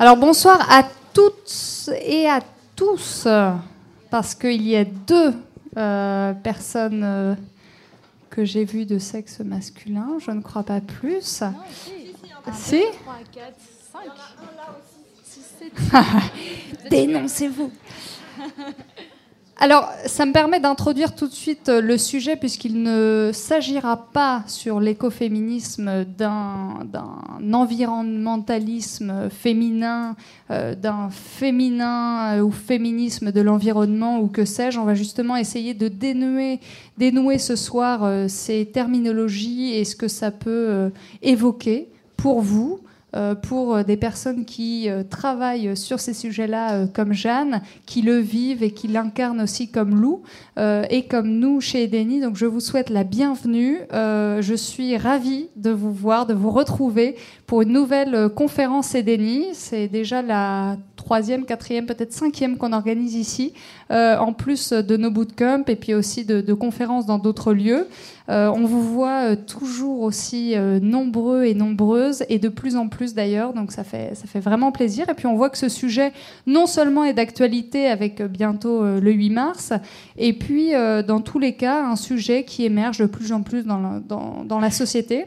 Alors bonsoir à toutes et à tous, parce qu'il y a deux euh, personnes euh, que j'ai vues de sexe masculin, je ne crois pas plus. Non, si, 3, 4, 5. Dénoncez-vous. Alors, ça me permet d'introduire tout de suite euh, le sujet, puisqu'il ne s'agira pas sur l'écoféminisme d'un environnementalisme féminin, euh, d'un féminin euh, ou féminisme de l'environnement ou que sais-je. On va justement essayer de dénouer, dénouer ce soir ces terminologies et ce que ça peut évoquer pour vous. Euh, pour des personnes qui euh, travaillent sur ces sujets-là, euh, comme Jeanne, qui le vivent et qui l'incarnent aussi comme Lou, et comme nous chez Edeni. Donc je vous souhaite la bienvenue. je suis ravie de vous voir, de vous retrouver pour une nouvelle conférence Edeni. C'est déjà la troisième, quatrième, peut-être cinquième qu'on organise ici, en plus de nos bootcamps et puis aussi de, de conférences dans d'autres lieux. Euh, on vous voit euh, toujours aussi euh, nombreux et nombreuses, et de plus en plus d'ailleurs, donc ça fait, ça fait vraiment plaisir. Et puis on voit que ce sujet, non seulement est d'actualité avec bientôt le 8 mars, et puis dans tous les cas, un sujet qui émerge de plus en plus dans la, dans, la société.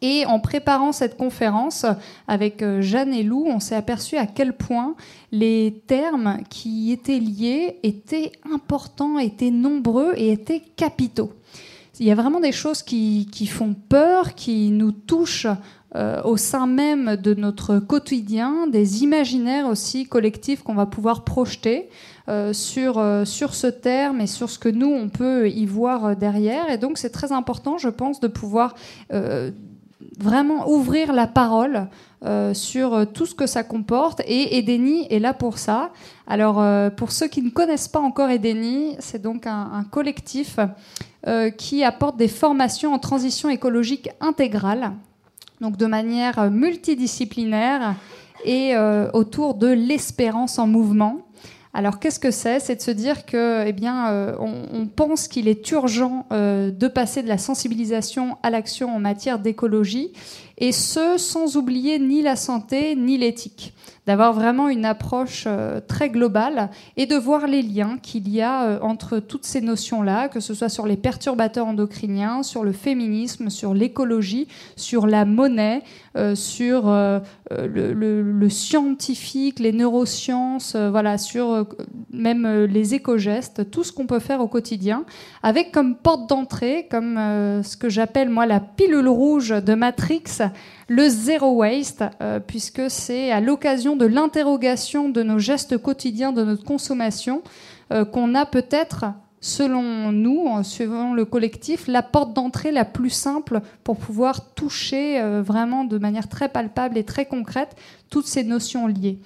Et en préparant cette conférence avec Jeanne et Lou, on s'est aperçu à quel point les termes qui étaient liés étaient importants, étaient nombreux et étaient capitaux il y a vraiment des choses qui, font peur, qui nous touchent euh, au sein même de notre quotidien, des imaginaires aussi collectifs qu'on va pouvoir projeter euh, sur, euh, sur ce terme et sur ce que nous, on peut y voir derrière. Et donc c'est très important, je pense, de pouvoir vraiment ouvrir la parole sur tout ce que ça comporte. Et Edeni est là pour ça. Alors, pour ceux qui ne connaissent pas encore Edeni, c'est donc un, collectif euh, qui apporte des formations en transition écologique intégrale, donc de manière multidisciplinaire et euh, autour de l'espérance en mouvement. Alors qu'est-ce que c'est? C'est de se dire que, eh bien, euh, on, pense qu'il est urgent de passer de la sensibilisation à l'action en matière d'écologie, et ce sans oublier ni la santé ni l'éthique. D'avoir vraiment une approche euh, très globale et de voir les liens qu'il y a euh, entre toutes ces notions-là, que ce soit sur les perturbateurs endocriniens, sur le féminisme, sur l'écologie, sur la monnaie, euh, sur le, scientifique, les neurosciences, voilà, sur même les éco-gestes, tout ce qu'on peut faire au quotidien, avec comme porte d'entrée, comme ce que j'appelle moi la pilule rouge de Matrix, le zéro waste, euh, puisque c'est à l'occasion de l'interrogation de nos gestes quotidiens, de notre consommation, euh, qu'on a peut-être, selon nous, suivant le collectif, la porte d'entrée la plus simple pour pouvoir toucher euh, vraiment de manière très palpable et très concrète toutes ces notions liées.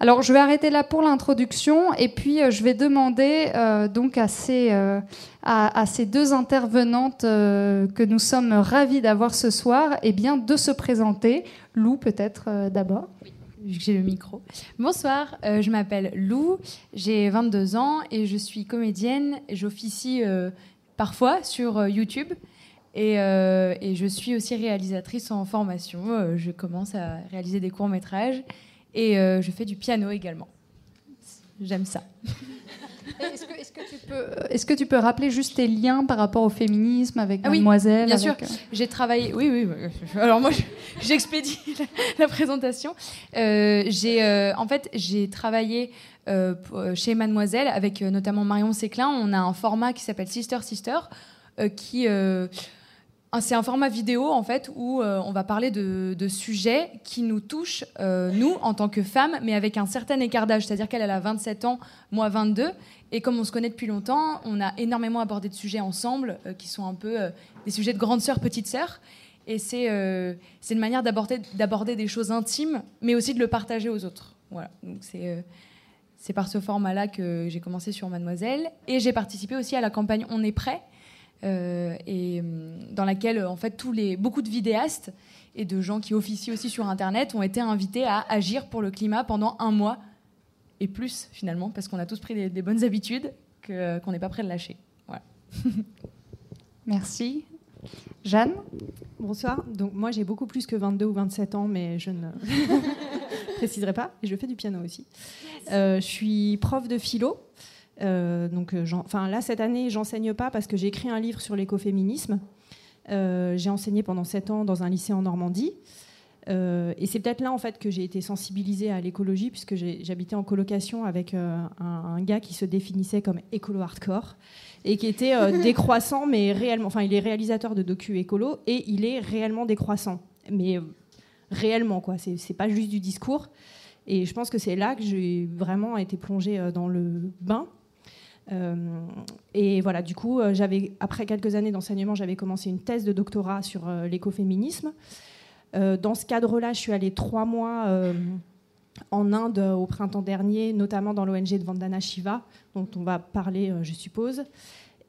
Alors, je vais arrêter là pour l'introduction et puis je vais demander donc à ces, à, ces deux intervenantes euh, que nous sommes ravis d'avoir ce soir eh bien, de se présenter. Lou, peut-être euh, d'abord. Oui. J'ai le micro. Bonsoir, euh, je m'appelle Lou, j'ai 22 ans et je suis comédienne. J'officie parfois sur YouTube et, et, je suis aussi réalisatrice en formation. je commence à réaliser des courts-métrages et je fais du piano également. J'aime ça. Est-ce que, tu peux rappeler juste tes liens par rapport au féminisme avec ah Mademoiselle Bien sûr, euh, j'ai travaillé. Oui, oui. Alors moi, j'expédie la, présentation. Euh, j'ai, euh, en fait, j'ai travaillé chez Mademoiselle avec notamment Marion Séclin. On a un format qui s'appelle Sister Sister, qui c'est un format vidéo en fait où on va parler de, sujets qui nous touchent nous en tant que femmes, mais avec un certain écart d'âge. C'est-à-dire qu'elle elle a 27 ans, moi 22, et comme on se connaît depuis longtemps, on a énormément abordé de sujets ensemble euh, qui sont un peu euh, des sujets de grande sœur, petite sœur. Et c'est euh, une manière d'aborder des choses intimes, mais aussi de le partager aux autres. Voilà. Donc c'est c'est par ce format-là que j'ai commencé sur Mademoiselle. Et j'ai participé aussi à la campagne On est prêt, et dans laquelle en fait tous les beaucoup de vidéastes et de gens qui officient aussi sur Internet ont été invités à agir pour le climat pendant un mois et plus finalement, parce qu'on a tous pris des, bonnes habitudes qu'on n'est pas prêt de lâcher. Voilà. Merci. Jeanne? Bonsoir. Donc moi j'ai beaucoup plus que 22 ou 27 ans, mais je ne préciserai pas. Et je fais du piano aussi. je suis prof de philo. Donc, enfin, là, cette année, j'enseigne pas parce que j'ai écrit un livre sur l'écoféminisme. j'ai enseigné pendant sept ans dans un lycée en Normandie. Euh, et c'est peut-être là en fait que j'ai été sensibilisée à l'écologie puisque j'habitais en colocation avec euh, un, gars qui se définissait comme écolo hardcore et qui était euh, décroissant mais réellement, enfin il est réalisateur de docu écolo et il est réellement décroissant, mais réellement quoi, c'est pas juste du discours. Et je pense que c'est là que j'ai vraiment été plongée dans le bain. Et voilà, du coup, j'avais après quelques années d'enseignement, j'avais commencé une thèse de doctorat sur l'écoféminisme. Euh, dans ce cadre-là, je suis allée trois mois euh, en Inde au printemps dernier, notamment dans l'ONG de Vandana Shiva, dont on va parler, euh, je suppose,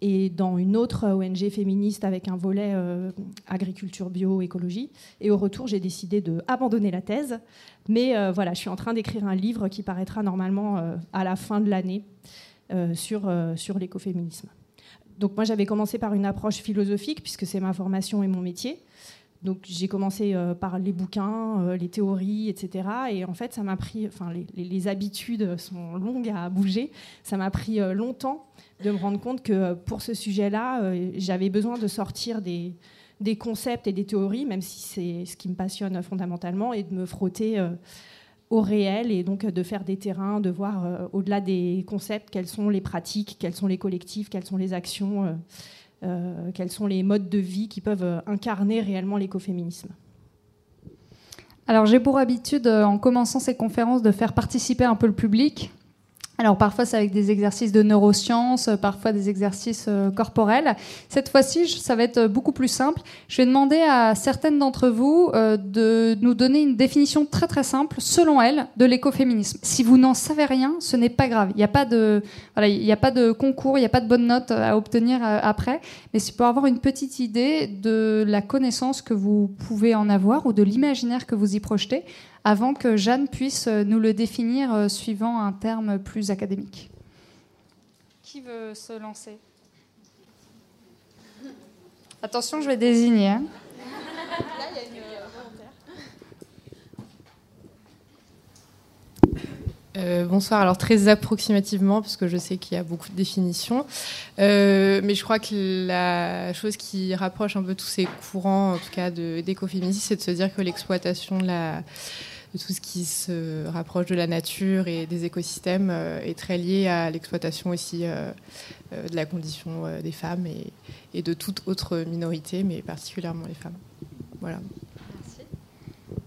et dans une autre ONG féministe avec un volet agriculture bio, écologie. Et au retour, j'ai décidé d'abandonner la thèse. Mais voilà, je suis en train d'écrire un livre qui paraîtra normalement à la fin de l'année sur, sur l'écoféminisme. Donc moi, j'avais commencé par une approche philosophique, puisque c'est ma formation et mon métier. Donc j'ai commencé euh, par les bouquins, euh, les théories, etc. Et en fait, ça m'a pris, enfin les, habitudes sont longues à bouger. Ça m'a pris euh, longtemps de me rendre compte que pour ce sujet-là, j'avais besoin de sortir des, concepts et des théories, même si c'est ce qui me passionne fondamentalement, et de me frotter au réel et donc de faire des terrains, de voir au-delà des concepts quelles sont les pratiques, quels sont les collectifs, quelles sont les actions euh, quels sont les modes de vie qui peuvent euh, incarner réellement l'écoféminisme. Alors j'ai pour habitude, euh, en commençant ces conférences, de faire participer un peu le public alors parfois c'est avec des exercices de neurosciences, parfois des exercices euh, corporels. Cette fois-ci, ça va être beaucoup plus simple. Je vais demander à certaines d'entre vous euh, de nous donner une définition très très simple, selon elles, de l'écoféminisme. Si vous n'en savez rien, ce n'est pas grave. Il n'y a pas de voilà, il n'y a pas de concours, il n'y a pas de bonne note à obtenir euh, après. Mais c'est pour avoir une petite idée de la connaissance que vous pouvez en avoir ou de l'imaginaire que vous y projetez avant que Jeanne puisse euh, nous le définir euh, suivant un terme plus académique. Qui veut se lancer? Attention, je vais désigner. Hein. Euh, bonsoir. Alors très approximativement, parce que je sais qu'il y a beaucoup de définitions, mais je crois que la chose qui rapproche un peu tous ces courants, en tout cas d'écoféminisme, c'est de se dire que l'exploitation de de tout ce qui se rapproche de la nature et des écosystèmes euh, est très lié à l'exploitation aussi euh, euh, de la condition des femmes et, de toute autre minorité, mais particulièrement les femmes. Voilà.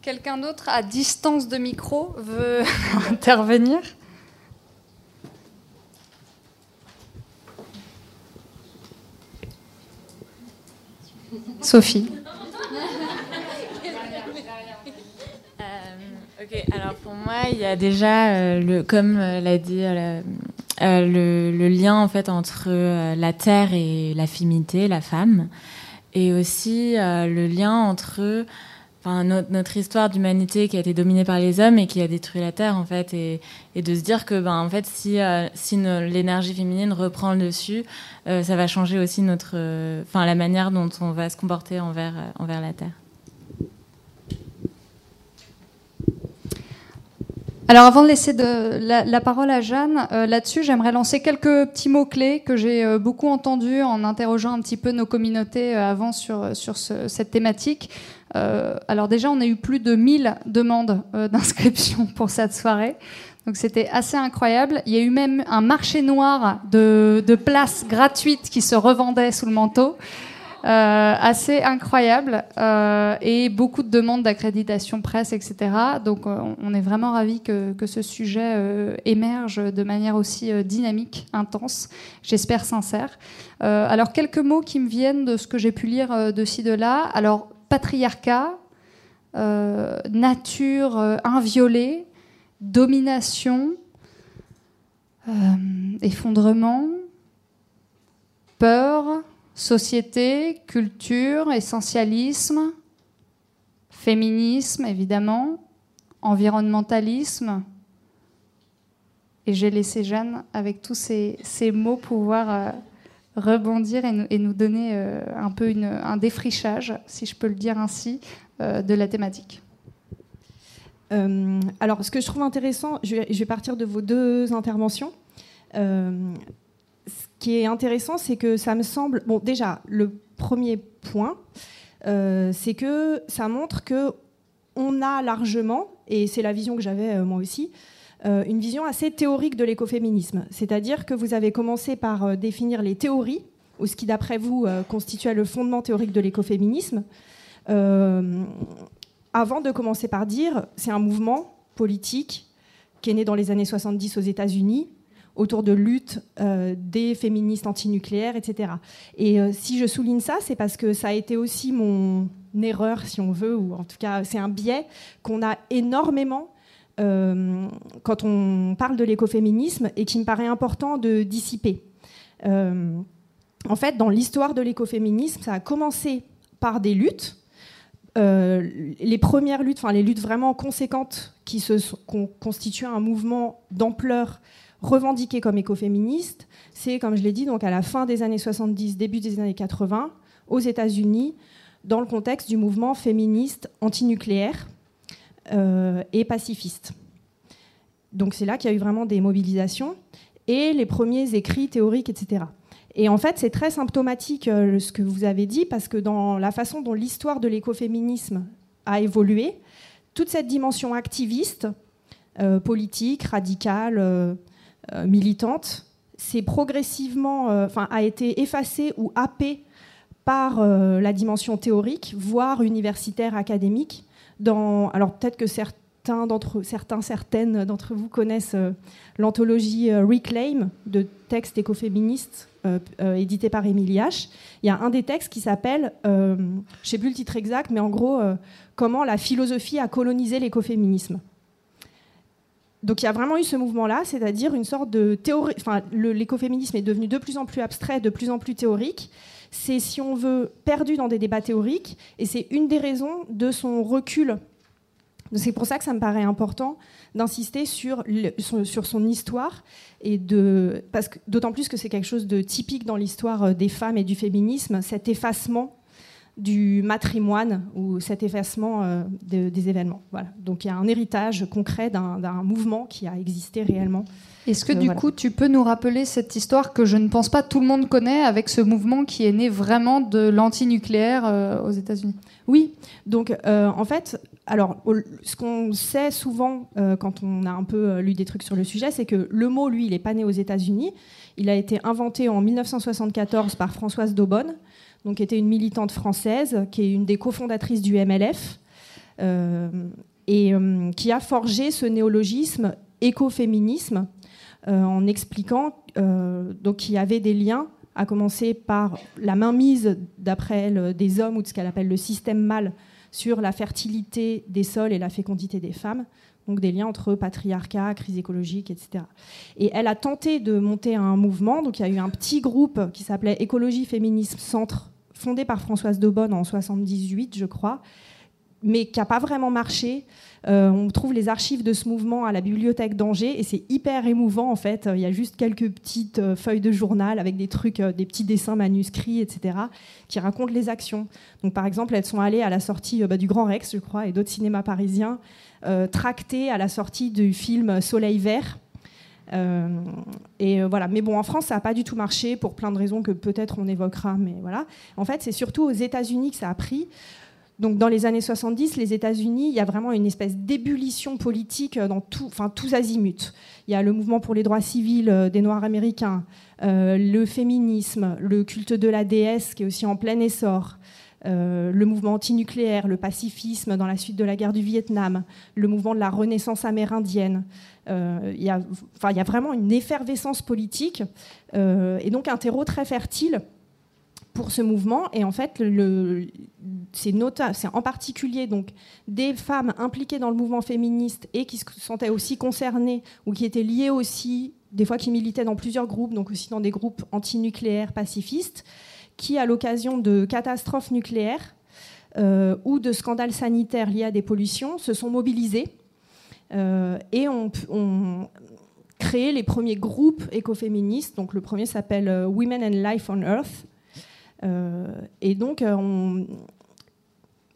Quelqu'un d'autre à distance de micro veut intervenir? Sophie. alors pour moi, il y a déjà, euh, le, comme euh, l'a dit euh, le, lien en fait entre la terre et la féminité, la femme, et aussi le lien entre enfin, notre, histoire d'humanité qui a été dominée par les hommes et qui a détruit la terre en fait, et, de se dire que ben en fait si si l'énergie féminine reprend le dessus, ça va changer aussi notre, enfin la manière dont on va se comporter envers envers la terre. Alors avant de laisser la, parole à Jeanne, euh, là-dessus, j'aimerais lancer quelques petits mots-clés que j'ai euh, beaucoup entendus en interrogeant un petit peu nos communautés euh, avant sur, sur cette thématique. alors déjà, on a eu plus de 1000 demandes d'inscription pour cette soirée. Donc c'était assez incroyable. Il y a eu même un marché noir de, de places gratuites qui se revendaient sous le manteau. Euh, assez incroyable euh, et beaucoup de demandes d'accréditation presse, etc. Donc euh, on est vraiment ravis que, que, ce sujet émerge de manière aussi dynamique, intense, j'espère sincère. alors quelques mots qui me viennent de ce que j'ai pu lire de ci, de là. Alors patriarcat, nature inviolée, domination, effondrement, peur, Société, culture, essentialisme, féminisme évidemment, environnementalisme. Et j'ai laissé Jeanne avec tous ces, mots pouvoir euh, rebondir et nous, donner euh, un peu un défrichage, si je peux le dire ainsi, euh, de la thématique. Alors, ce que je trouve intéressant, je vais, partir de vos deux interventions. Euh, ce qui est intéressant, c'est que ça me semble. Bon, déjà, le premier point, euh, c'est que ça montre que on a largement, et c'est la vision que j'avais moi aussi, une vision assez théorique de l'écoféminisme. C'est-à-dire que vous avez commencé par définir les théories, ou ce qui, d'après vous, constituait le fondement théorique de l'écoféminisme avant de commencer par dire c'est un mouvement politique qui est né dans les années 70 aux États-Unis autour de lutte euh, des féministes antinucléaires, etc. Et euh, si je souligne ça, c'est parce que ça a été aussi mon erreur, si on veut, ou en tout cas c'est un biais qu'on a énormément euh, quand on parle de l'écoféminisme et qui me paraît important de dissiper. en fait, dans l'histoire de l'écoféminisme, ça a commencé par des luttes les premières luttes, enfin les luttes vraiment conséquentes qui se constitué un mouvement d'ampleur revendiqué comme écoféministe, c'est, comme je l'ai dit, donc à la fin des années 70, début des années 80, aux États-Unis, dans le contexte du mouvement féministe antinucléaire euh, et pacifiste. Donc c'est là qu'il y a eu vraiment des mobilisations et les premiers écrits théoriques, etc. Et en fait, c'est très symptomatique euh, ce que vous avez dit, parce que dans la façon dont l'histoire de l'écoféminisme a évolué, toute cette dimension activiste, euh, politique, radicale, militante, c'est progressivement, enfin, a été effacée ou happée par la dimension théorique, voire universitaire, académique. Dans, alors peut-être que certains d'entre certains, certaines d'entre vous connaissent euh, l'anthologie euh, Reclaim de textes écoféministes euh, édité par Émilie H. Il y a un des textes qui s'appelle, je ne sais plus le titre exact, mais en gros, comment la philosophie a colonisé l'écoféminisme. Donc il y a vraiment eu ce mouvement-là, c'est-à-dire une sorte de théorie. Enfin, l'écoféminisme est devenu de plus en plus abstrait, de plus en plus théorique. C'est, si on veut, perdu dans des débats théoriques, et c'est une des raisons de son recul c'est pour ça que ça me paraît important d'insister sur, sur son histoire et parce que d'autant plus que c'est quelque chose de typique dans l'histoire euh, des femmes et du féminisme, cet effacement du matrimoine ou cet effacement euh, des événements. Voilà. Donc il y a un héritage concret d'un mouvement qui a existé réellement. Est-ce que euh, du coup tu peux nous rappeler cette histoire que je ne pense pas tout le monde connaît avec ce mouvement qui est né vraiment de l'antinucléaire aux États-Unis? Oui, donc en fait alors, ce qu'on sait souvent euh, quand on a un peu euh, lu des trucs sur le sujet, c'est que le mot, lui, il n'est pas né aux États-Unis. Il a été inventé en 1974 par Françoise Daubonne, donc qui était une militante française, qui est une des cofondatrices du MLF, euh, et qui a forgé ce néologisme écoféminisme en expliquant donc qu'il y avait des liens à commencer par la mainmise, d'après elle, des hommes ou de ce qu'elle appelle le système mâle sur la fertilité des sols et la fécondité des femmes, donc des liens entre patriarcat, crise écologique, etc. Et elle a tenté de monter un mouvement, donc il y a eu un petit groupe qui s'appelait Écologie Féminisme Centre, fondé par Françoise Daubonne en 78, je crois, mais qui n'a pas vraiment marché. Euh, on trouve les archives de ce mouvement à la bibliothèque d'Angers et c'est hyper émouvant en fait. Il y a juste quelques petites euh, feuilles de journal avec des trucs, euh, des petits dessins manuscrits, etc., qui racontent les actions. Donc par exemple, elles sont allées à la sortie bah, du Grand Rex, je crois, et d'autres cinémas parisiens, tractées à la sortie du film Soleil Vert. Et voilà. Mais bon, en France, ça n'a pas du tout marché pour plein de raisons que peut-être on évoquera. Mais voilà. En fait, c'est surtout aux États-Unis que ça a pris. Donc dans les années 70, les États-Unis, il y a vraiment une espèce d'ébullition politique dans tout, enfin tous azimuts. Il y a le mouvement pour les droits civils euh, des Noirs américains, euh, le féminisme, le culte de la déesse qui est aussi en plein essor. Euh, le mouvement antinucléaire, le pacifisme dans la suite de la guerre du Vietnam, le mouvement de la renaissance amérindienne. a, il y a vraiment une effervescence politique et donc un terreau très fertile pour ce mouvement. Et en fait, c'est en particulier donc, des femmes impliquées dans le mouvement féministe et qui se sentaient aussi concernées ou qui étaient liées aussi, des fois qui militaient dans plusieurs groupes, donc aussi dans des groupes antinucléaires pacifistes, qui, à l'occasion de catastrophes nucléaires euh, ou de scandales sanitaires liés à des pollutions, se sont mobilisées euh, et ont, créé les premiers groupes écoféministes. Donc le premier s'appelle euh, Women and Life on Earth, et donc, on,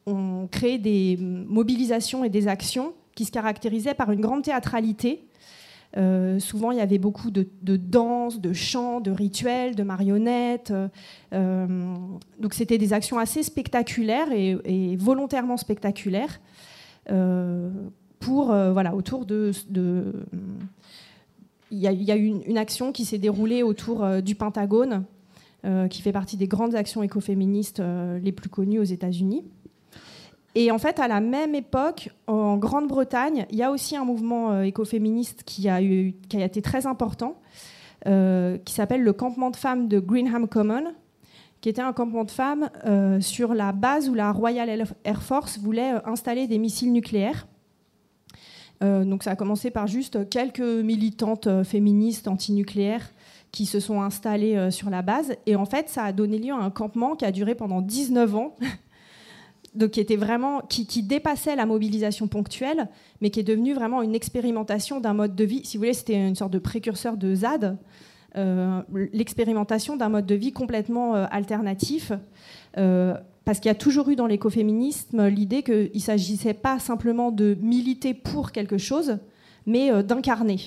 on crée des mobilisations et des actions qui se caractérisait par une grande théâtralité. Euh, souvent, il y avait beaucoup de, danse, de chants, de rituels, de marionnettes. Euh, donc, c'était des actions assez spectaculaires et, volontairement spectaculaires pour voilà autour de, il y, a, une, action qui s'est déroulée autour du Pentagone, qui fait partie des grandes actions écoféministes les plus connues aux États-Unis. Et en fait, à la même époque, en Grande-Bretagne, il y a aussi un mouvement euh, écoféministe qui a, eu, été très important, euh, qui s'appelle le campement de femmes de Greenham Common, qui était un campement de femmes euh, sur la base où la Royal Air Force voulait installer des missiles nucléaires. donc ça a commencé par juste quelques militantes féministes antinucléaires qui se sont installées sur la base. Et en fait, ça a donné lieu à un campement qui a duré pendant 19 ans qui dépassait la mobilisation ponctuelle, mais qui est devenu vraiment une expérimentation d'un mode de vie. Si vous voulez, c'était une sorte de précurseur de ZAD, euh, l'expérimentation d'un mode de vie complètement euh, alternatif. Euh, parce qu'il y a toujours eu dans l'écoféminisme l'idée qu'il ne s'agissait pas simplement de militer pour quelque chose, mais d'incarner.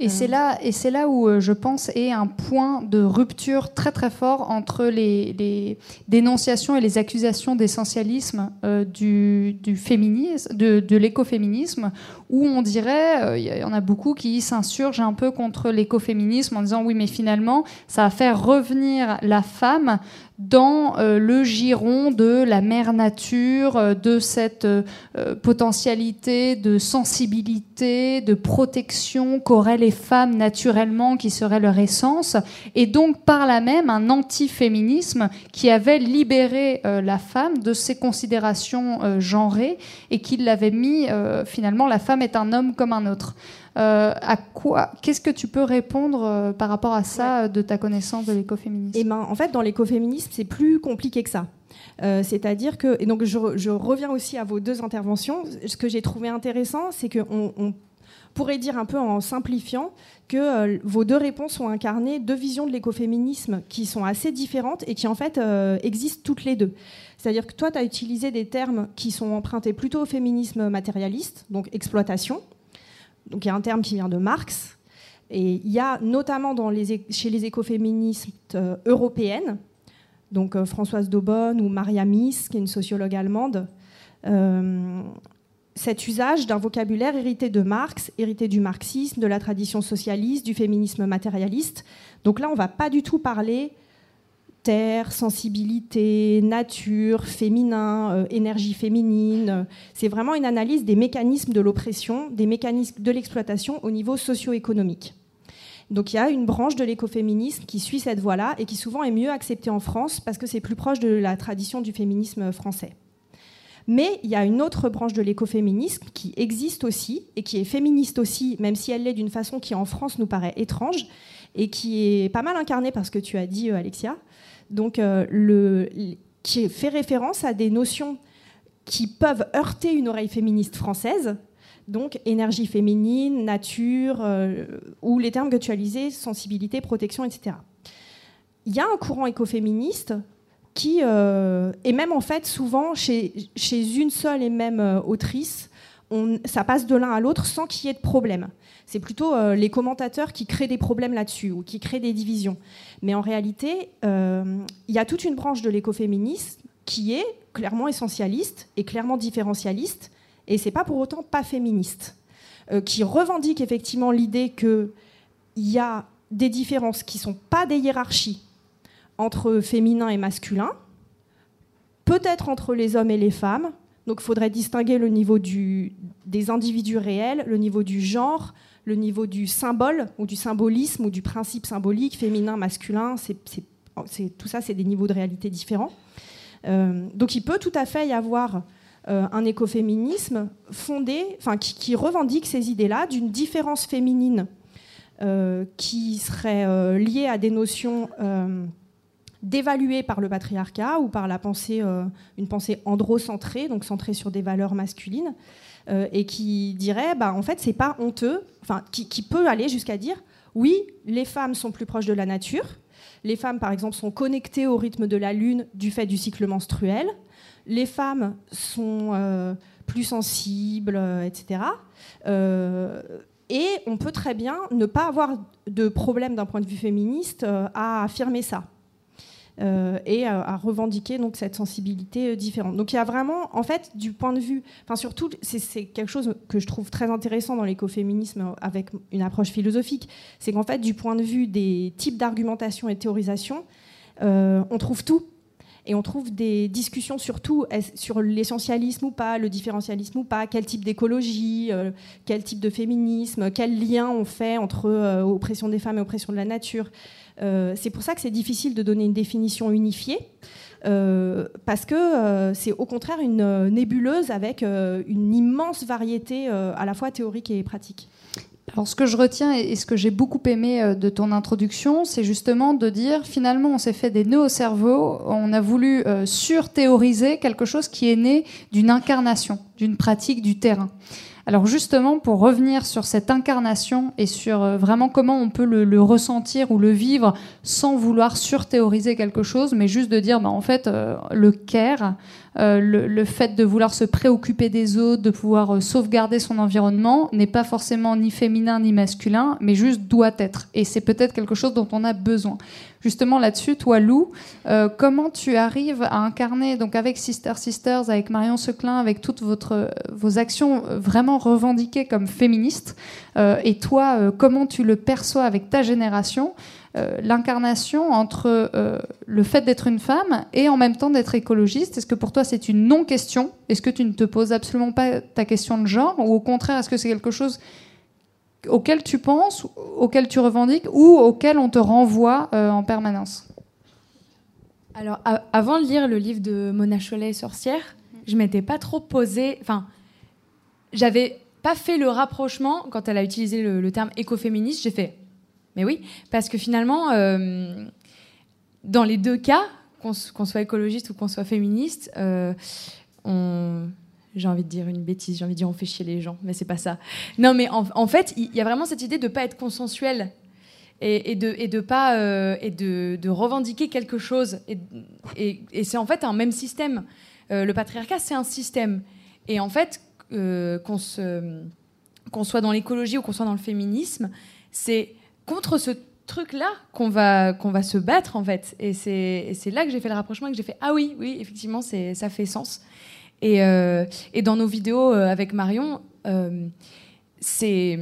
Et c'est là, et c'est là où euh, je pense est un point de rupture très très fort entre les, dénonciations et les accusations d'essentialisme euh, du, féminisme, de, de l'écoféminisme, où on dirait, euh, il y en a beaucoup qui s'insurgent un peu contre l'écoféminisme en disant oui mais finalement ça va faire revenir la femme dans euh, le giron de la mère nature, euh, de cette euh, potentialité de sensibilité, de protection qu'auraient les femmes naturellement, qui serait leur essence, et donc par là même un anti-féminisme qui avait libéré la femme de ses considérations genrées et qui l'avait mis finalement la femme est un homme comme un autre. Euh, à quoi Qu'est-ce que tu peux répondre euh, par rapport à ça de ta connaissance de l'écoféminisme? Eh ben, en fait, dans l'écoféminisme, c'est plus compliqué que ça. Euh, c'est-à-dire que, et donc je, reviens aussi à vos deux interventions. Ce que j'ai trouvé intéressant, c'est qu'on on pourrait dire un peu en simplifiant que vos deux réponses ont incarné deux visions de l'écoféminisme qui sont assez différentes et qui en fait existent toutes les deux. C'est-à-dire que toi, tu as utilisé des termes qui sont empruntés plutôt au féminisme matérialiste, donc exploitation, donc il y a un terme qui vient de Marx. Et il y a notamment chez les écoféministes euh, européennes, donc euh, Françoise Daubonne ou Maria Mies, qui est une sociologue allemande, euh, cet usage d'un vocabulaire hérité de Marx, hérité du marxisme, de la tradition socialiste, du féminisme matérialiste. Donc là, on ne va pas du tout parler sensibilité, nature, féminin, euh, énergie féminine. C'est vraiment une analyse des mécanismes de l'oppression, des mécanismes de l'exploitation au niveau socio-économique. Donc il y a une branche de l'écoféminisme qui suit cette voie-là et qui souvent est mieux acceptée en France parce que c'est plus proche de la tradition du féminisme français. Mais il y a une autre branche de l'écoféminisme qui existe aussi et qui est féministe aussi, même si elle l'est d'une façon qui en France nous paraît étrange et qui est pas mal incarnée par ce que tu as dit, euh, Alexia, donc, euh, qui fait référence à des notions qui peuvent heurter une oreille féministe française, donc énergie féminine, nature, euh, ou les termes que tu sensibilité, protection, etc. Il y a un courant écoféministe qui, euh, et même en fait souvent chez, chez une seule et même autrice, on, ça passe de l'un à l'autre sans qu'il y ait de problème. C'est plutôt euh, les commentateurs qui créent des problèmes là-dessus ou qui créent des divisions. Mais en réalité, euh, il y a toute une branche de l'écoféminisme qui est clairement essentialiste et clairement différentialiste, et c'est pas pour autant pas féministe, euh, qui revendique effectivement l'idée qu'il y a des différences qui sont pas des hiérarchies entre féminin et masculin, peut-être entre les hommes et les femmes. Donc il faudrait distinguer le niveau des individus réels, le niveau du genre, le niveau du symbole ou du symbolisme ou du principe symbolique, féminin, masculin, c'est, tout ça, c'est des niveaux de réalité différents. Euh, donc il peut tout à fait y avoir euh, un écoféminisme fondé, enfin qui, revendique ces idées-là d'une différence féminine euh, qui serait liée à des notions dévaluées par le patriarcat ou par la pensée, une pensée androcentrée, donc centrée sur des valeurs masculines, euh, et qui dirait, bah, en fait, c'est pas honteux, enfin, qui, qui peut aller jusqu'à dire, oui, les femmes sont plus proches de la nature. Les femmes, par exemple, sont connectées au rythme de la lune du fait du cycle menstruel. Les femmes sont euh, plus sensibles, etc. et on peut très bien ne pas avoir de problème d'un point de vue féministe à affirmer ça. Euh, et à, revendiquer donc cette sensibilité euh, différente. Donc il y a vraiment, en fait, du point de vue, enfin surtout, c'est quelque chose que je trouve très intéressant dans l'écoféminisme avec une approche philosophique, c'est qu'en fait, du point de vue des types d'argumentation et de théorisation, euh, on trouve tout. Et on trouve des discussions sur tout, sur l'essentialisme ou pas, le différentialisme ou pas, quel type d'écologie, quel type de féminisme, quel lien on fait entre oppression des femmes et oppression de la nature. Euh, c'est pour ça que c'est difficile de donner une définition unifiée. Euh, parce que euh, c'est au contraire une nébuleuse avec une immense variété à la fois théorique et pratique. Alors, ce que je retiens et ce que j'ai beaucoup aimé de ton introduction, c'est justement de dire finalement, on s'est fait des nœuds au cerveau, on a voulu surthéoriser quelque chose qui est né d'une incarnation, d'une pratique du terrain. Alors justement, pour revenir sur cette incarnation et sur euh, vraiment comment on peut le, ressentir ou le vivre sans vouloir surthéoriser quelque chose, mais juste de dire, bah, en fait, euh, le care, euh, le, fait de vouloir se préoccuper des autres, de pouvoir sauvegarder son environnement, n'est pas forcément ni féminin ni masculin, mais juste doit être. Et c'est peut-être quelque chose dont on a besoin. Justement là-dessus, toi Lou, euh, comment tu arrives à incarner, donc avec Sister Sisters, avec Marion Seclin, avec toutes votre, vos actions vraiment revendiquées comme féministes, et toi, comment tu le perçois avec ta génération euh, l'incarnation entre euh, le fait d'être une femme et en même temps d'être écologiste? Est-ce que pour toi c'est une non-question? Est-ce que tu ne te poses absolument pas ta question de genre? Ou au contraire, est-ce que c'est quelque chose auquel tu penses, auquel tu revendiques ou auquel on te renvoie euh, en permanence Alors, avant de lire le livre de Mona Chollet, Sorcière, je m'étais pas trop posé. Enfin, j'avais pas fait le rapprochement quand elle a utilisé le, terme écoféministe. J'ai fait mais oui, parce que finalement, euh, dans les deux cas, qu'on soit écologiste ou qu'on soit féministe, euh, j'ai envie de dire une bêtise, j'ai envie de dire on fait chier les gens, mais c'est pas ça. Non, mais en, fait, il y, a vraiment cette idée de ne pas être consensuel et, de pas euh, et de, revendiquer quelque chose. Et, c'est en fait un même système. le patriarcat, c'est un système. Et en fait, qu'on qu'on soit dans l'écologie ou qu'on soit dans le féminisme, c'est contre ce truc-là qu'on va, qu'on va se battre, en fait. Et c'est là que j'ai fait le rapprochement et que j'ai fait Ah oui, oui, effectivement, ça fait sens. Et, euh, et dans nos vidéos euh, avec Marion, euh, c'est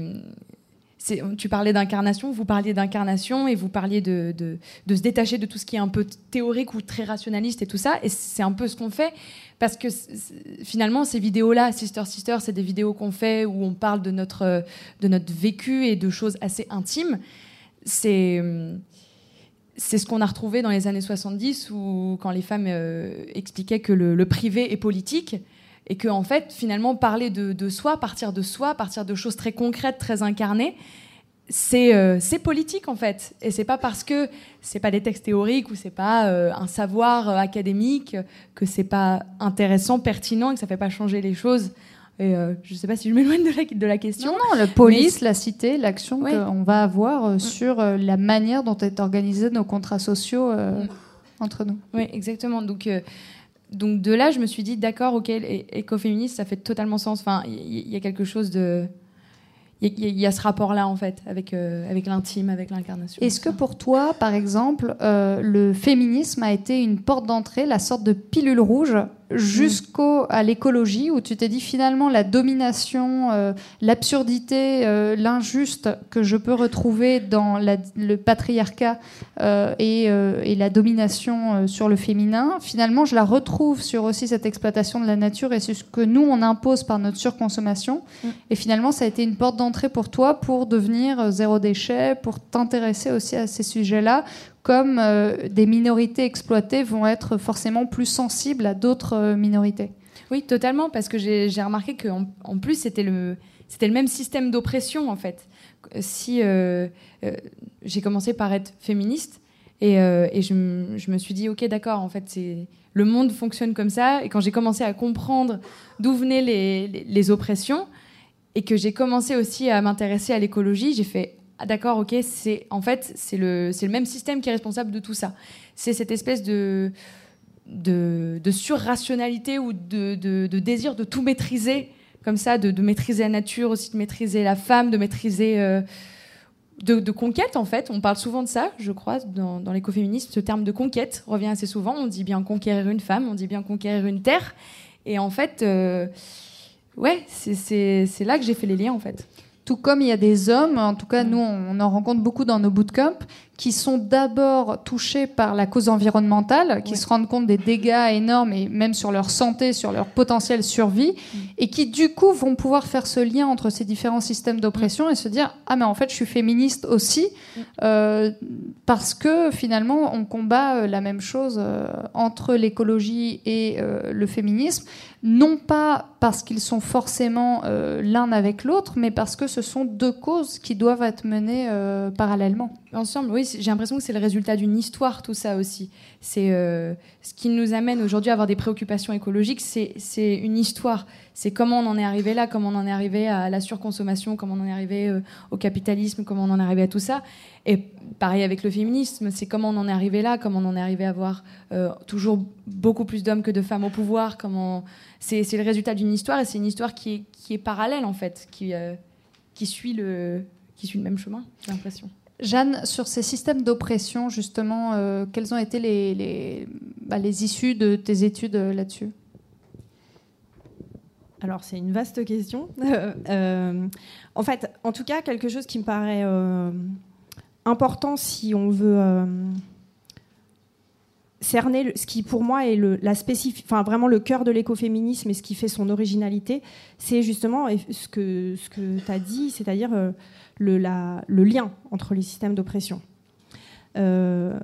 tu parlais d'incarnation, vous parliez d'incarnation et vous parliez de, de, de, se détacher de tout ce qui est un peu théorique ou très rationaliste et tout ça. Et c'est un peu ce qu'on fait parce que finalement, ces vidéos-là, Sister Sister, c'est des vidéos qu'on fait où on parle de notre, de notre vécu et de choses assez intimes. C'est c'est ce qu'on a retrouvé dans les années 70 où quand les femmes euh, expliquaient que le, privé est politique et que en fait finalement parler de, soi, partir de soi, partir de choses très concrètes, très incarnées, c'est euh, politique en fait. Et c'est pas parce que c'est pas des textes théoriques ou c'est pas euh, un savoir académique que c'est pas intéressant, pertinent et que ça fait pas changer les choses. Et je sais pas si je m'éloigne de la, de la question. Non, non, la police, la cité, l'action qu'on va avoir mm. sur la manière dont est organisé nos contrats sociaux mm. entre nous. Oui, exactement. Donc, donc de là, je me suis dit, d'accord, ok, écoféministe, ça fait totalement sens. Enfin, il y, a quelque chose de il y, a ce rapport-là, en fait, avec, euh, avec l'intime, avec l'incarnation. Est-ce que pour toi, par exemple, euh, le féminisme a été une porte d'entrée, la sorte de pilule rouge jusqu'à l'écologie, où tu t'es dit finalement la domination, euh, l'absurdité, l'injuste que je peux retrouver dans le patriarcat et, la domination sur le féminin, finalement je la retrouve sur aussi cette exploitation de la nature et c'est ce que nous on impose par notre surconsommation. Mm. Et finalement ça a été une porte d'entrée pour toi pour devenir zéro déchet, pour t'intéresser aussi à ces sujets-là comme euh, des minorités exploitées vont être forcément plus sensibles à d'autres euh, minorités. Oui, totalement, parce que j'ai remarqué qu'en en plus, c'était le, le même système d'oppression, en fait. Si euh, j'ai commencé par être féministe, et, je, me suis dit, ok, d'accord, en fait, le monde fonctionne comme ça, et quand j'ai commencé à comprendre d'où venaient les, les oppressions, et que j'ai commencé aussi à m'intéresser à l'écologie, j'ai fait ah, d'accord, ok, c'est en fait c'est le, le même système qui est responsable de tout ça. C'est cette espèce de de, de surrationalité ou de, de, désir de tout maîtriser, comme ça, de, maîtriser la nature, aussi de maîtriser la femme, de maîtriser. Euh, de, conquête, en fait. On parle souvent de ça, je crois, dans, dans l'écoféminisme. Ce terme de conquête revient assez souvent. On dit bien conquérir une femme, on dit bien conquérir une terre. Et en fait, euh, ouais, c'est là que j'ai fait les liens, en fait. Tout comme il y a des hommes, en tout cas nous on en rencontre beaucoup dans nos bootcamps, qui sont d'abord touchés par la cause environnementale, qui se rendent compte des dégâts énormes et même sur leur santé, sur leur potentiel survie, mm. et qui du coup vont pouvoir faire ce lien entre ces différents systèmes d'oppression et se dire ah mais en fait je suis féministe aussi mm. euh, parce que finalement on combat euh, la même chose euh, entre l'écologie et le féminisme non pas parce qu'ils sont forcément l'un avec l'autre, mais parce que ce sont deux causes qui doivent être menées parallèlement. Ensemble, oui, j'ai l'impression que c'est le résultat d'une histoire, tout ça aussi. C'est euh, ce qui nous amène aujourd'hui à avoir des préoccupations écologiques, c'est une histoire. C'est comment on en est arrivé là, comment on en est arrivé à la surconsommation, comment on en est arrivé au capitalisme, comment on en est arrivé à tout ça. Et pareil avec le féminisme, c'est comment on en est arrivé là, comment on en est arrivé à avoir toujours beaucoup plus d'hommes que de femmes au pouvoir, c'est le résultat d'une histoire et c'est une histoire qui est, parallèle en fait, euh, qui, suit le, qui suit le même chemin, j'ai l'impression. Jeanne, sur ces systèmes d'oppression, justement, euh, quelles ont été bah, les, issues de tes études euh, là-dessus? Alors c'est une vaste question. en fait, en tout cas, quelque chose qui me paraît important si on veut cerner ce qui pour moi est vraiment le cœur de l'écoféminisme et ce qui fait son originalité, c'est justement ce que tu as dit, c'est-à-dire le, lien entre les systèmes d'oppression. Euh,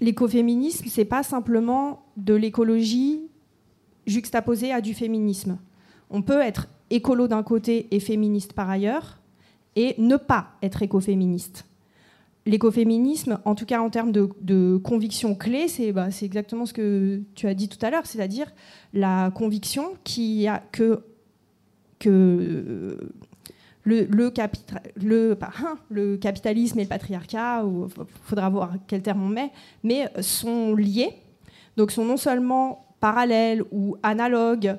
l'écoféminisme, c'est pas simplement de l'écologie juxtaposée à du féminisme. On peut être écolo d'un côté et féministe par ailleurs, et ne pas être écoféministe l'écoféminisme, en tout cas en termes de, conviction clé, bah, c'est exactement ce que tu as dit tout à l'heure, c'est-à-dire la conviction qui a que hein, le, capitalisme et le patriarcat, il faudra voir quel terme on met, mais sont liés, donc sont non seulement parallèles ou analogues,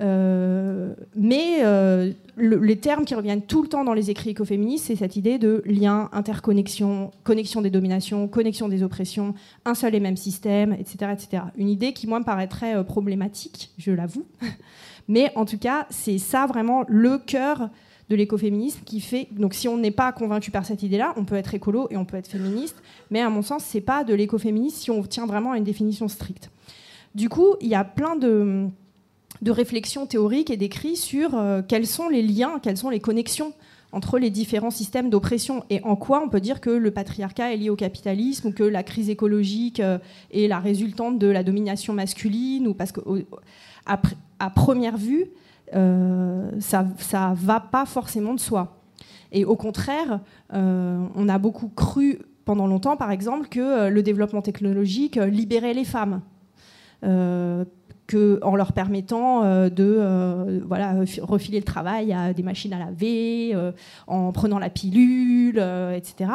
euh, mais euh, les termes qui reviennent tout le temps dans les écrits écoféministes, c'est cette idée de lien, interconnexion, connexion des dominations, connexion des oppressions, un seul et même système, etc. etc. Une idée qui, moi, me paraîtrait euh, problématique, je l'avoue. Mais en tout cas, c'est ça vraiment le cœur de l'écoféminisme qui fait. Donc, si on n'est pas convaincu par cette idée-là, on peut être écolo et on peut être féministe. Mais à mon sens, c'est pas de l'écoféminisme si on tient vraiment à une définition stricte. Du coup, il y a plein de de réflexion théorique et d'écrit sur euh, quels sont les liens, quelles sont les connexions entre les différents systèmes d'oppression et en quoi on peut dire que le patriarcat est lié au capitalisme ou que la crise écologique euh, est la résultante de la domination masculine ou parce que à, première vue euh, ça ça va pas forcément de soi et au contraire on a beaucoup cru pendant longtemps par exemple que le développement technologique libérait les femmes en leur permettant euh, de euh, voilà, refiler le travail à des machines à laver, euh, en prenant la pilule, etc.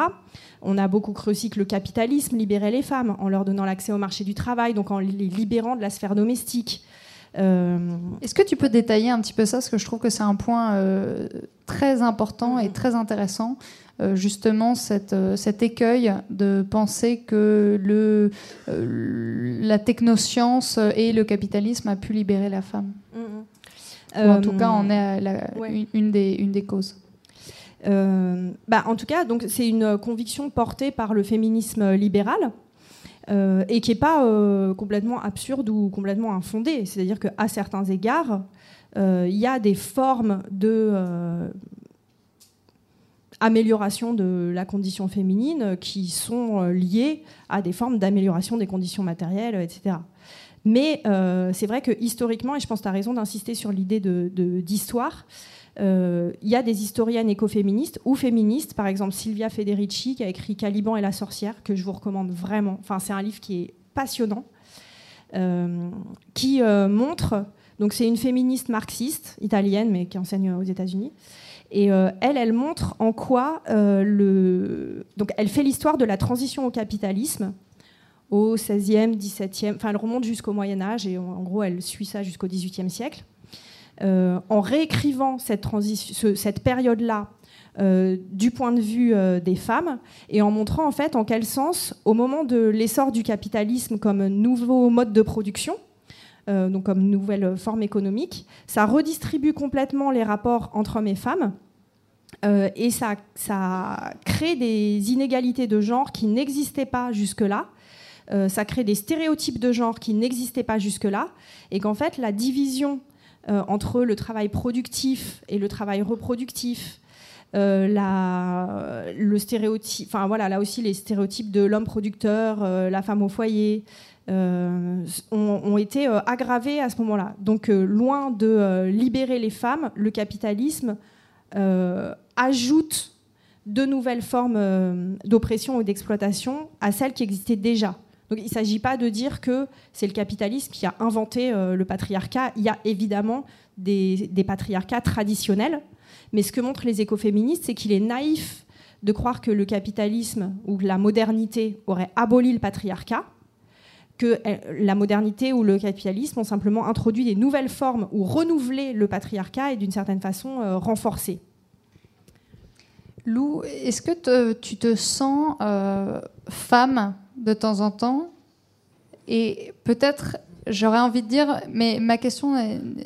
On a beaucoup cru aussi que le capitalisme libérait les femmes en leur donnant l'accès au marché du travail, donc en les libérant de la sphère domestique. Est-ce que tu peux détailler un petit peu ça Parce que je trouve que c'est un point très important et très intéressant. Euh, justement cette, euh, cet écueil de penser que le, euh, la technoscience et le capitalisme a pu libérer la femme. Mm-hmm. en tout cas, on est une, des, une des causes. bah, en tout cas, donc c'est une conviction portée par le féminisme libéral. Et qui n'est pas complètement absurde ou complètement infondée. C'est-à-dire qu'à certains égards, il y a des formes de amélioration de la condition féminine qui sont euh, liées à des formes d'amélioration des conditions matérielles, etc. Mais euh, c'est vrai que historiquement, et je pense que tu as raison d'insister sur l'idée d'histoire, euh, il y a des historiennes écoféministes ou féministes, par exemple Silvia Federici qui a écrit Caliban et la sorcière, que je vous recommande vraiment. Enfin, c'est un livre qui est passionnant, qui montre, donc c'est une féministe marxiste italienne, mais qui enseigne aux États-Unis, et euh, elle, elle montre en quoi euh, le. Donc, elle fait l'histoire de la transition au capitalisme au 16e, 17e, enfin elle remonte jusqu'au Moyen Âge et en gros elle suit ça jusqu'au 18e siècle. En réécrivant cette, période-là du point de vue des femmes et en montrant en fait en quel sens, au moment de l'essor du capitalisme comme nouveau mode de production, euh, donc comme nouvelle forme économique. Ça redistribue complètement les rapports entre hommes et femmes. Euh, et ça, ça, crée des inégalités de genre qui n'existaient pas jusque-là. Euh, ça crée des stéréotypes de genre qui n'existaient pas jusque-là. Et qu'en fait, la division entre le travail productif et le travail reproductif, la, le enfin voilà, là aussi les stéréotypes de l'homme producteur, la femme au foyer, euh, ont, été euh, aggravées à ce moment-là. Donc, euh, loin de libérer les femmes, le capitalisme ajoute de nouvelles formes d'oppression ou d'exploitation à celles qui existaient déjà. Donc il ne s'agit pas de dire que c'est le capitalisme qui a inventé le patriarcat. Il y a évidemment des, patriarcats traditionnels, mais ce que montrent les écoféministes, c'est qu'il est naïf de croire que le capitalisme ou la modernité aurait aboli le patriarcat que euh, la modernité ou le capitalisme ont simplement introduit des nouvelles formes ou renouvelé le patriarcat et d'une certaine façon euh, renforcé. Lou, est-ce que tu te sens euh, femme de temps en temps Et peut-être, j'aurais envie de dire, mais ma question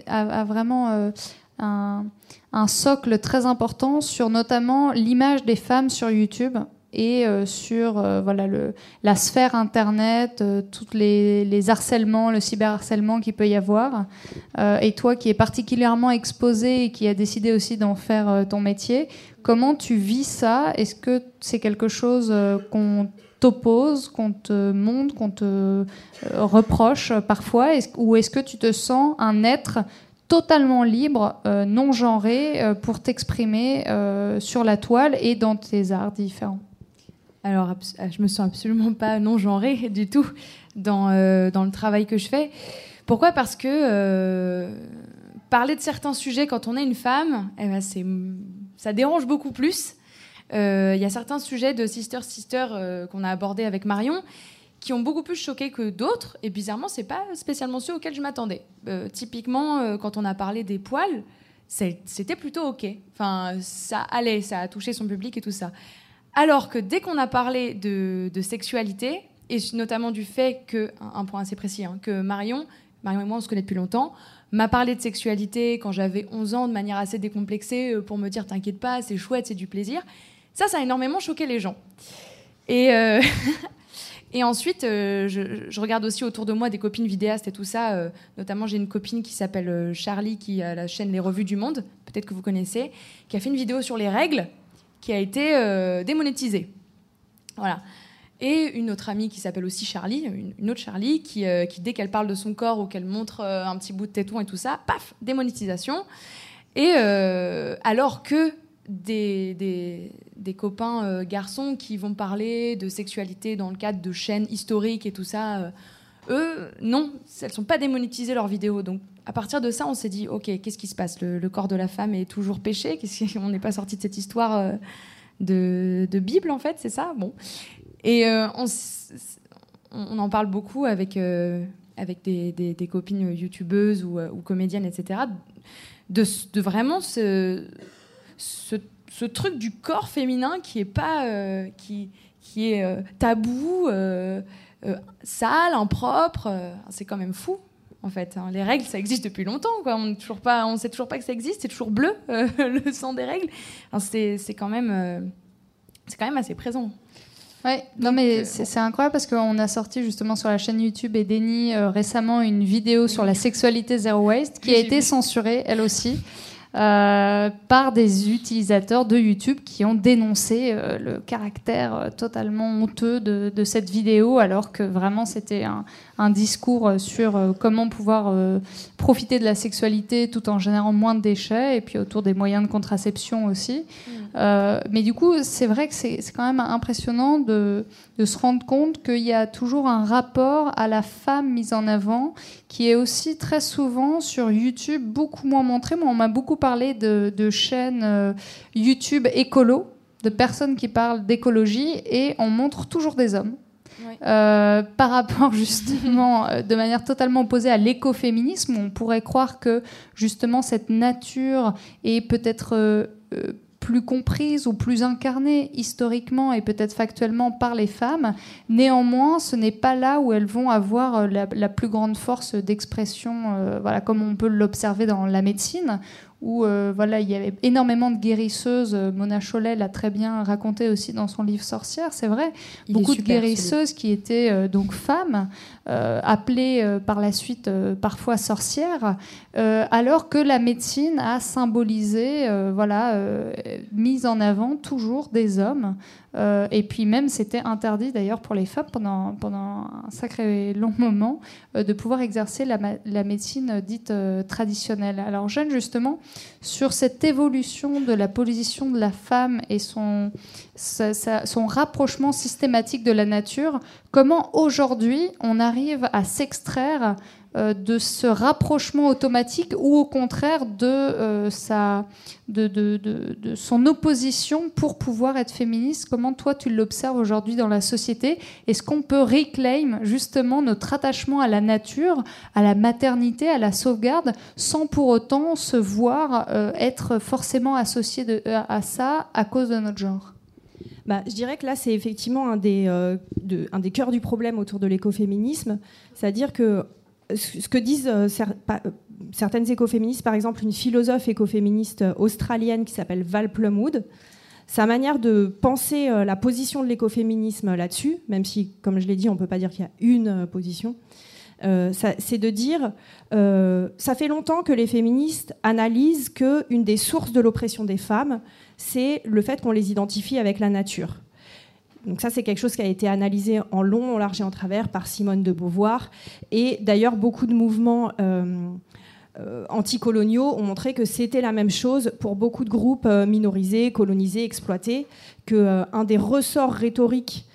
a, vraiment un, un, socle très important sur notamment l'image des femmes sur YouTube et euh, sur euh, voilà, le, la sphère Internet, euh, tous les, les, harcèlements, le cyberharcèlement qu'il peut y avoir. et toi qui es particulièrement exposé et qui a décidé aussi d'en faire ton métier, comment tu vis ça? Est-ce que c'est quelque chose qu'on t'oppose, qu'on te montre, qu'on te reproche parfois? Ou est-ce que tu te sens un être totalement libre, non genré, pour t'exprimer sur la toile et dans tes arts différents? Alors, je me sens absolument pas non genrée du tout dans, euh, dans le travail que je fais. Pourquoi? Parce que euh, parler de certains sujets quand on est une femme, eh ben ça dérange beaucoup plus. Euh, il y a certains sujets de Sister Sister qu'on a abordés avec Marion qui ont beaucoup plus choqué que d'autres. Et bizarrement, c'est pas spécialement ceux auxquels je m'attendais. typiquement, quand on a parlé des poils, c'était plutôt ok. Enfin, ça allait, ça a touché son public et tout ça. Alors que dès qu'on a parlé de, sexualité, et notamment du fait que, un, point assez précis, hein, que Marion, Marion et moi on se connaît depuis longtemps, m'a parlé de sexualité quand j'avais 11 ans de manière assez décomplexée euh, pour me dire t'inquiète pas, c'est chouette, c'est du plaisir. Ça, ça a énormément choqué les gens. Et, euh, ensuite, euh, je, regarde aussi autour de moi des copines vidéastes et tout ça. notamment, j'ai une copine qui s'appelle Charlie, qui a la chaîne Les Revues du Monde, peut-être que vous connaissez, qui a fait une vidéo sur les règles qui a été euh, démonétisée. Voilà. Et une autre amie qui s'appelle aussi Charlie, une, autre Charlie, qui, euh, qui dès qu'elle parle de son corps ou qu'elle montre euh, un petit bout de téton et tout ça, paf, démonétisation. Et alors que des, des, des copains garçons qui vont parler de sexualité dans le cadre de chaînes historiques et tout ça, eux, non, elles sont pas démonétisées leurs vidéos. Donc à partir de ça, on s'est dit, ok, qu'est-ce qui se passe? Le, corps de la femme est toujours péché? On n'est pas sorti de cette histoire euh, de, Bible, en fait, c'est ça? Bon. Et euh, on, en parle beaucoup avec, euh, avec des, copines youtubeuses ou, comédiennes, etc., de, vraiment ce, ce, truc du corps féminin qui est pas... qui, qui est tabou, sale, impropre. c'est quand même fou en fait. Hein. Les règles, ça existe depuis longtemps. Quoi. On ne sait toujours pas que ça existe. C'est toujours bleu, euh, le sang des règles. c'est, quand même, euh, c'est quand même assez présent. Ouais, non mais euh, c'est, incroyable parce qu'on a sorti justement sur la chaîne YouTube et Denny récemment une vidéo sur la sexualité zero waste qui a été censurée elle aussi. Euh, par des utilisateurs de YouTube qui ont dénoncé euh, le caractère euh, totalement honteux de, de, cette vidéo, alors que vraiment c'était un, un, discours sur comment pouvoir profiter de la sexualité tout en générant moins de déchets, et puis autour des moyens de contraception aussi. Mm. mais du coup, c'est vrai que c'est quand même impressionnant de, de se rendre compte qu'il y a toujours un rapport à la femme mise en avant qui est aussi très souvent sur YouTube beaucoup moins montré. Moi, on m'a beaucoup parlé de, chaînes euh, YouTube écolo, de personnes qui parlent d'écologie, et on montre toujours des hommes. Euh, par rapport justement euh, de manière totalement opposée à l'écoféminisme. On pourrait croire que justement cette nature est peut-être plus comprise ou plus incarnée historiquement et peut-être factuellement par les femmes. Néanmoins, ce n'est pas là où elles vont avoir la, plus grande force d'expression, voilà, comme on peut l'observer dans la médecine, où euh, voilà, il y avait énormément de guérisseuses. Euh, Mona Chollet l'a très bien raconté aussi dans son livre Sorcière, c'est vrai. Beaucoup de guérisseuses qui étaient euh, donc femmes, appelées par la suite parfois sorcières, alors que la médecine a symbolisé, voilà, mise en avant toujours des hommes et puis même, c'était interdit d'ailleurs pour les femmes pendant, pendant un sacré long moment de pouvoir exercer la, la médecine dite traditionnelle. Alors Jeanne, justement, sur cette évolution de la position de la femme et son, rapprochement systématique de la nature, comment aujourd'hui on arrive à s'extraire de ce rapprochement automatique ou au contraire de, euh, sa, de, de, de, son opposition pour pouvoir être féministe. Comment toi tu l'observes aujourd'hui dans la société? Est-ce qu'on peut reclaim justement notre attachement à la nature, à la maternité, à la sauvegarde, sans pour autant se voir euh, être forcément associé de, à ça à cause de notre genre? Bah, je dirais que là, c'est effectivement un des, un des cœurs du problème autour de l'écoféminisme. C'est-à-dire que ce que disent euh, euh, certaines écoféministes, par exemple une philosophe écoféministe australienne qui s'appelle Val Plumwood, sa manière de penser euh, la position de l'écoféminisme là-dessus, même si, comme je l'ai dit, on ne peut pas dire qu'il y a une position, c'est de dire, ça fait longtemps que les féministes analysent qu'une des sources de l'oppression des femmes, c'est le fait qu'on les identifie avec la nature. Donc ça, c'est quelque chose qui a été analysé en long, en large et en travers par Simone de Beauvoir. Et d'ailleurs, beaucoup de mouvements euh, euh, anticoloniaux ont montré que c'était la même chose pour beaucoup de groupes euh, minorisés, colonisés, exploités, qu'un des ressorts rhétoriques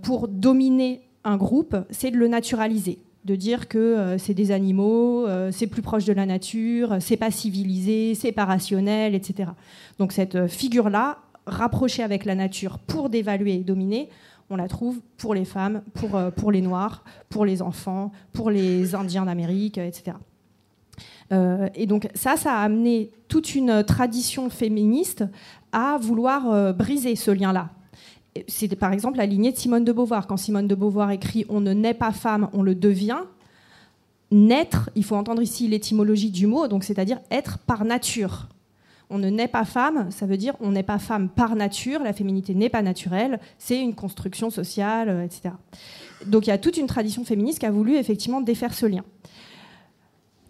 pour dominer un groupe, c'est de le naturaliser de dire que c'est des animaux, c'est plus proche de la nature, c'est pas civilisé, c'est pas rationnel, etc. Donc cette figure-là rapprochée avec la nature pour dévaluer et dominer, on la trouve pour les femmes, pour, euh, pour les Noirs, pour les enfants, pour les Indiens d'Amérique, etc. Euh, et donc ça, ça a amené toute une tradition féministe à vouloir euh, briser ce lien-là. C'est par exemple la lignée de Simone de Beauvoir. Quand Simone de Beauvoir écrit On ne naît pas femme, on le devient, naître, il faut entendre ici l'étymologie du mot, donc c'est-à-dire être par nature on ne naît pas femme, ça veut dire on n'est pas femme par nature, la féminité n'est pas naturelle, c'est une construction sociale, euh, etc. Donc il y a toute une tradition féministe qui a voulu effectivement défaire ce lien.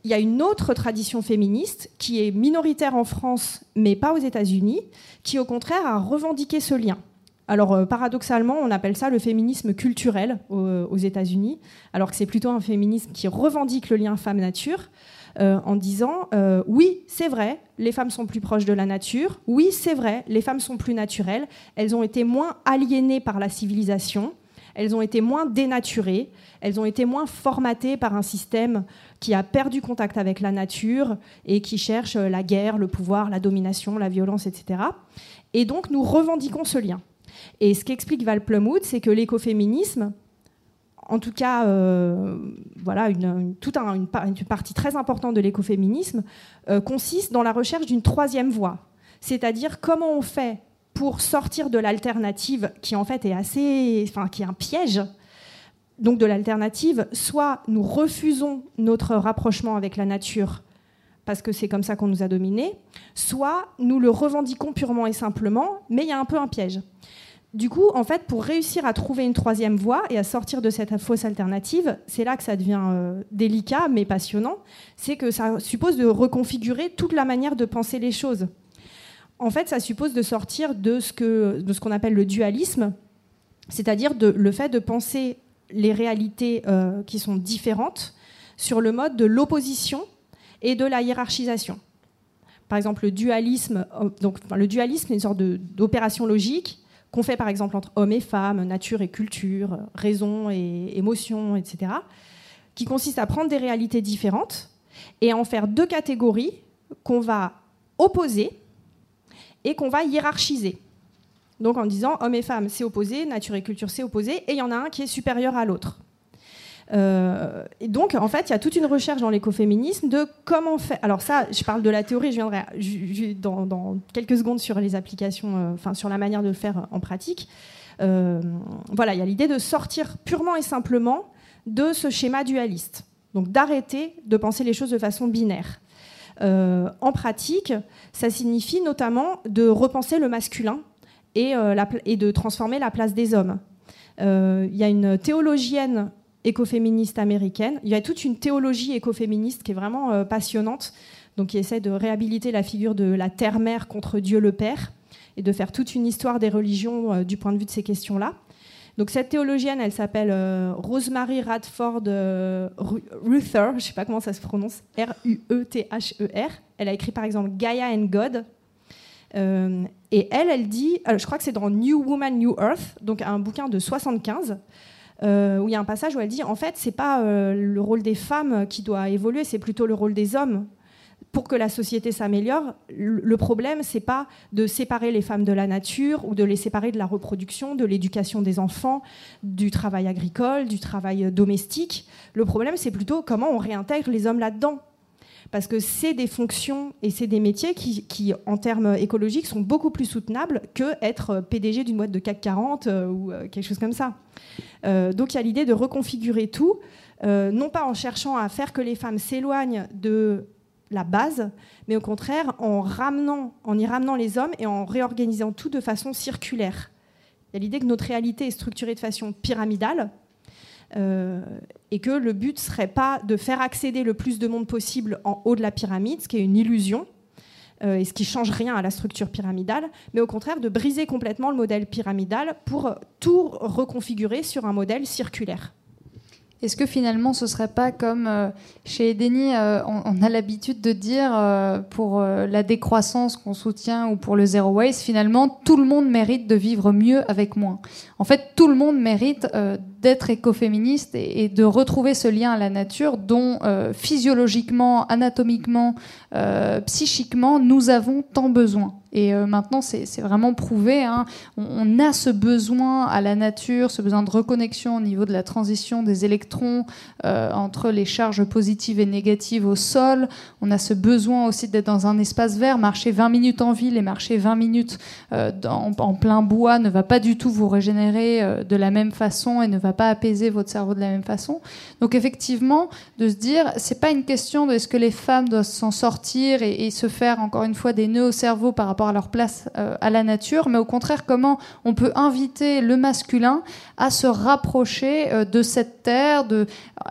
Il y a une autre tradition féministe qui est minoritaire en France, mais pas aux États-Unis, qui au contraire a revendiqué ce lien. Alors euh, paradoxalement, on appelle ça le féminisme culturel aux États-Unis, alors que c'est plutôt un féminisme qui revendique le lien femme-nature. Euh, en disant euh, oui, c'est vrai, les femmes sont plus proches de la nature, oui, c'est vrai, les femmes sont plus naturelles, elles ont été moins aliénées par la civilisation, elles ont été moins dénaturées, elles ont été moins formatées par un système qui a perdu contact avec la nature et qui cherche la guerre, le pouvoir, la domination, la violence, etc. Et donc nous revendiquons ce lien. Et ce qu'explique Val Plumwood, c'est que l'écoféminisme, en tout cas, euh, voilà, une, toute une, partie très importante de l'écoféminisme euh, consiste dans la recherche d'une troisième voie. C'est-à-dire comment on fait pour sortir de l'alternative qui en fait est assez, enfin, qui est un piège. Donc de l'alternative, soit nous refusons notre rapprochement avec la nature parce que c'est comme ça qu'on nous a dominés, soit nous le revendiquons purement et simplement, mais il y a un peu un piège. Du coup, en fait, pour réussir à trouver une troisième voie et à sortir de cette fausse alternative, c'est là que ça devient euh, délicat mais passionnant. C'est que ça suppose de reconfigurer toute la manière de penser les choses. En fait, ça suppose de sortir de ce que de ce qu'on appelle le dualisme, c'est-à-dire le fait de penser les réalités euh, qui sont différentes sur le mode de l'opposition et de la hiérarchisation. Par exemple, le dualisme, euh, donc, le dualisme est une sorte d'opération logique qu'on fait par exemple entre hommes et femmes, nature et culture, raison et émotion, etc., qui consiste à prendre des réalités différentes et à en faire deux catégories qu'on va opposer et qu'on va hiérarchiser. Donc en disant hommes et femmes, c'est opposé, nature et culture, c'est opposé, et il y en a un qui est supérieur à l'autre. Euh, et donc, en fait, il y a toute une recherche dans l'écoféminisme de comment faire. Alors ça, je parle de la théorie, je viendrai dans, quelques secondes sur les applications, euh, enfin sur la manière de le faire en pratique. Euh, voilà, il y a l'idée de sortir purement et simplement de ce schéma dualiste. Donc d'arrêter de penser les choses de façon binaire. en pratique, ça signifie notamment de repenser le masculin et, et de transformer la place des hommes. Il y a une théologienne écoféministe américaine. Il y a toute une théologie écoféministe qui est vraiment euh, passionnante, donc qui essaie de réhabiliter la figure de la terre-mère contre Dieu le Père et de faire toute une histoire des religions euh, du point de vue de ces questions-là. Donc cette théologienne, elle s'appelle euh, Rosemary Radford Ruther, je ne sais pas comment ça se prononce, R-U-E-T-H-E-R. E elle a écrit par exemple Gaia and God. et elle, elle dit, je crois que c'est dans New Woman, New Earth, donc un bouquin de 75. Euh, où il y a un passage où elle dit en fait, c'est pas euh, le rôle des femmes qui doit évoluer, c'est plutôt le rôle des hommes. Pour que la société s'améliore, le problème, c'est pas de séparer les femmes de la nature ou de les séparer de la reproduction, de l'éducation des enfants, du travail agricole, du travail domestique. Le problème, c'est plutôt comment on réintègre les hommes là-dedans parce que c'est des fonctions et c'est des métiers qui, en termes écologiques, sont beaucoup plus soutenables que être PDG d'une boîte de CAC 40 euh, ou euh, quelque chose comme ça. Euh, donc il y a l'idée de reconfigurer tout, non pas en cherchant à faire que les femmes s'éloignent de la base, mais au contraire en, ramenant, en y ramenant les hommes et en réorganisant tout de façon circulaire. Il y a l'idée que notre réalité est structurée de façon pyramidale, euh, et que le but serait pas de faire accéder le plus de monde possible en haut de la pyramide, ce qui est une illusion, euh, et ce qui change rien à la structure pyramidale, mais au contraire de briser complètement le modèle pyramidal pour tout reconfigurer sur un modèle circulaire. Est-ce que finalement ce serait pas comme euh, chez Edeni, on, a l'habitude de dire pour la décroissance qu'on soutient ou pour le zero waste, finalement tout le monde mérite de vivre mieux avec moins. En fait, tout le monde mérite d'être écoféministe et, de retrouver ce lien à la nature dont euh, physiologiquement, anatomiquement, euh, psychiquement, nous avons tant besoin. Et euh, maintenant, c'est vraiment prouvé. Hein. On, a ce besoin à la nature, ce besoin de reconnexion au niveau de la transition des électrons entre les charges positives et négatives au sol. On a ce besoin aussi d'être dans un espace vert. Marcher 20 minutes en ville et marcher 20 minutes en plein bois ne va pas du tout vous régénérer de la même façon et ne va pas apaiser votre cerveau de la même façon. Donc effectivement, de se dire, c'est pas une question de est-ce que les femmes doivent s'en sortir et, se faire encore une fois des nœuds au cerveau par rapport à leur place euh, à la nature, mais au contraire comment on peut inviter le masculin à se rapprocher euh, de cette terre. De,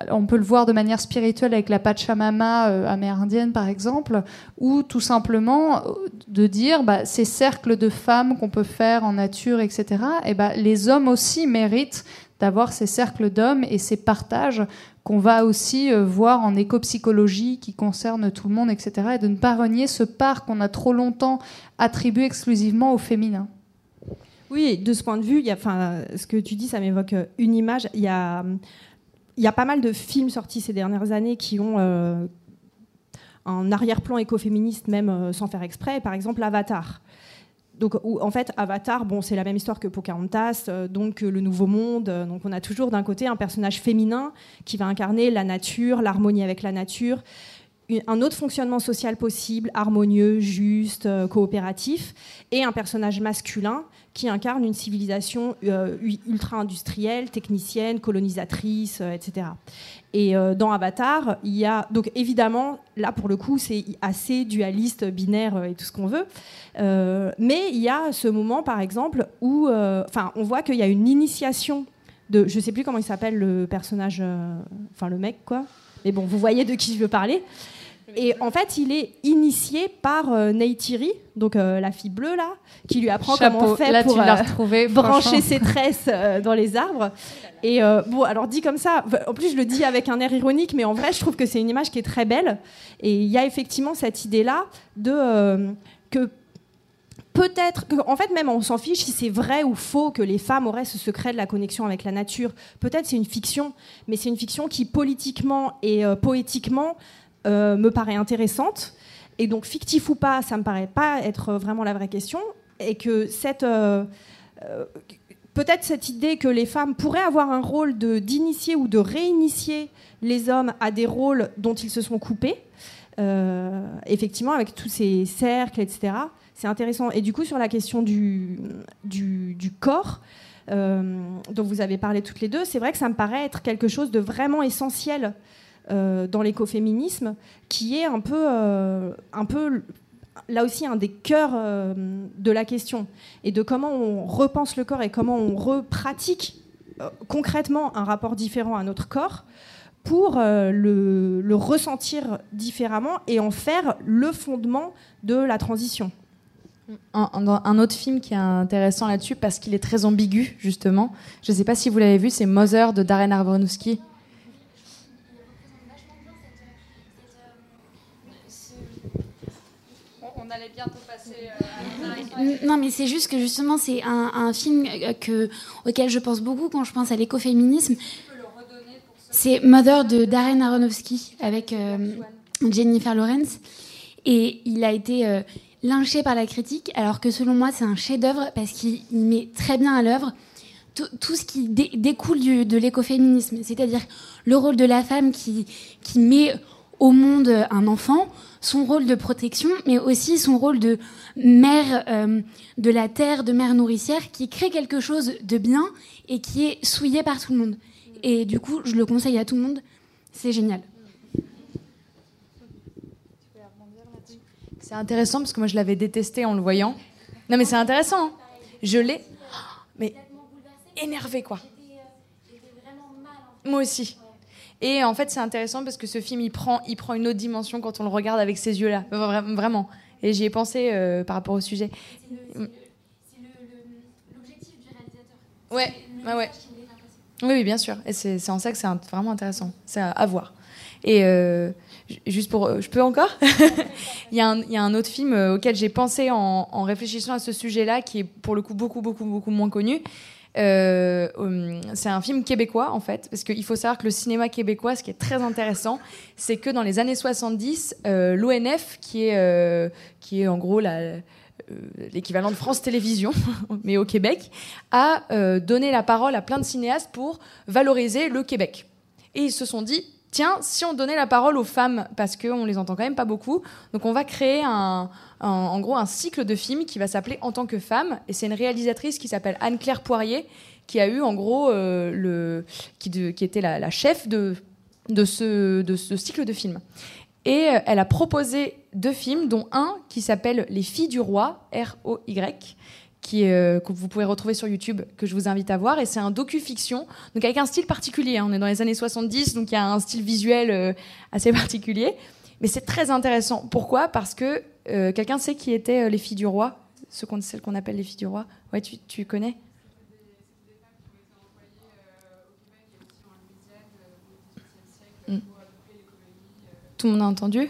on peut le voir de manière spirituelle avec la Pachamama euh, amérindienne par exemple, ou tout simplement de dire bah, ces cercles de femmes qu'on peut faire en nature, etc. Et bah, les hommes aussi méritent d'avoir ces cercles d'hommes et ces partages qu'on va aussi euh, voir en éco-psychologie qui concerne tout le monde, etc. Et de ne pas renier ce part qu'on a trop longtemps attribué exclusivement au féminin. Oui, de ce point de vue, y a, ce que tu dis, ça m'évoque euh, une image. Il y a, y a pas mal de films sortis ces dernières années qui ont euh, un arrière-plan écoféministe, même sans faire exprès. Par exemple, Avatar donc en fait Avatar, bon, c'est la même histoire que Pocahontas, euh, donc euh, le Nouveau Monde. Euh, donc on a toujours d'un côté un personnage féminin qui va incarner la nature, l'harmonie avec la nature, un autre fonctionnement social possible, harmonieux, juste, coopératif, et un personnage masculin qui incarne une civilisation ultra-industrielle, technicienne, colonisatrice, etc. Et euh, dans Avatar, il y a donc évidemment là pour le coup c'est assez dualiste, binaire euh, et tout ce qu'on veut, euh, mais il y a ce moment par exemple où, enfin, on voit qu'il y a une initiation de, je sais plus comment il s'appelle le personnage, enfin le mec quoi, mais bon, vous voyez de qui je veux parler. Et en fait, il est initié par euh, Neytiri, donc euh, la fille bleue là, qui lui apprend comment faire pour euh, brancher ses tresses dans les arbres. Et bon, alors dit comme ça, en plus je le dis avec un air ironique, mais en vrai, je trouve que c'est une image qui est très belle. Et il y a effectivement cette idée-là de que peut-être, en fait même on s'en fiche si c'est vrai ou faux que les femmes auraient ce secret de la connexion avec la nature. Peut-être c'est une fiction, mais c'est une fiction qui politiquement et poétiquement euh, me paraît intéressante. Et donc, fictif ou pas, ça me paraît pas être vraiment la vraie question. et que cette peut-être cette idée que les femmes pourraient avoir un rôle d'initier ou de réinitier les hommes à des rôles dont ils se sont coupés, euh, effectivement, avec tous ces cercles, etc. C'est intéressant. Et du coup, sur la question du, corps, euh, dont vous avez parlé toutes les deux, c'est vrai que ça me paraît être quelque chose de vraiment essentiel euh, dans l'écoféminisme, qui est un peu, un peu là aussi un des cœurs de la question, et de comment on repense le corps et comment on repratique concrètement un rapport différent à notre corps pour euh, le, ressentir différemment et en faire le fondement de la transition. Un, autre film qui est intéressant là-dessus parce qu'il est très ambigu justement. Je ne sais pas si vous l'avez vu, c'est Mother de Darren Aronofsky. Allait bientôt passer. Euh, non, mais c'est juste que justement, c'est un, film que, auquel je pense beaucoup quand je pense à l'écoféminisme. C'est Mother de Darren Aronofsky avec euh, Jennifer Lawrence. Et il a été euh, lynché par la critique, alors que selon moi, c'est un chef-d'œuvre parce qu'il met très bien à l'œuvre tout ce qui découle de l'écoféminisme, c'est-à-dire le rôle de la femme qui, qui met au monde un enfant, son rôle de protection, mais aussi son rôle de mère euh, de la terre, de mère nourricière, qui crée quelque chose de bien et qui est souillé par tout le monde. Et du coup, je le conseille à tout le monde. C'est génial. C'est intéressant parce que moi, je l'avais détesté en le voyant. Non, mais c'est intéressant. Hein. Je l'ai. Mais énervé, quoi. Moi aussi. Et en fait, c'est intéressant parce que ce film, il prend, il prend une autre dimension quand on le regarde avec ces yeux-là. Vraiment. Et j'y ai pensé euh, par rapport au sujet. C'est l'objectif du réalisateur. Ouais, ouais, ouais. Oui, bien sûr. Et c'est en ça que c'est vraiment intéressant. C'est à, voir. Et euh, juste pour. Euh, je peux encore? Il, y a un, il, y a un, autre film auquel j'ai pensé en, en, réfléchissant à ce sujet-là, qui est pour le coup beaucoup, beaucoup, beaucoup moins connu. Euh, c'est un film québécois en fait, parce qu'il faut savoir que le cinéma québécois, ce qui est très intéressant, c'est que dans les années 70, euh, l'ONF, qui est qui est en gros euh, l'équivalent de France Télévisions, mais au Québec, a euh, donné la parole à plein de cinéastes pour valoriser le Québec. Et ils se sont dit, tiens, si on donnait la parole aux femmes, parce qu'on les entend quand même pas beaucoup, donc on va créer un, en gros un cycle de films qui va s'appeler En tant que femme, et c'est une réalisatrice qui s'appelle Anne-Claire Poirier, qui a eu en gros euh, qui, était la, chef de, de, ce, de ce cycle de films. Et euh, elle a proposé deux films, dont un qui s'appelle Les filles du roi, R-O-Y, euh, que vous pouvez retrouver sur YouTube, que je vous invite à voir. Et c'est un docu-fiction, donc avec un style particulier. Hein. On est dans les années 70, donc il y a un style visuel euh, assez particulier. Mais c'est très intéressant. Pourquoi? Parce que quelqu'un sait qui étaient les filles du roi, ce qu'on, celles qu'on appelle les filles du roi? Ouais, tu, tu connais? Tout le monde a entendu?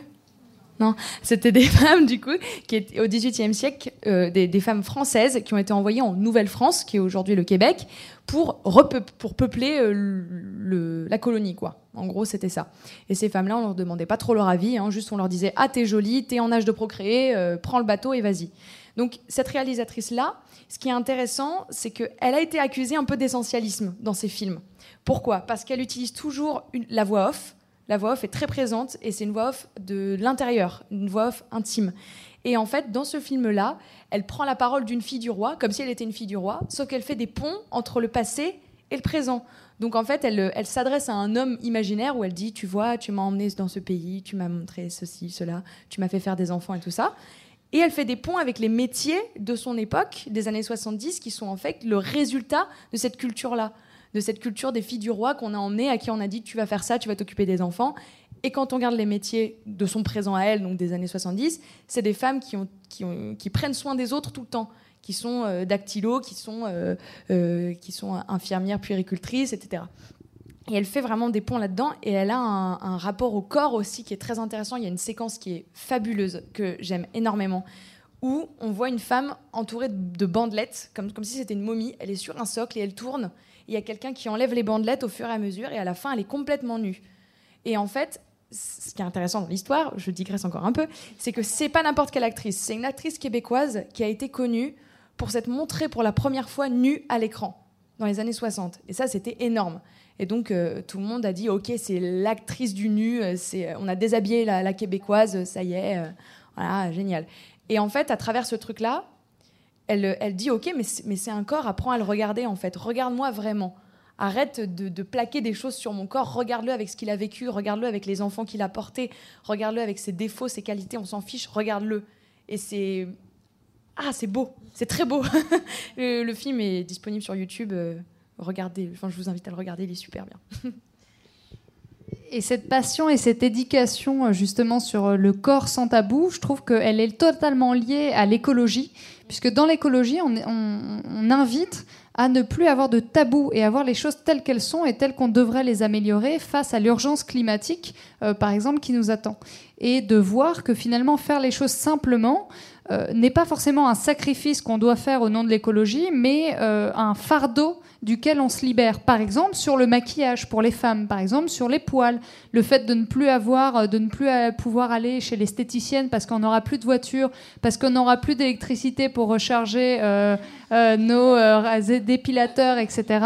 Non, c'était des femmes du coup qui étaient au XVIIIe siècle, euh, des, femmes françaises qui ont été envoyées en Nouvelle-France, qui est aujourd'hui le Québec, pour, pour peupler euh, la colonie quoi. En gros, c'était ça. Et ces femmes-là, on leur demandait pas trop leur avis, hein, juste on leur disait ah t'es jolie, t'es en âge de procréer, euh, prends le bateau et vas-y. Donc cette réalisatrice là, ce qui est intéressant, c'est qu'elle a été accusée un peu d'essentialisme dans ses films. Pourquoi? Parce qu'elle utilise toujours la voix off la voix off est très présente et c'est une voix off de l'intérieur, une voix off intime. Et en fait, dans ce film-là, elle prend la parole d'une fille du roi, comme si elle était une fille du roi, sauf qu'elle fait des ponts entre le passé et le présent. Donc en fait, elle, elle s'adresse à un homme imaginaire où elle dit, tu vois, tu m'as emmené dans ce pays, tu m'as montré ceci, cela, tu m'as fait faire des enfants et tout ça. Et elle fait des ponts avec les métiers de son époque, des années 70, qui sont en fait le résultat de cette culture-là de cette culture des filles du roi qu'on a emmené, à qui on a dit tu vas faire ça, tu vas t'occuper des enfants. Et quand on regarde les métiers de son présent à elle, donc des années 70, c'est des femmes qui, ont, qui, prennent soin des autres tout le temps, qui sont euh, dactylos, qui sont, euh, euh, qui sont infirmières, puéricultrices, etc. Et elle fait vraiment des ponts là-dedans. Et elle a un, un, rapport au corps aussi qui est très intéressant. Il y a une séquence qui est fabuleuse, que j'aime énormément, où on voit une femme entourée de bandelettes, comme, comme si c'était une momie. Elle est sur un socle et elle tourne il y a quelqu'un qui enlève les bandelettes au fur et à mesure, et à la fin, elle est complètement nue. Et en fait, ce qui est intéressant dans l'histoire, je digresse encore un peu, c'est que c'est pas n'importe quelle actrice, c'est une actrice québécoise qui a été connue pour s'être montrée pour la première fois nue à l'écran dans les années 60. Et ça, c'était énorme. Et donc, euh, tout le monde a dit, OK, c'est l'actrice du nu, euh, c'est, on a déshabillé la, québécoise, ça y est, voilà, génial. Et en fait, à travers ce truc-là, elle, elle dit, OK, mais, c'est un corps, apprends à le regarder, en fait. Regarde-moi vraiment. Arrête de, plaquer des choses sur mon corps. Regarde-le avec ce qu'il a vécu. Regarde-le avec les enfants qu'il a portés. Regarde-le avec ses défauts, ses qualités. On s'en fiche. Regarde-le. Et c'est. Ah, c'est beau. C'est très beau. le, film est disponible sur YouTube. Euh, regardez. Enfin, je vous invite à le regarder. Il est super bien. Et cette passion et cette éducation euh, justement sur euh, le corps sans tabou, je trouve qu'elle est totalement liée à l'écologie, puisque dans l'écologie, on, invite à ne plus avoir de tabou et à voir les choses telles qu'elles sont et telles qu'on devrait les améliorer face à l'urgence climatique, euh, par exemple, qui nous attend. Et de voir que finalement faire les choses simplement euh, n'est pas forcément un sacrifice qu'on doit faire au nom de l'écologie, mais euh, un fardeau duquel on se libère. Par exemple, sur le maquillage pour les femmes, par exemple, sur les poils, le fait de ne plus avoir, de ne plus pouvoir aller chez l'esthéticienne parce qu'on n'aura plus de voiture, parce qu'on n'aura plus d'électricité pour recharger nos dépilateurs, etc.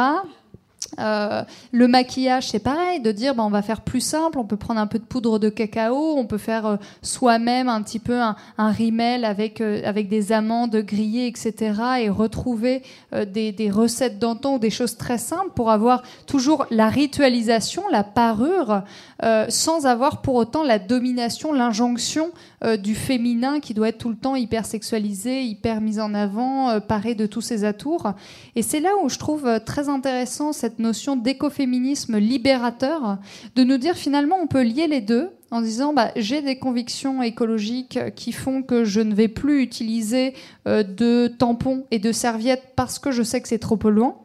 Euh, le maquillage, c'est pareil, de dire bah, on va faire plus simple, on peut prendre un peu de poudre de cacao, on peut faire euh, soi-même un petit peu un, un rimel avec, euh, avec des amandes grillées, etc. et retrouver des, des, recettes d'antan ou des choses très simples pour avoir toujours la ritualisation, la parure, sans avoir pour autant la domination, l'injonction du féminin qui doit être tout le temps hyper sexualisé, hyper mis en avant, paré de tous ses atours. Et c'est là où je trouve très intéressant cette d'écoféminisme libérateur, de nous dire finalement on peut lier les deux en disant bah, j'ai des convictions écologiques qui font que je ne vais plus utiliser euh, de tampons et de serviettes parce que je sais que c'est trop polluant.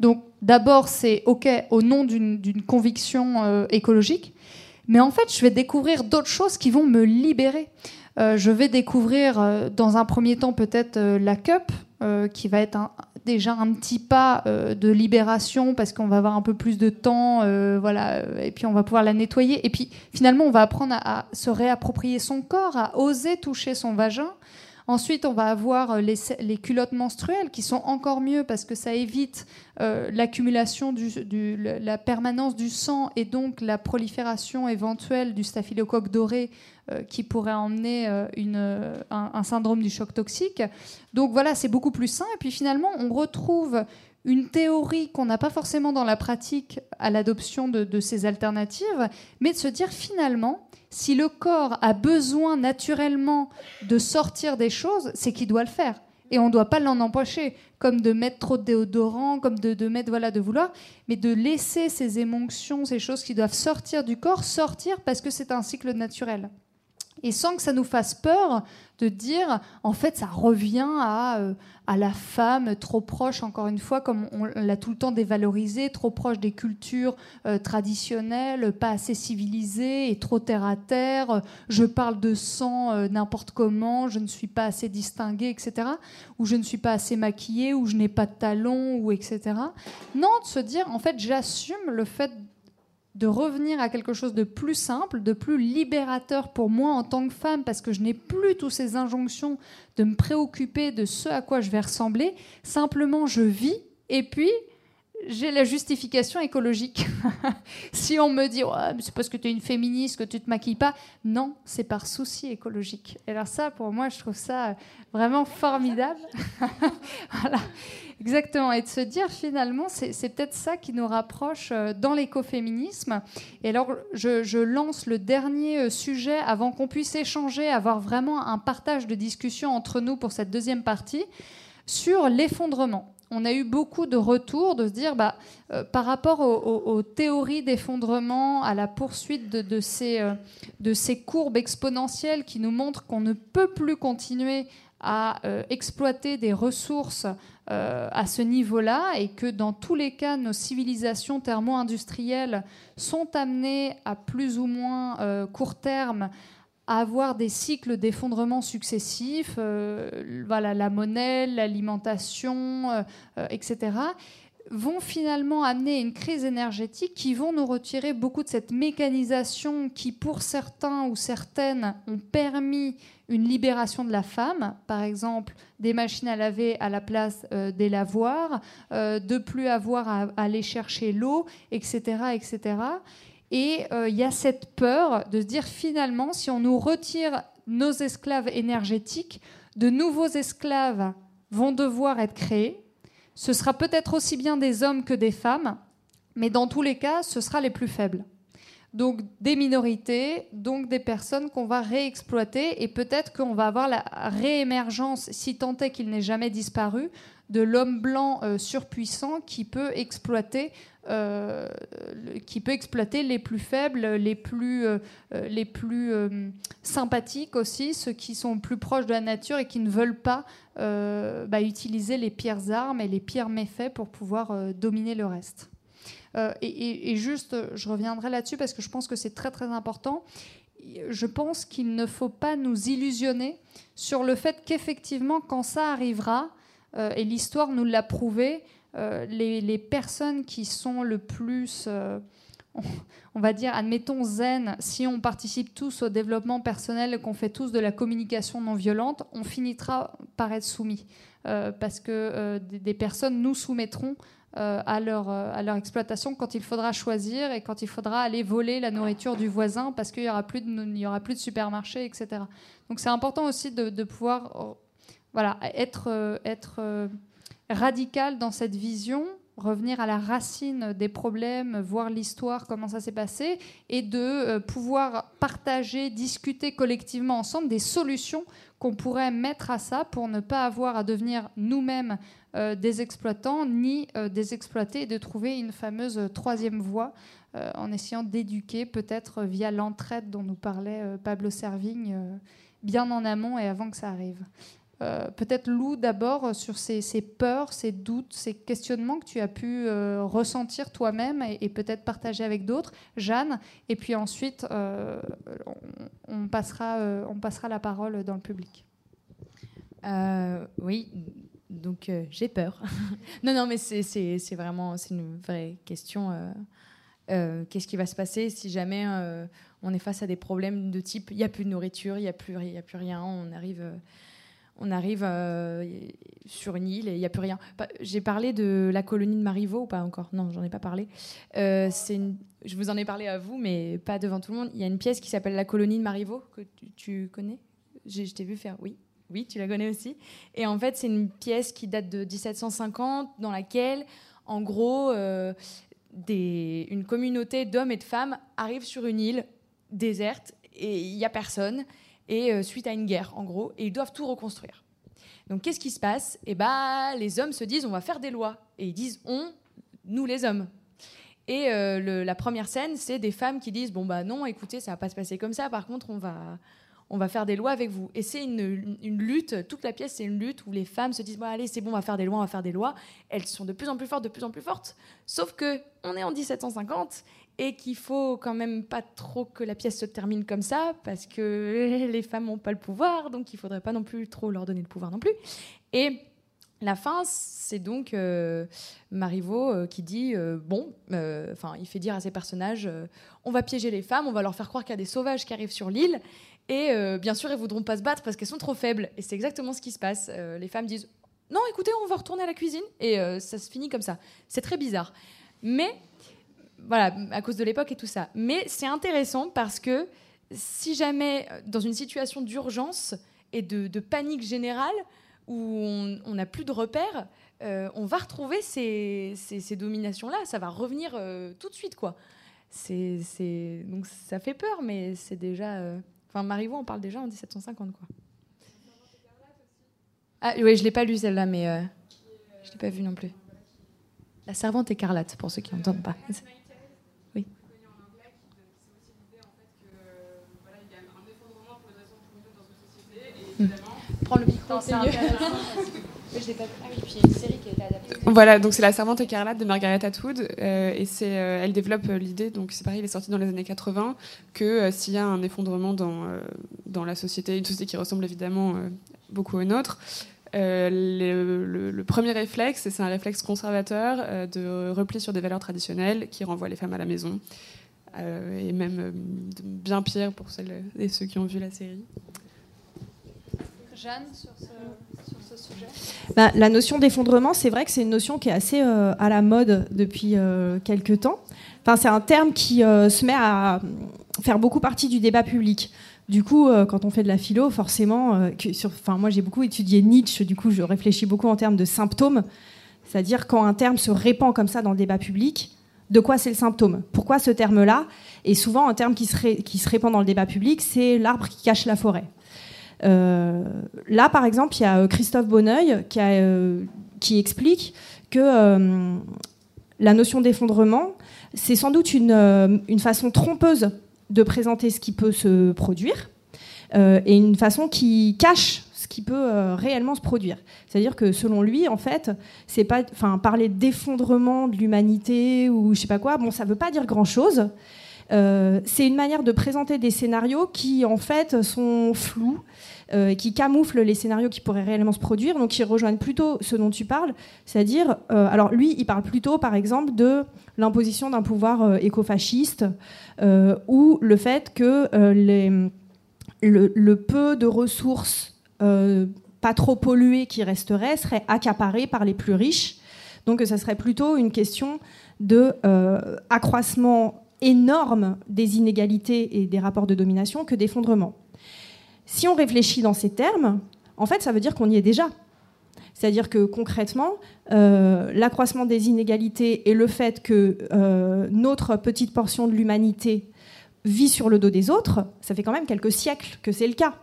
Donc d'abord c'est ok au nom d'une conviction euh, écologique, mais en fait je vais découvrir d'autres choses qui vont me libérer. Euh, je vais découvrir dans un premier temps peut-être la cup, qui va être un, déjà un petit pas euh, de libération parce qu'on va avoir un peu plus de temps, euh, voilà, et puis on va pouvoir la nettoyer. Et puis finalement, on va apprendre à, se réapproprier son corps, à oser toucher son vagin. Ensuite, on va avoir euh, les, culottes menstruelles qui sont encore mieux parce que ça évite l'accumulation, du, la permanence du sang et donc la prolifération éventuelle du staphylocoque doré euh, qui pourrait emmener euh, une, euh, un, syndrome du choc toxique. Donc voilà, c'est beaucoup plus sain. Et puis finalement, on retrouve une théorie qu'on n'a pas forcément dans la pratique à l'adoption de, ces alternatives, mais de se dire finalement, si le corps a besoin naturellement de sortir des choses, c'est qu'il doit le faire. Et on ne doit pas l'en empocher, comme de mettre trop de déodorant, comme de, de, mettre, voilà, de vouloir, mais de laisser ces émotions, ces choses qui doivent sortir du corps, sortir parce que c'est un cycle naturel et sans que ça nous fasse peur de dire, en fait, ça revient à, euh, à la femme trop proche, encore une fois, comme on, l'a tout le temps dévalorisé, trop proche des cultures euh, traditionnelles, pas assez civilisée et trop terre à terre. je parle de sang euh, n'importe comment, je ne suis pas assez distinguée, etc. Ou je ne suis pas assez maquillée, ou je n'ai pas de talons, ou etc. Non, de se dire, en fait, j'assume le fait de revenir à quelque chose de plus simple, de plus libérateur pour moi en tant que femme, parce que je n'ai plus toutes ces injonctions de me préoccuper de ce à quoi je vais ressembler. Simplement, je vis et puis j'ai la justification écologique. si on me dit c'est parce que tu es une féministe que tu te maquilles pas, non, c'est par souci écologique. Et alors ça, pour moi, je trouve ça vraiment formidable. voilà, exactement. Et de se dire finalement, c'est peut-être ça qui nous rapproche euh, dans l'écoféminisme. Et alors, je, lance le dernier euh, sujet avant qu'on puisse échanger, avoir vraiment un partage de discussion entre nous pour cette deuxième partie sur l'effondrement on a eu beaucoup de retours de se dire, bah, euh, par rapport aux, théories d'effondrement, à la poursuite de, ces, euh, de, ces, courbes exponentielles qui nous montrent qu'on ne peut plus continuer à euh, exploiter des ressources à ce niveau-là et que dans tous les cas, nos civilisations thermo-industrielles sont amenées à plus ou moins court terme avoir des cycles d'effondrement successifs, euh, voilà, la monnaie, l'alimentation, euh, euh, etc. vont finalement amener une crise énergétique qui vont nous retirer beaucoup de cette mécanisation qui, pour certains ou certaines, ont permis une libération de la femme, par exemple des machines à laver à la place des lavoirs, de plus avoir à, aller chercher l'eau, etc., etc. Et euh, il y a cette peur de se dire finalement, si on nous retire nos esclaves énergétiques, de nouveaux esclaves vont devoir être créés ce sera peut-être aussi bien des hommes que des femmes, mais dans tous les cas, ce sera les plus faibles. Donc des minorités, donc des personnes qu'on va réexploiter et peut-être qu'on va avoir la réémergence, si tant est qu'il n'ait jamais disparu, de l'homme blanc euh, surpuissant qui peut exploiter euh, qui peut exploiter les plus faibles, les plus, euh, les plus sympathiques aussi, ceux qui sont plus proches de la nature et qui ne veulent pas bah, utiliser les pires armes et les pires méfaits pour pouvoir dominer le reste. Et, juste, je reviendrai là-dessus parce que je pense que c'est très très important. Je pense qu'il ne faut pas nous illusionner sur le fait qu'effectivement, quand ça arrivera, euh, et l'histoire nous l'a prouvé, euh, les, personnes qui sont le plus, euh, on va dire, admettons zen, si on participe tous au développement personnel et qu'on fait tous de la communication non violente, on finira par être soumis. parce que des, personnes nous soumettront à, leur, à leur exploitation quand il faudra choisir et quand il faudra aller voler la nourriture du voisin parce qu'il n'y aura, plus de, aura plus de supermarché, etc. Donc c'est important aussi de, de pouvoir voilà, être, euh, être euh, radical dans cette vision, revenir à la racine des problèmes, voir l'histoire, comment ça s'est passé, et de euh, pouvoir partager, discuter collectivement ensemble des solutions qu'on pourrait mettre à ça pour ne pas avoir à devenir nous-mêmes des exploitants ni des exploités et de trouver une fameuse troisième voie en essayant d'éduquer peut-être via l'entraide dont nous parlait Pablo Servigne bien en amont et avant que ça arrive. Euh, peut-être Lou d'abord euh, sur ces, peurs, ces doutes, ces questionnements que tu as pu euh, ressentir toi-même et, peut-être partager avec d'autres. Jeanne, et puis ensuite on, passera, on passera la parole dans le public. oui, donc j'ai peur. non, non, mais c'est vraiment une vraie question. Qu'est-ce qui va se passer si jamais on est face à des problèmes de type il n'y a plus de nourriture, il n'y a, a plus rien, on arrive on arrive euh, sur une île et il n'y a plus rien. J'ai parlé de la colonie de Marivaux ou pas encore? Non, j'en ai pas parlé. Euh, je vous en ai parlé à vous, mais pas devant tout le monde. Il y a une pièce qui s'appelle La colonie de Marivaux, que tu, connais? Je t'ai vu faire, oui. Oui, tu la connais aussi. Et en fait, c'est une pièce qui date de 1750, dans laquelle, en gros, euh, une communauté d'hommes et de femmes arrive sur une île déserte et il n'y a personne et euh, suite à une guerre, en gros, et ils doivent tout reconstruire. Donc qu'est-ce qui se passe? Eh ben, les hommes se disent on va faire des lois, et ils disent on, nous les hommes. Et euh, la première scène, c'est des femmes qui disent bon bah non, écoutez, ça va pas se passer comme ça. Par contre, on va on va faire des lois avec vous. Et c'est une, une, lutte, toute la pièce, c'est une lutte où les femmes se disent bon, allez, c'est bon, on va faire des lois, on va faire des lois. Elles sont de plus en plus fortes, de plus en plus fortes. Sauf que on est en 1750 et qu'il faut quand même pas trop que la pièce se termine comme ça parce que les femmes n'ont pas le pouvoir, donc il faudrait pas non plus trop leur donner le pouvoir non plus. Et la fin, c'est donc euh, Marivaux euh, qui dit euh, bon, enfin, il fait dire à ses personnages on va piéger les femmes, on va leur faire croire qu'il y a des sauvages qui arrivent sur l'île, et bien sûr, elles voudront pas se battre parce qu'elles sont trop faibles. Et c'est exactement ce qui se passe. les femmes disent non, écoutez, on va retourner à la cuisine, et ça se finit comme ça. C'est très bizarre. Mais voilà, à cause de l'époque et tout ça. Mais c'est intéressant parce que si jamais, dans une situation d'urgence et de, panique générale, où on n'a plus de repères, euh, on va retrouver ces, dominations-là. Ça va revenir euh, tout de suite, quoi. Donc ça fait peur, mais c'est déjà... Euh, enfin, Marivaux, on parle déjà en 1750, quoi. Ah oui, je l'ai pas lu celle-là, mais je l'ai pas vue non plus. La servante écarlate, pour ceux qui n'entendent pas. Prends le micro, c'est mieux. Voilà, donc c'est La Servante écarlate de Margaret Atwood. Euh, et c'est, euh, elle développe euh, l'idée, donc c'est pareil, il est sorti dans les années 80, que s'il y a un effondrement dans, dans la société, une société qui ressemble évidemment beaucoup aux nôtres, euh, le, le, premier réflexe, et c'est un réflexe conservateur, euh, de repli sur des valeurs traditionnelles qui renvoient les femmes à la maison. Euh, et même bien pire pour celles et ceux qui ont vu la série. Jeanne, sur ce, sujet bah, La notion d'effondrement, c'est vrai que c'est une notion qui est assez à la mode depuis quelques temps. Enfin, c'est un terme qui se met à faire beaucoup partie du débat public. Du coup, euh, quand on fait de la philo, forcément, euh, enfin, moi j'ai beaucoup étudié Nietzsche, du coup je réfléchis beaucoup en termes de symptômes, c'est-à-dire quand un terme se répand comme ça dans le débat public, de quoi c'est le symptôme? Pourquoi ce terme-là? Et souvent, un terme qui se, répand dans le débat public, c'est l'arbre qui cache la forêt. Euh, là, par exemple, il y a Christophe Bonneuil qui, qui explique que la notion d'effondrement, c'est sans doute une, façon trompeuse de présenter ce qui peut se produire euh, et une façon qui cache ce qui peut euh, réellement se produire. C'est-à-dire que selon lui, en fait, c'est pas, enfin, parler d'effondrement de l'humanité ou je sais pas quoi. Bon, ça veut pas dire grand-chose. Euh, c'est une manière de présenter des scénarios qui en fait sont flous, qui camouflent les scénarios qui pourraient réellement se produire, donc qui rejoignent plutôt ce dont tu parles, c'est-à-dire, alors lui, il parle plutôt, par exemple, de l'imposition d'un pouvoir écofasciste euh, ou le fait que euh, le, peu de ressources euh, pas trop polluées qui resteraient seraient accaparées par les plus riches. Donc ça serait plutôt une question de accroissement énorme des inégalités et des rapports de domination que d'effondrement. Si on réfléchit dans ces termes, en fait, ça veut dire qu'on y est déjà. C'est-à-dire que concrètement, euh, l'accroissement des inégalités et le fait que euh, notre petite portion de l'humanité vit sur le dos des autres, ça fait quand même quelques siècles que c'est le cas.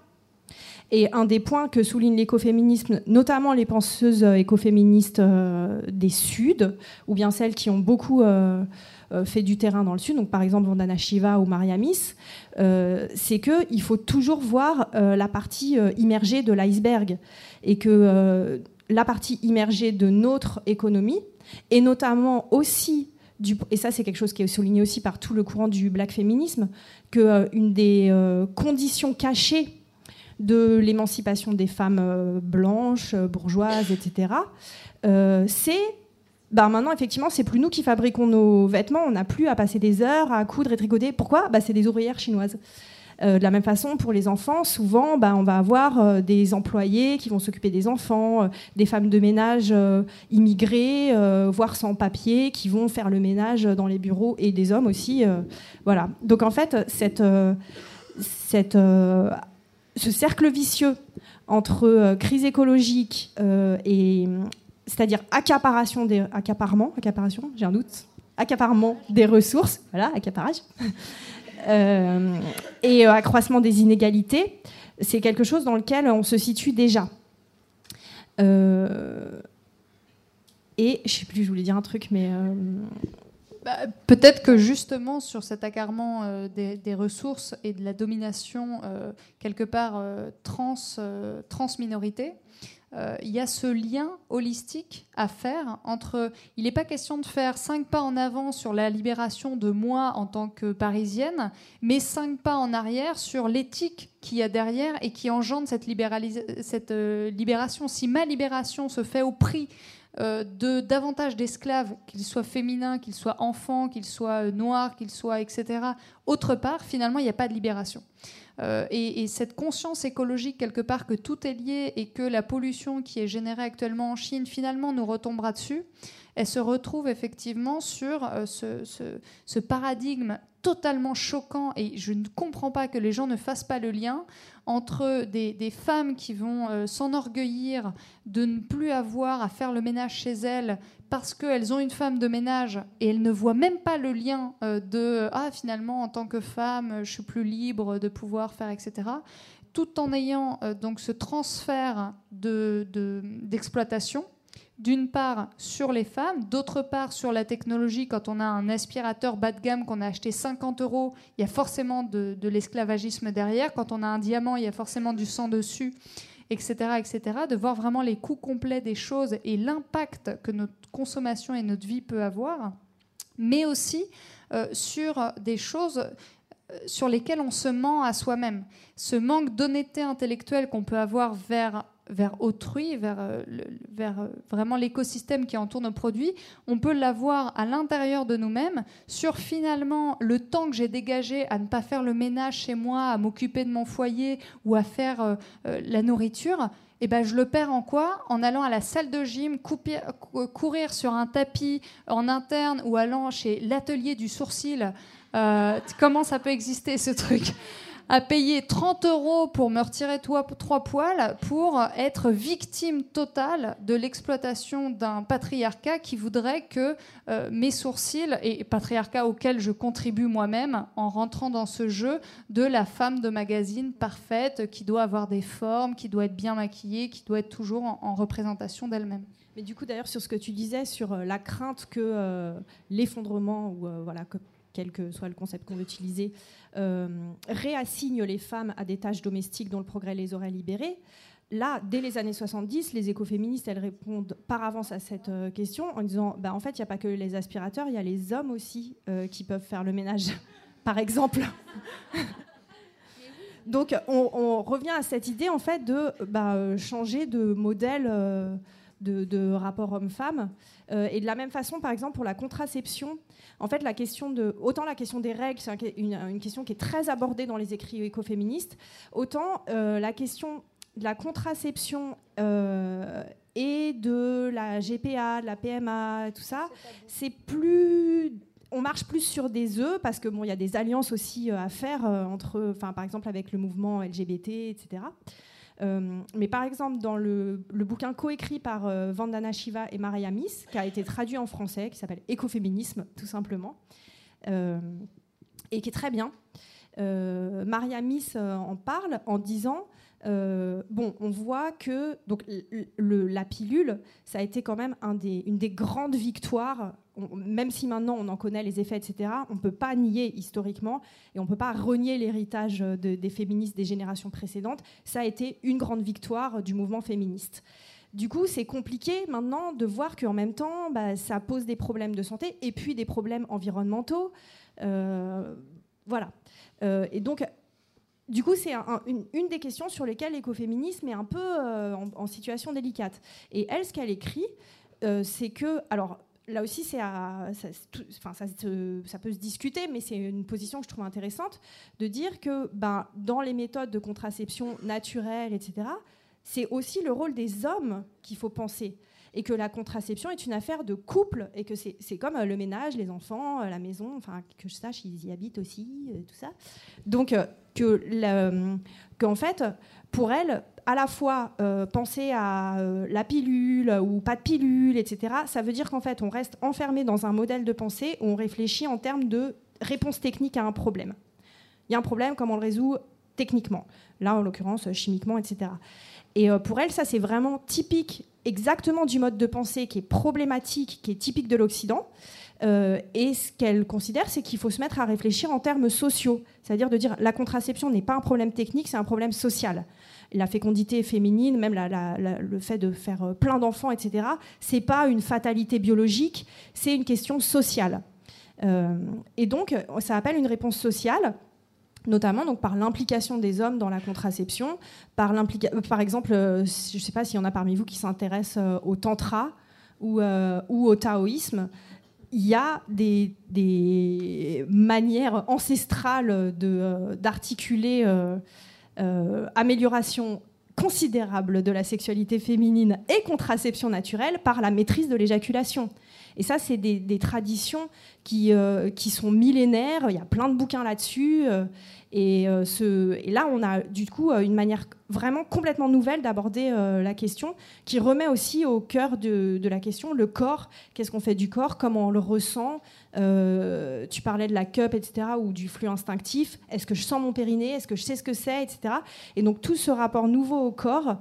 Et un des points que souligne l'écoféminisme, notamment les penseuses écoféministes euh, des Suds, ou bien celles qui ont beaucoup fait du terrain dans le Sud, donc par exemple Vandana Shiva ou Mariamis, c'est qu'il faut toujours voir la partie immergée de l'iceberg. Et que la partie immergée de notre économie, et notamment aussi, du, et ça c'est quelque chose qui est souligné aussi par tout le courant du black féminisme, qu'une euh, une des euh, conditions cachées de l'émancipation des femmes euh, blanches, bourgeoises, etc., c'est bah maintenant, effectivement, c'est plus nous qui fabriquons nos vêtements. On n'a plus à passer des heures à coudre et tricoter. Pourquoi? Bah, C'est des ouvrières chinoises. Euh, de la même façon, pour les enfants, souvent, bah, on va avoir euh, des employés qui vont s'occuper des enfants, euh, des femmes de ménage immigrées, voire sans papier, qui vont faire le ménage dans les bureaux, et des hommes aussi. voilà. Donc en fait, cette, cette, ce cercle vicieux entre crise écologique et c'est-à-dire accaparation des accaparement, accaparation, j'ai un doute, accaparement des ressources, voilà, accaparage, euh, et euh, accroissement des inégalités, c'est quelque chose dans lequel on se situe déjà. Euh, et je sais plus, je voulais dire un truc, mais bah, peut-être que justement sur cet accarement des, ressources et de la domination quelque part trans transminorité, euh, il y a ce lien holistique à faire entre. Il n'est pas question de faire cinq pas en avant sur la libération de moi en tant que parisienne, mais cinq pas en arrière sur l'éthique qu'il y a derrière et qui engendre cette, euh, libération. Si ma libération se fait au prix euh, de davantage d'esclaves, qu'ils soient féminins, qu'ils soient enfants, qu'ils soient noirs, qu'ils soient etc. Autre part, finalement, il n'y a pas de libération. Euh, et, cette conscience écologique, quelque part, que tout est lié et que la pollution qui est générée actuellement en Chine, finalement, nous retombera dessus, elle se retrouve effectivement sur euh, ce, paradigme totalement choquant et je ne comprends pas que les gens ne fassent pas le lien entre des, femmes qui vont euh, s'enorgueillir de ne plus avoir à faire le ménage chez elles parce qu'elles ont une femme de ménage et elles ne voient même pas le lien euh, de ah finalement en tant que femme je suis plus libre de pouvoir faire etc tout en ayant donc ce transfert d'exploitation d'une part sur les femmes, d'autre part sur la technologie. Quand on a un aspirateur bas de gamme qu'on a acheté 50 euros, il y a forcément de, l'esclavagisme derrière. Quand on a un diamant, il y a forcément du sang dessus, etc., etc. De voir vraiment les coûts complets des choses et l'impact que notre consommation et notre vie peut avoir, mais aussi euh, sur des choses euh, sur lesquelles on se ment à soi-même. Ce manque d'honnêteté intellectuelle qu'on peut avoir vers vers autrui, vers, euh, vers euh, vraiment l'écosystème qui entoure nos produits, on peut l'avoir à l'intérieur de nous-mêmes sur finalement le temps que j'ai dégagé à ne pas faire le ménage chez moi, à m'occuper de mon foyer ou à faire euh, la nourriture. Et ben, je le perds en quoi? En allant à la salle de gym, courir sur un tapis en interne ou allant chez l'atelier du sourcil. Comment ça peut exister ce truc? À payer 30 euros pour me retirer trois poils pour être victime totale de l'exploitation d'un patriarcat qui voudrait que euh, mes sourcils, et patriarcat auquel je contribue moi-même en rentrant dans ce jeu de la femme de magazine parfaite qui doit avoir des formes, qui doit être bien maquillée, qui doit être toujours en, en représentation d'elle-même. Mais du coup, d'ailleurs, sur ce que tu disais, sur euh, la crainte que euh, l'effondrement, ou voilà, que- quel que soit le concept qu'on veut utiliser, réassigne les femmes à des tâches domestiques dont le progrès les aurait libérées. Là, dès les années 70, les écoféministes, elles répondent par avance à cette euh, question en disant bah, en fait, il n'y a pas que les aspirateurs, il y a les hommes aussi euh, qui peuvent faire le ménage, par exemple. Donc, on, revient à cette idée en fait de bah, euh, changer de modèle euh, de, de rapport homme-femme. Euh, et de la même façon, par exemple, pour la contraception, en fait, la question de autant la question des règles, c'est un- une, question qui est très abordée dans les écrits écoféministes, autant euh, la question de la contraception euh, et de la GPA, de la PMA, tout ça, c'est plus on marche plus sur des œufs parce que bon, il y a des alliances aussi à faire entre, enfin, par exemple avec le mouvement LGBT, etc. Euh, mais par exemple, dans le, bouquin coécrit par euh, Vandana Shiva et Maria Miss, qui a été traduit en français, qui s'appelle Écoféminisme, tout simplement, euh, et qui est très bien, Maria Miss en parle en disant bon, on voit que donc, la pilule, ça a été quand même une des grandes victoires, Même si maintenant on en connaît les effets, etc., on ne peut pas nier historiquement et on ne peut pas renier l'héritage de- des féministes des générations précédentes. Ça a été une grande victoire du mouvement féministe. Du coup, c'est compliqué maintenant de voir qu'en même temps, bah, ça pose des problèmes de santé et puis des problèmes environnementaux. Euh, voilà. Euh, et donc, du coup, c'est un- un- une, des questions sur lesquelles l'écoféminisme est un peu euh, en, en situation délicate. Et elle, ce qu'elle écrit, c'est que, alors là aussi, c'est à- ça, ça, peut se discuter, mais c'est une position que je trouve intéressante de dire que ben, dans les méthodes de contraception naturelle, etc., c'est aussi le rôle des hommes qu'il faut penser. Et que la contraception est une affaire de couple, et que c'est comme euh, le ménage, les enfants, euh, la maison, enfin, que je sache, ils y habitent aussi, euh, tout ça. Donc, que qu'en fait, pour elle, à la fois euh, penser à euh, la pilule ou pas de pilule, etc., ça veut dire qu'en fait, on reste enfermé dans un modèle de pensée où on réfléchit en termes de réponse technique à un problème. Il y a un problème, comment on le résout techniquement? Là, en l'occurrence, chimiquement, etc. Et euh, pour elle, ça, c'est vraiment typique exactement du mode de pensée qui est problématique, qui est typique de l'Occident. Euh, et ce qu'elle considère, c'est qu'il faut se mettre à réfléchir en termes sociaux. C'est-à-dire de dire la contraception n'est pas un problème technique, c'est un problème social. La fécondité féminine, même le fait de faire euh, plein d'enfants, etc., c'est pas une fatalité biologique, c'est une question sociale. Euh, et donc, ça appelle une réponse sociale notamment donc par l'implication des hommes dans la contraception, par, euh, par exemple, je ne sais pas s'il y en a parmi vous qui s'intéressent au tantra ou, au taoïsme, il y a des, manières ancestrales d'articuler amélioration considérable de la sexualité féminine et contraception naturelle par la maîtrise de l'éjaculation. Et ça, c'est des, traditions qui, euh, qui sont millénaires. Il y a plein de bouquins là-dessus. euh, et, euh, et là, on a du coup une manière vraiment complètement nouvelle d'aborder la question, qui remet aussi au cœur de, la question le corps. Qu'est-ce qu'on fait du corps? Comment on le ressent? Tu parlais de la cup, etc., ou du flux instinctif. Est-ce que je sens mon périnée? Est-ce que je sais ce que c'est, etc. Et donc tout ce rapport nouveau au corps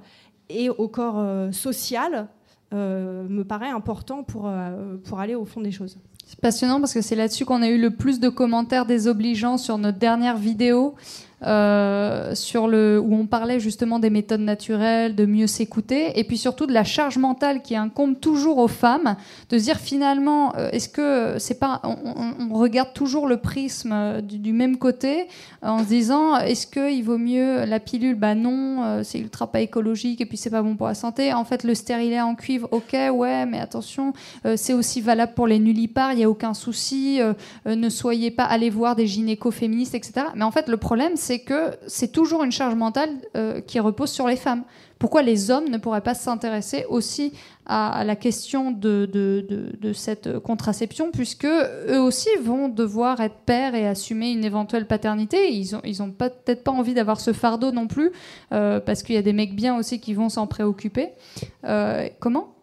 et au corps social me paraît important pour, euh, pour aller au fond des choses. C'est passionnant parce que c'est là-dessus qu'on a eu le plus de commentaires désobligeants sur notre dernière vidéo. Euh, sur le, où on parlait justement des méthodes naturelles, de mieux s'écouter, et puis surtout de la charge mentale qui incombe toujours aux femmes, de dire finalement, euh, est-ce que c'est pas, on, regarde toujours le prisme euh, du, même côté, en se disant, est-ce qu'il vaut mieux la pilule? Bah non, c'est ultra pas écologique, et puis c'est pas bon pour la santé. En fait, le stérilet en cuivre, ok, ouais, mais attention, c'est aussi valable pour les nullipares, il n'y a aucun souci, ne soyez pas allés voir des gynéco féministes, etc. Mais en fait, le problème, c'est c'est que c'est toujours une charge mentale euh, qui repose sur les femmes. Pourquoi les hommes ne pourraient pas s'intéresser aussi à, la question de, cette contraception, puisque eux aussi vont devoir être pères et assumer une éventuelle paternité. Ils n'ont ils ont peut-être pas envie d'avoir ce fardeau non plus, euh, parce qu'il y a des mecs bien aussi qui vont s'en préoccuper. Euh, comment?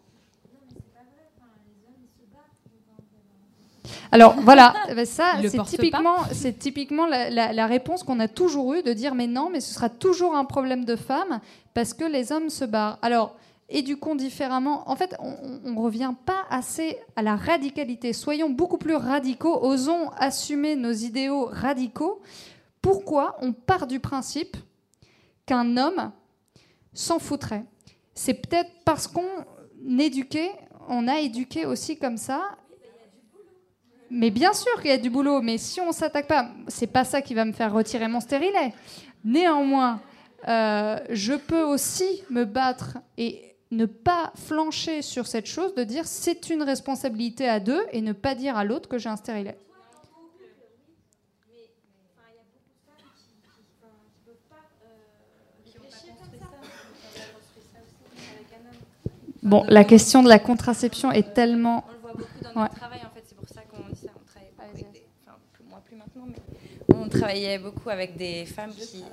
Alors voilà, eh ben, ça c'est typiquement, c'est typiquement la, réponse qu'on a toujours eue de dire mais non, mais ce sera toujours un problème de femmes parce que les hommes se barrent. Alors éduquons différemment. En fait, on ne revient pas assez à la radicalité. Soyons beaucoup plus radicaux, osons assumer nos idéaux radicaux. Pourquoi on part du principe qu'un homme s'en foutrait? C'est peut-être parce qu'on éduquait, on a éduqué aussi comme ça, mais bien sûr qu'il y a du boulot, mais si on s'attaque pas, c'est pas ça qui va me faire retirer mon stérilet. Néanmoins, euh, je peux aussi me battre et ne pas flancher sur cette chose, de dire c'est une responsabilité à deux et ne pas dire à l'autre que j'ai un stérilet. Bon, la question de la contraception est tellement. On le voit beaucoup dans notre travail on travaillait beaucoup avec des femmes qui.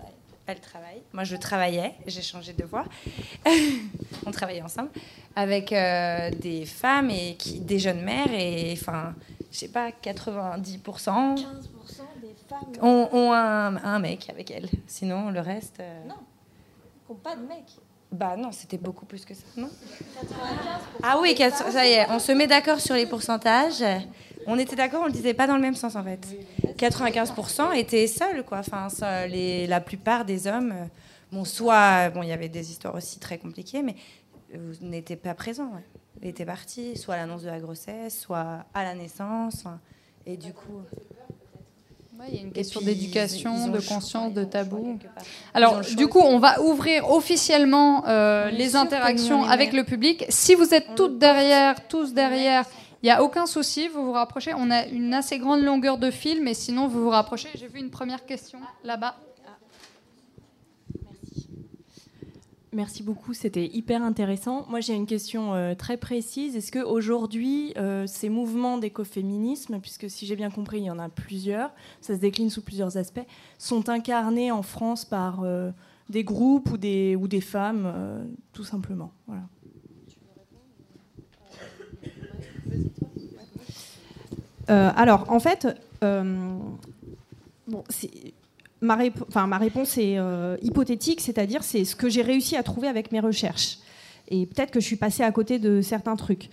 Elles travaillent. Moi, je travaillais. J'ai changé de voix. on travaillait ensemble avec euh, des femmes et qui, des jeunes mères et enfin, je sais pas, 90%. 15% des femmes ont, un, mec avec elles. Sinon, le reste. Euh, non, n'ont pas de mec. Bah non, c'était beaucoup plus que ça, non? 95%. Ah oui, ça y est, on se met d'accord sur les pourcentages. On était d'accord, on le disait pas dans le même sens en fait. 95% étaient seuls, quoi. Enfin, les, la plupart des hommes, euh, bon, soit, bon, il y avait des histoires aussi très compliquées, mais euh, n'étaient pas présents. Ouais. Ils étaient partis, soit à l'annonce de la grossesse, soit à la naissance. et du coup. il y a une question d'éducation, de conscience, de tabou. Alors, du coup, on va ouvrir officiellement euh, les interactions avec le public. Si vous êtes toutes derrière, tous derrière, il n'y a aucun souci, vous vous rapprochez. On a une assez grande longueur de fil, mais sinon, vous vous rapprochez. J'ai vu une première question là-bas. Merci. Beaucoup, c'était hyper intéressant. Moi, j'ai une question euh, très précise. Est-ce qu'aujourd'hui, euh, ces mouvements d'écoféminisme, puisque si j'ai bien compris, il y en a plusieurs, ça se décline sous plusieurs aspects, sont incarnés en France par euh, des groupes ou des, femmes, tout simplement. Euh, alors, en fait, euh, ma, ma, réponse est euh, hypothétique, c'est-à-dire c'est ce que j'ai réussi à trouver avec mes recherches. Et peut-être que je suis passée à côté de certains trucs.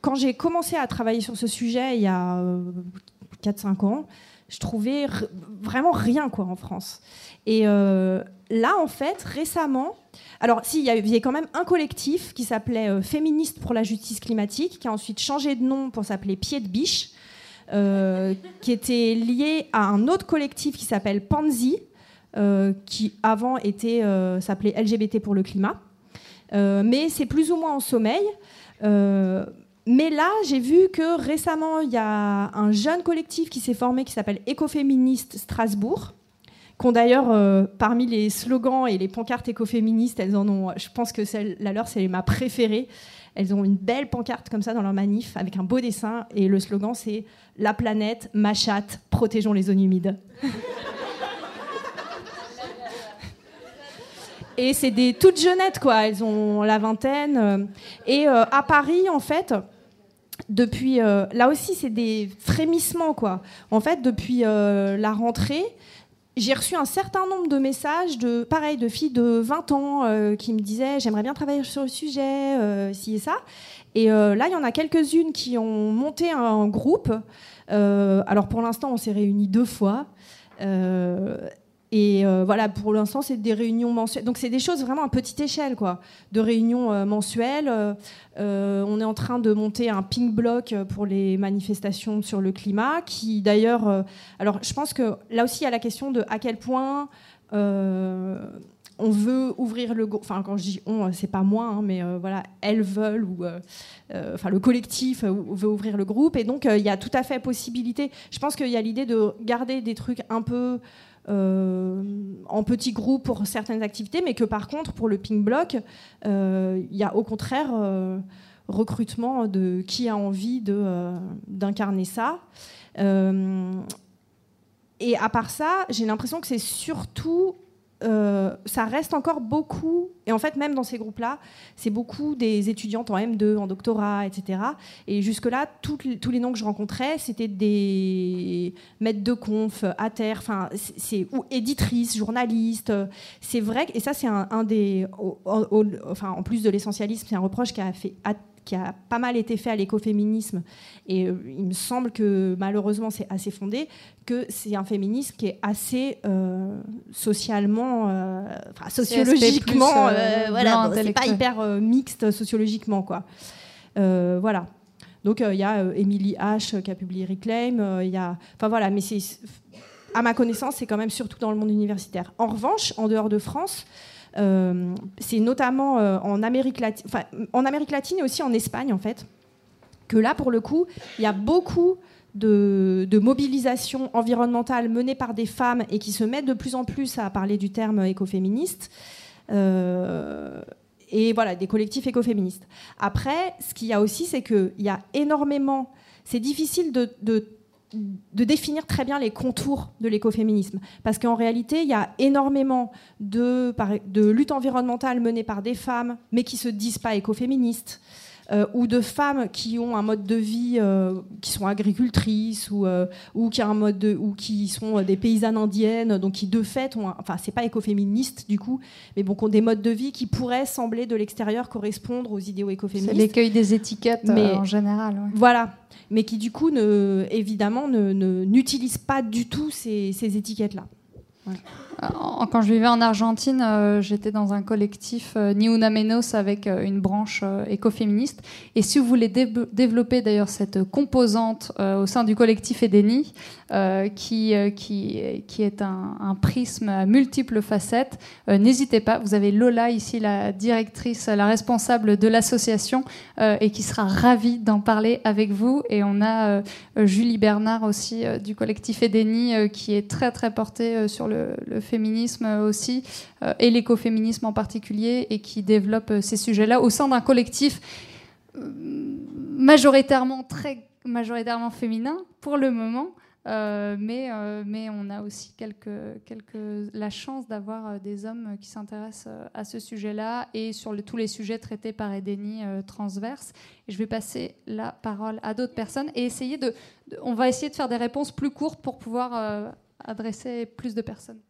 quand j'ai commencé à travailler sur ce sujet il y a 4-5 ans, je trouvais vraiment rien quoi en France. Et là, en fait, récemment, alors, si, il y avait quand même un collectif qui s'appelait euh, Féministes pour la justice climatique, qui a ensuite changé de nom pour s'appeler Pied de Biche, euh, qui était lié à un autre collectif qui s'appelle Panzi, euh, qui avant était s'appelait LGBT pour le climat. mais c'est plus ou moins en sommeil. mais là, j'ai vu que récemment, il y a un jeune collectif qui s'est formé qui s'appelle Écoféministe Strasbourg, qu'ont d'ailleurs, euh, parmi les slogans et les pancartes écoféministes, elles en ont, je pense que celle, la leur, c'est ma préférée. Elles ont une belle pancarte comme ça dans leur manif, avec un beau dessin, et le slogan, c'est La planète, ma chatte, protégeons les zones humides. et c'est des toutes jeunettes, quoi. Elles ont la vingtaine. Et euh, à Paris, en fait, depuis euh, là aussi c'est des frémissements quoi. En fait depuis la rentrée, j'ai reçu un certain nombre de messages de pareil de filles de 20 ans euh, qui me disaient j'aimerais bien travailler sur le sujet euh, ci et ça Et là, il y en a quelques-unes qui ont monté un groupe. alors pour l'instant, on s'est réunis deux fois. Et euh, voilà, pour l'instant, c'est des réunions mensuelles. Donc, c'est des choses vraiment à petite échelle, quoi. De réunions euh, mensuelles. Euh, on est en train de monter un pink block pour les manifestations sur le climat, qui d'ailleurs. alors, je pense que là aussi, il y a la question de à quel point. on veut ouvrir le enfin quand je dis on c'est pas moi hein, mais voilà elles veulent ou enfin le collectif veut ouvrir le groupe et donc il y a tout à fait possibilité je pense qu'il y a l'idée de garder des trucs un peu en petits groupes pour certaines activités, mais que par contre, pour le ping block, euh, il y a au contraire euh, recrutement de qui a envie d'incarner ça. et à part ça, j'ai l'impression que c'est surtout euh, ça reste encore beaucoup, et en fait même dans ces groupes-là, c'est beaucoup des étudiantes en M2, en doctorat, etc. Et jusque-là, tous les noms que je rencontrais, c'était des maîtres de conf, à terre, enfin, c'est ou éditrices, journalistes. C'est vrai, et ça c'est un, des, enfin en plus de l'essentialisme, c'est un reproche qui a fait qui a pas mal été fait à l'écoféminisme, et euh, il me semble que malheureusement c'est assez fondé, que c'est un féminisme qui est assez euh, socialement, euh, enfin, sociologiquement, voilà, c'est pas hyper mixte sociologiquement, quoi. voilà. Donc il y a Emily H qui a publié Reclaim, il y a, enfin voilà, mais c'est, à ma connaissance, c'est quand même surtout dans le monde universitaire. En revanche, en dehors de France, c'est notamment euh, en, Amérique latine, en Amérique latine et aussi en Espagne, en fait, que là, pour le coup, il y a beaucoup de, de mobilisation environnementale menée par des femmes et qui se mettent de plus en plus à parler du terme écoféministe. Euh, et voilà, des collectifs écoféministes. Après, ce qu'il y a aussi, c'est qu'il y a énormément. C'est difficile de de définir très bien les contours de l'écoféminisme. Parce qu'en réalité, il y a énormément de, luttes environnementales menées par des femmes, mais qui se disent pas écoféministes. Euh, ou de femmes qui ont un mode de vie, euh, qui sont agricultrices ou, euh, ou qui un mode de, ou qui sont des paysannes indiennes, donc qui de fait ont, enfin c'est pas écoféministe du coup, mais bon, qui ont des modes de vie qui pourraient sembler de l'extérieur correspondre aux idéaux écoféministes. C'est l'écueil des étiquettes mais, en général. Voilà, mais qui du coup, ne, évidemment, n'utilisent pas du tout ces, ces Quand je vivais en Argentine, euh, j'étais dans un collectif euh, Menos avec euh, une branche écoféministe. Et si vous voulez développer d'ailleurs cette composante au sein du collectif Edeni, qui, qui, qui est un, un, prisme à multiples facettes, n'hésitez pas. Vous avez Lola ici, la directrice, la responsable de l'association, et qui sera ravie d'en parler avec vous. Et on a Julie Bernard aussi du collectif Edeni, qui est très très portée sur le, le féminisme aussi, euh, et l'écoféminisme en particulier, et qui développe euh, ces sujets-là au sein d'un collectif euh, majoritairement très majoritairement féminin pour le moment. mais, mais on a aussi quelques, quelques, la chance d'avoir des hommes qui s'intéressent à ce sujet-là et sur tous les sujets traités par Edeni transverse. Et je vais passer la parole à d'autres personnes et essayer de, On va essayer de faire des réponses plus courtes pour pouvoir adresser plus de personnes.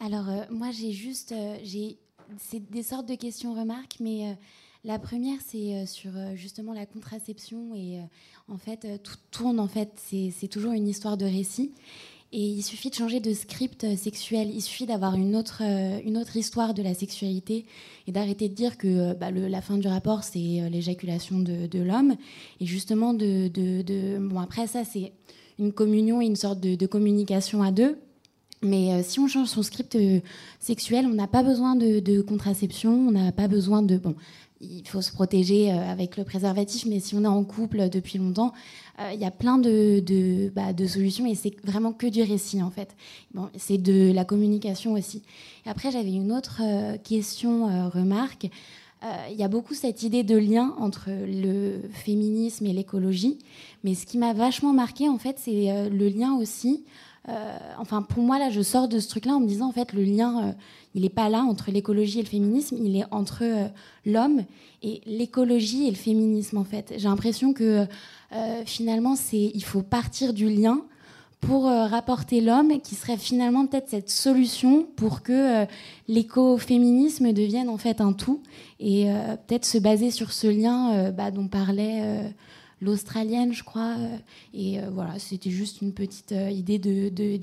Alors, euh, moi, j'ai juste. Euh, j'ai c'est des sortes de questions-remarques, mais euh, la première, c'est sur justement la contraception. Et en fait, tout tourne, en fait, c'est toujours une histoire de récit. Et il suffit de changer de script sexuel. Il suffit d'avoir une autre, une autre histoire de la sexualité et d'arrêter de dire que bah, la fin du rapport, c'est l'éjaculation de, de l'homme. Et justement, de, de, Bon, après, ça, c'est une communion et une sorte de communication à deux mais euh, si on change son script euh, sexuel, on n'a pas besoin de, contraception, on n'a pas besoin de... Bon, il faut se protéger euh, avec le préservatif, mais si on est en couple depuis longtemps, il y a plein de, de, bah, de solutions et c'est vraiment que du récit en fait. Bon, c'est de la communication aussi. Après, j'avais une autre question, remarque. Il y a beaucoup cette idée de lien entre le féminisme et l'écologie, mais ce qui m'a vachement marqué en fait, c'est le lien aussi euh, enfin, pour moi, là, je sors de ce truc-là en me disant, en fait, le lien, euh, il n'est pas là entre l'écologie et le féminisme, il est entre euh, l'homme et l'écologie et le féminisme, en fait. J'ai l'impression que finalement, c'est, il faut partir du lien pour rapporter l'homme, qui serait finalement peut-être cette solution pour que l'écoféminisme devienne en fait un tout, et peut-être se baser sur ce lien bah, dont parlait l'australienne, je crois. et voilà, c'était juste une petite idée de, de,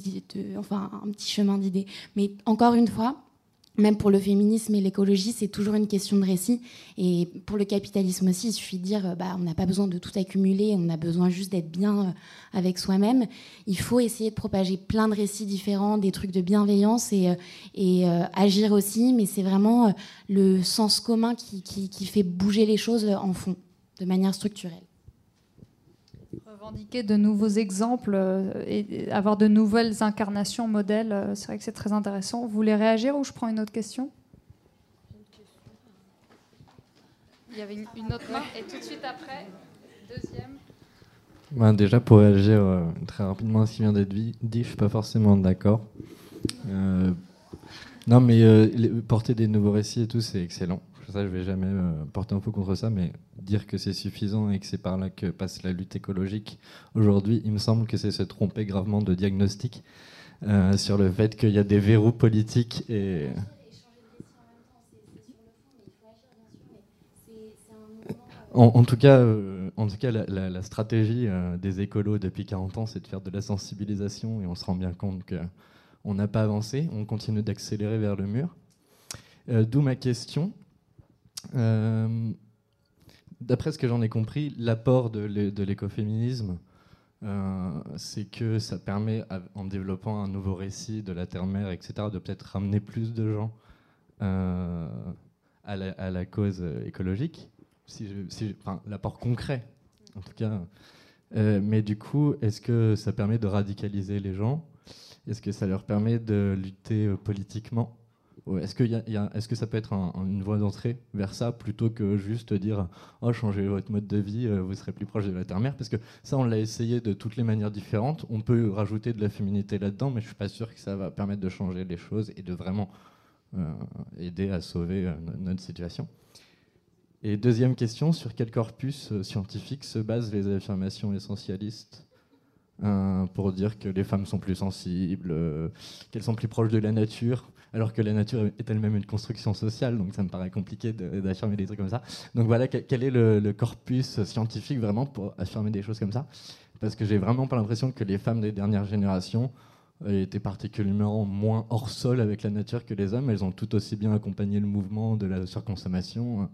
enfin, un petit chemin d'idée. Mais encore une fois, même pour le féminisme et l'écologie, c'est toujours une question de récit. Et pour le capitalisme aussi, il suffit de dire, bah, on n'a pas besoin de tout accumuler, on a besoin juste d'être bien euh, avec soi-même. Il faut essayer de propager plein de récits différents, des trucs de bienveillance et, euh, et euh, agir aussi. Mais c'est vraiment le sens commun qui, qui fait bouger les choses en fond, de manière structurelle revendiquer de nouveaux exemples euh, et avoir de nouvelles incarnations, modèles, euh, c'est vrai que c'est très intéressant. Vous voulez réagir ou je prends une autre question? Il y avait une autre main et tout de suite après, deuxième. Ben déjà, pour réagir euh, très rapidement à ce qui vient d'être dit, je ne suis pas forcément d'accord. non, mais porter des nouveaux récits et tout, c'est excellent ça, je vais jamais euh, porter un peu contre ça, mais dire que c'est suffisant et que c'est par là que passe la lutte écologique aujourd'hui, il me semble que c'est se tromper gravement de diagnostic euh, sur le fait qu'il y a des verrous politiques et. En, tout cas, euh, en tout cas la, stratégie des écolos depuis 40 ans, c'est de faire de la sensibilisation et on se rend bien compte qu'on n'a pas avancé, on continue d'accélérer vers le mur. D'où ma question. Euh, d'après ce que j'en ai compris, l'apport de l'écoféminisme, euh, c'est que ça permet, en développant un nouveau récit de la Terre-Mère, etc., de peut-être ramener plus de gens euh, à, la, cause écologique, si, l'apport concret, en tout cas. mais du coup, est-ce que ça permet de radicaliser les gens? Est-ce que ça leur permet de lutter politiquement? Est-ce que, ça peut être une voie d'entrée vers ça plutôt que juste dire oh, changez votre mode de vie, euh, vous serez plus proche de la terre-mère Parce que ça, on l'a essayé de toutes les manières différentes. On peut rajouter de la féminité là-dedans, mais je suis pas sûr que ça va permettre de changer les choses et de vraiment euh, aider à sauver euh, notre situation. Et deuxième question sur quel corpus scientifique se basent les affirmations essentialistes pour dire que les femmes sont plus sensibles, qu'elles sont plus proches de la nature alors que la nature est elle-même une construction sociale, donc ça me paraît compliqué d'affirmer des trucs comme ça. Donc voilà, quel est le, corpus scientifique vraiment pour affirmer des choses comme ça? Parce que j'ai vraiment pas l'impression que les femmes des dernières générations euh, étaient particulièrement moins hors sol avec la nature que les hommes. Elles ont tout aussi bien accompagné le mouvement de la surconsommation euh,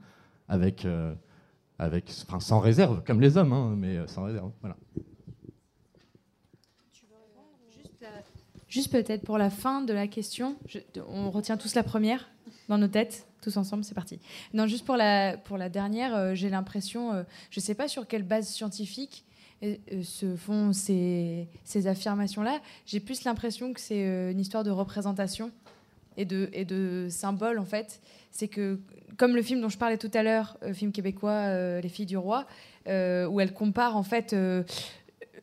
avec, euh, avec, sans réserve, comme les hommes, hein, mais sans réserve. Voilà. Juste peut-être pour la fin de la question, on retient tous la première dans nos têtes, tous ensemble, c'est parti. Non, juste pour la, pour la dernière, euh, j'ai l'impression, euh, je ne sais pas sur quelle base scientifique euh, se font ces, ces affirmations-là. J'ai plus l'impression que c'est une histoire de représentation et de, et de symbole, en fait. C'est que, comme le film dont je parlais tout à l'heure, film québécois, Les filles du roi, où elle compare, en fait,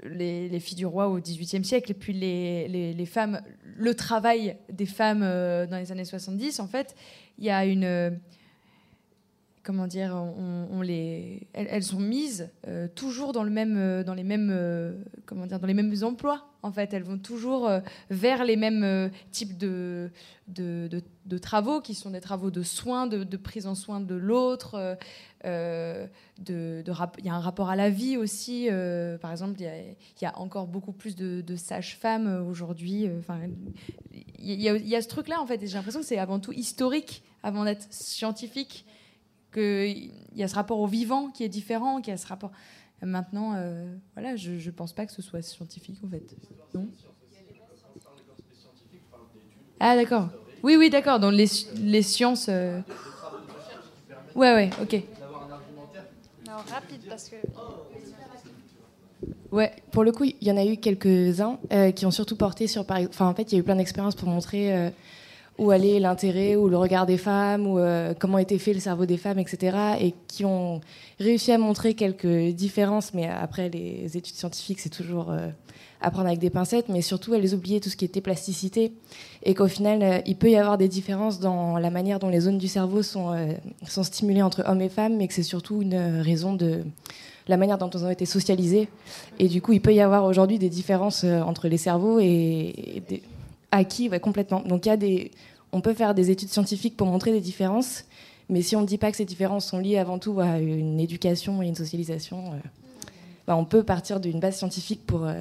les, filles du roi au XVIIIe siècle et puis les, femmes, le travail des femmes euh, dans les années 70, en fait, il y a une. Comment dire on, les, elles, sont mises euh, toujours dans, le même, euh, dans, les mêmes, comment dire, dans les mêmes emplois. En fait, elles vont toujours vers les mêmes types de, de, travaux qui sont des travaux de soins, de, prise en soin de l'autre, euh, de, il y a un rapport à la vie aussi. Euh, par exemple, il y, a, encore beaucoup plus de, sages-femmes euh, aujourd'hui. Enfin, il, y a ce truc-là en fait. Et j'ai l'impression que c'est avant tout historique, avant d'être scientifique, qu'il y a ce rapport au vivant qui est différent, qu'il y a ce rapport. Maintenant, voilà, je ne pense pas que ce soit scientifique en fait. Ah d'accord. Oui, oui, d'accord. Dans les, sciences. Ouais, ouais, ok rapide parce que. Ouais, pour le coup, il y en a eu quelques-uns euh, qui ont surtout porté sur. Enfin, en fait, il y a eu plein d'expériences pour montrer. Euh, où allait l'intérêt ou le regard des femmes, ou comment était fait le cerveau des femmes, etc. Et qui ont réussi à montrer quelques différences, mais après, les études scientifiques, c'est toujours à prendre avec des pincettes, mais surtout, elles oubliaient tout ce qui était plasticité. Et qu'au final, il peut y avoir des différences dans la manière dont les zones du cerveau sont, sont stimulées entre hommes et femmes, mais que c'est surtout une raison de la manière dont ils ont été socialisés. Et du coup, il peut y avoir aujourd'hui des différences euh, entre les cerveaux et, des acquis ouais, complètement. Donc il y a des, on peut faire des études scientifiques pour montrer des différences, mais si on ne dit pas que ces différences sont liées avant tout à une éducation et une socialisation, euh, bah, on peut partir d'une base scientifique pour euh,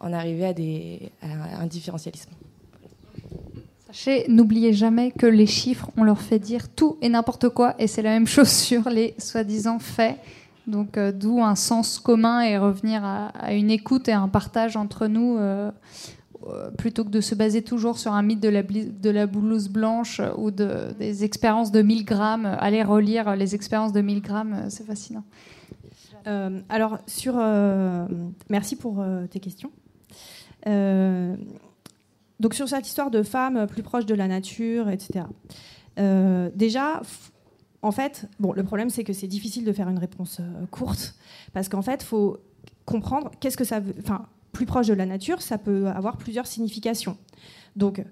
en arriver à, des, à un différentialisme. Sachez, n'oubliez jamais que les chiffres, on leur fait dire tout et n'importe quoi, et c'est la même chose sur les soi-disant faits. Donc, euh, d'où un sens commun et revenir à, une écoute et un partage entre nous, plutôt que de se baser toujours sur un mythe de la, de blouse blanche ou de, des expériences de 1000 grammes. Aller relire les expériences de 1000 grammes, c'est fascinant. alors, sur, merci pour tes questions. donc, sur cette histoire de femmes plus proches de la nature, etc. déjà, en fait, bon, le problème, c'est que c'est difficile de faire une réponse euh, courte, parce qu'en fait, il faut comprendre qu'est-ce que ça veut. Enfin, plus proche de la nature, ça peut avoir plusieurs significations. Donc,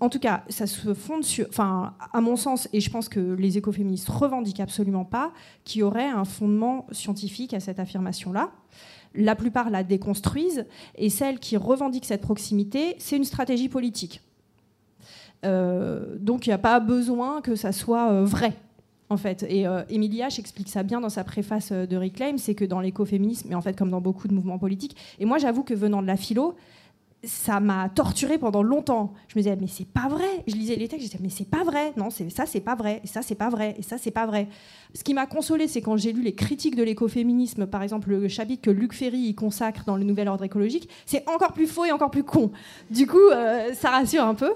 en tout cas, ça se fonde sur, enfin, à mon sens, et je pense que les écoféministes revendiquent absolument pas qu'il y aurait un fondement scientifique à cette affirmation-là. La plupart la déconstruisent, et celles qui revendiquent cette proximité, c'est une stratégie politique. Euh, donc, il n'y a pas besoin que ça soit euh, vrai en fait. Et euh, Emilia explique ça bien dans sa préface euh, de Reclaim, c'est que dans l'écoféminisme, mais en fait comme dans beaucoup de mouvements politiques, et moi j'avoue que venant de la philo, ça m'a torturé pendant longtemps. Je me disais mais c'est pas vrai. Je lisais les textes, je disais mais c'est pas vrai. Non, ça c'est pas vrai. Et ça c'est pas vrai. Et ça c'est pas vrai. Ce qui m'a consolé, c'est quand j'ai lu les critiques de l'écoféminisme, par exemple le chapitre que Luc Ferry y consacre dans le Nouvel Ordre écologique, c'est encore plus faux et encore plus con. Du coup, euh, ça rassure un peu.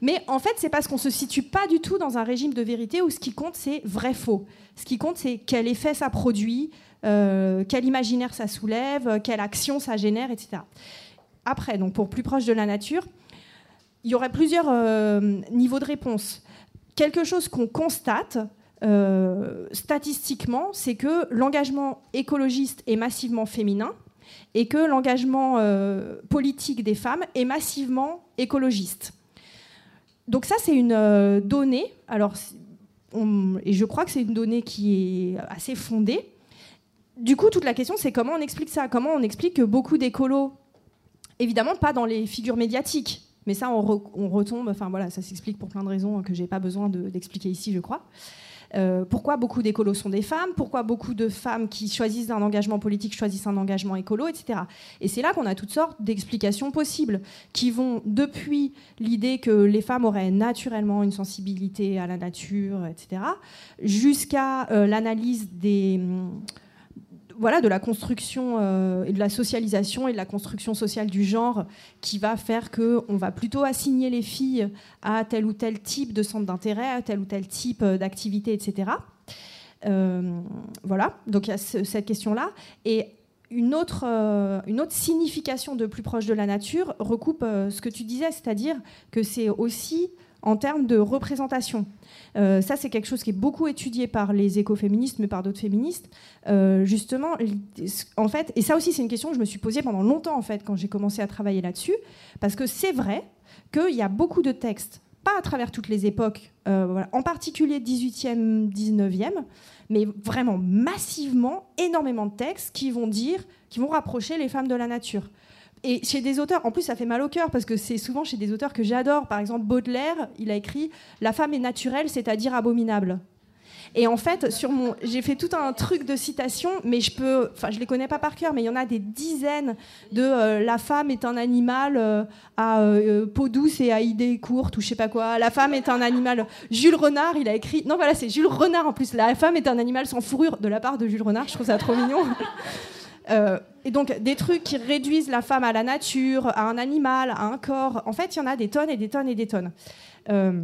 Mais en fait, c'est parce qu'on se situe pas du tout dans un régime de vérité où ce qui compte, c'est vrai-faux. Ce qui compte, c'est quel effet ça produit, euh, quel imaginaire ça soulève, quelle action ça génère, etc. Après, donc pour plus proche de la nature, il y aurait plusieurs euh, niveaux de réponse. Quelque chose qu'on constate, euh, statistiquement, c'est que l'engagement écologiste est massivement féminin et que l'engagement politique des femmes est massivement écologiste donc ça, c'est une euh, donnée. Alors, et je crois que c'est une donnée qui est assez fondée. Du coup, toute la question, c'est comment on explique ça? Comment on explique que beaucoup d'écolos, évidemment pas dans les figures médiatiques, mais ça, on, retombe, enfin voilà, ça s'explique pour plein de raisons que j'ai pas besoin d'expliquer ici, je crois. Euh, pourquoi beaucoup d'écolos sont des femmes, pourquoi beaucoup de femmes qui choisissent un engagement politique choisissent un engagement écolo, etc. Et c'est là qu'on a toutes sortes d'explications possibles, qui vont depuis l'idée que les femmes auraient naturellement une sensibilité à la nature, etc., jusqu'à euh, l'analyse des voilà, de la construction euh, et de la socialisation et de la construction sociale du genre qui va faire qu'on va plutôt assigner les filles à tel ou tel type de centre d'intérêt, à tel ou tel type euh, d'activité, etc. Euh, voilà, donc il y a cette question-là. Et une autre, une autre signification de plus proche de la nature recoupe ce que tu disais, c'est-à-dire que c'est aussi en termes de représentation. Euh, ça, c'est quelque chose qui est beaucoup étudié par les écoféministes, mais par d'autres féministes. Euh, justement, en fait, et ça aussi, c'est une question que je me suis posée pendant longtemps, en fait, quand j'ai commencé à travailler là-dessus, parce que c'est vrai qu'il y a beaucoup de textes, pas à travers toutes les époques, euh, en particulier 18e, 19e, mais vraiment massivement, énormément de textes qui vont dire, qui vont rapprocher les femmes de la nature. Et chez des auteurs, en plus, ça fait mal au cœur parce que c'est souvent chez des auteurs que j'adore. Par exemple, Baudelaire, il a écrit La femme est naturelle, c'est-à-dire abominable. Et en fait, sur mon, j'ai fait tout un truc de citation, mais je peux, enfin, je les connais pas par cœur, mais il y en a des dizaines de euh, la femme est un animal euh, à euh, peau douce et à idées courtes ou je sais pas quoi. La femme est un animal. Jules Renard, il a écrit, non voilà, c'est Jules Renard en plus. La femme est un animal sans fourrure de la part de Jules Renard. Je trouve ça trop mignon. Euh, et donc des trucs qui réduisent la femme à la nature, à un animal, à un corps. En fait, il y en a des tonnes et des tonnes et des tonnes. Euh,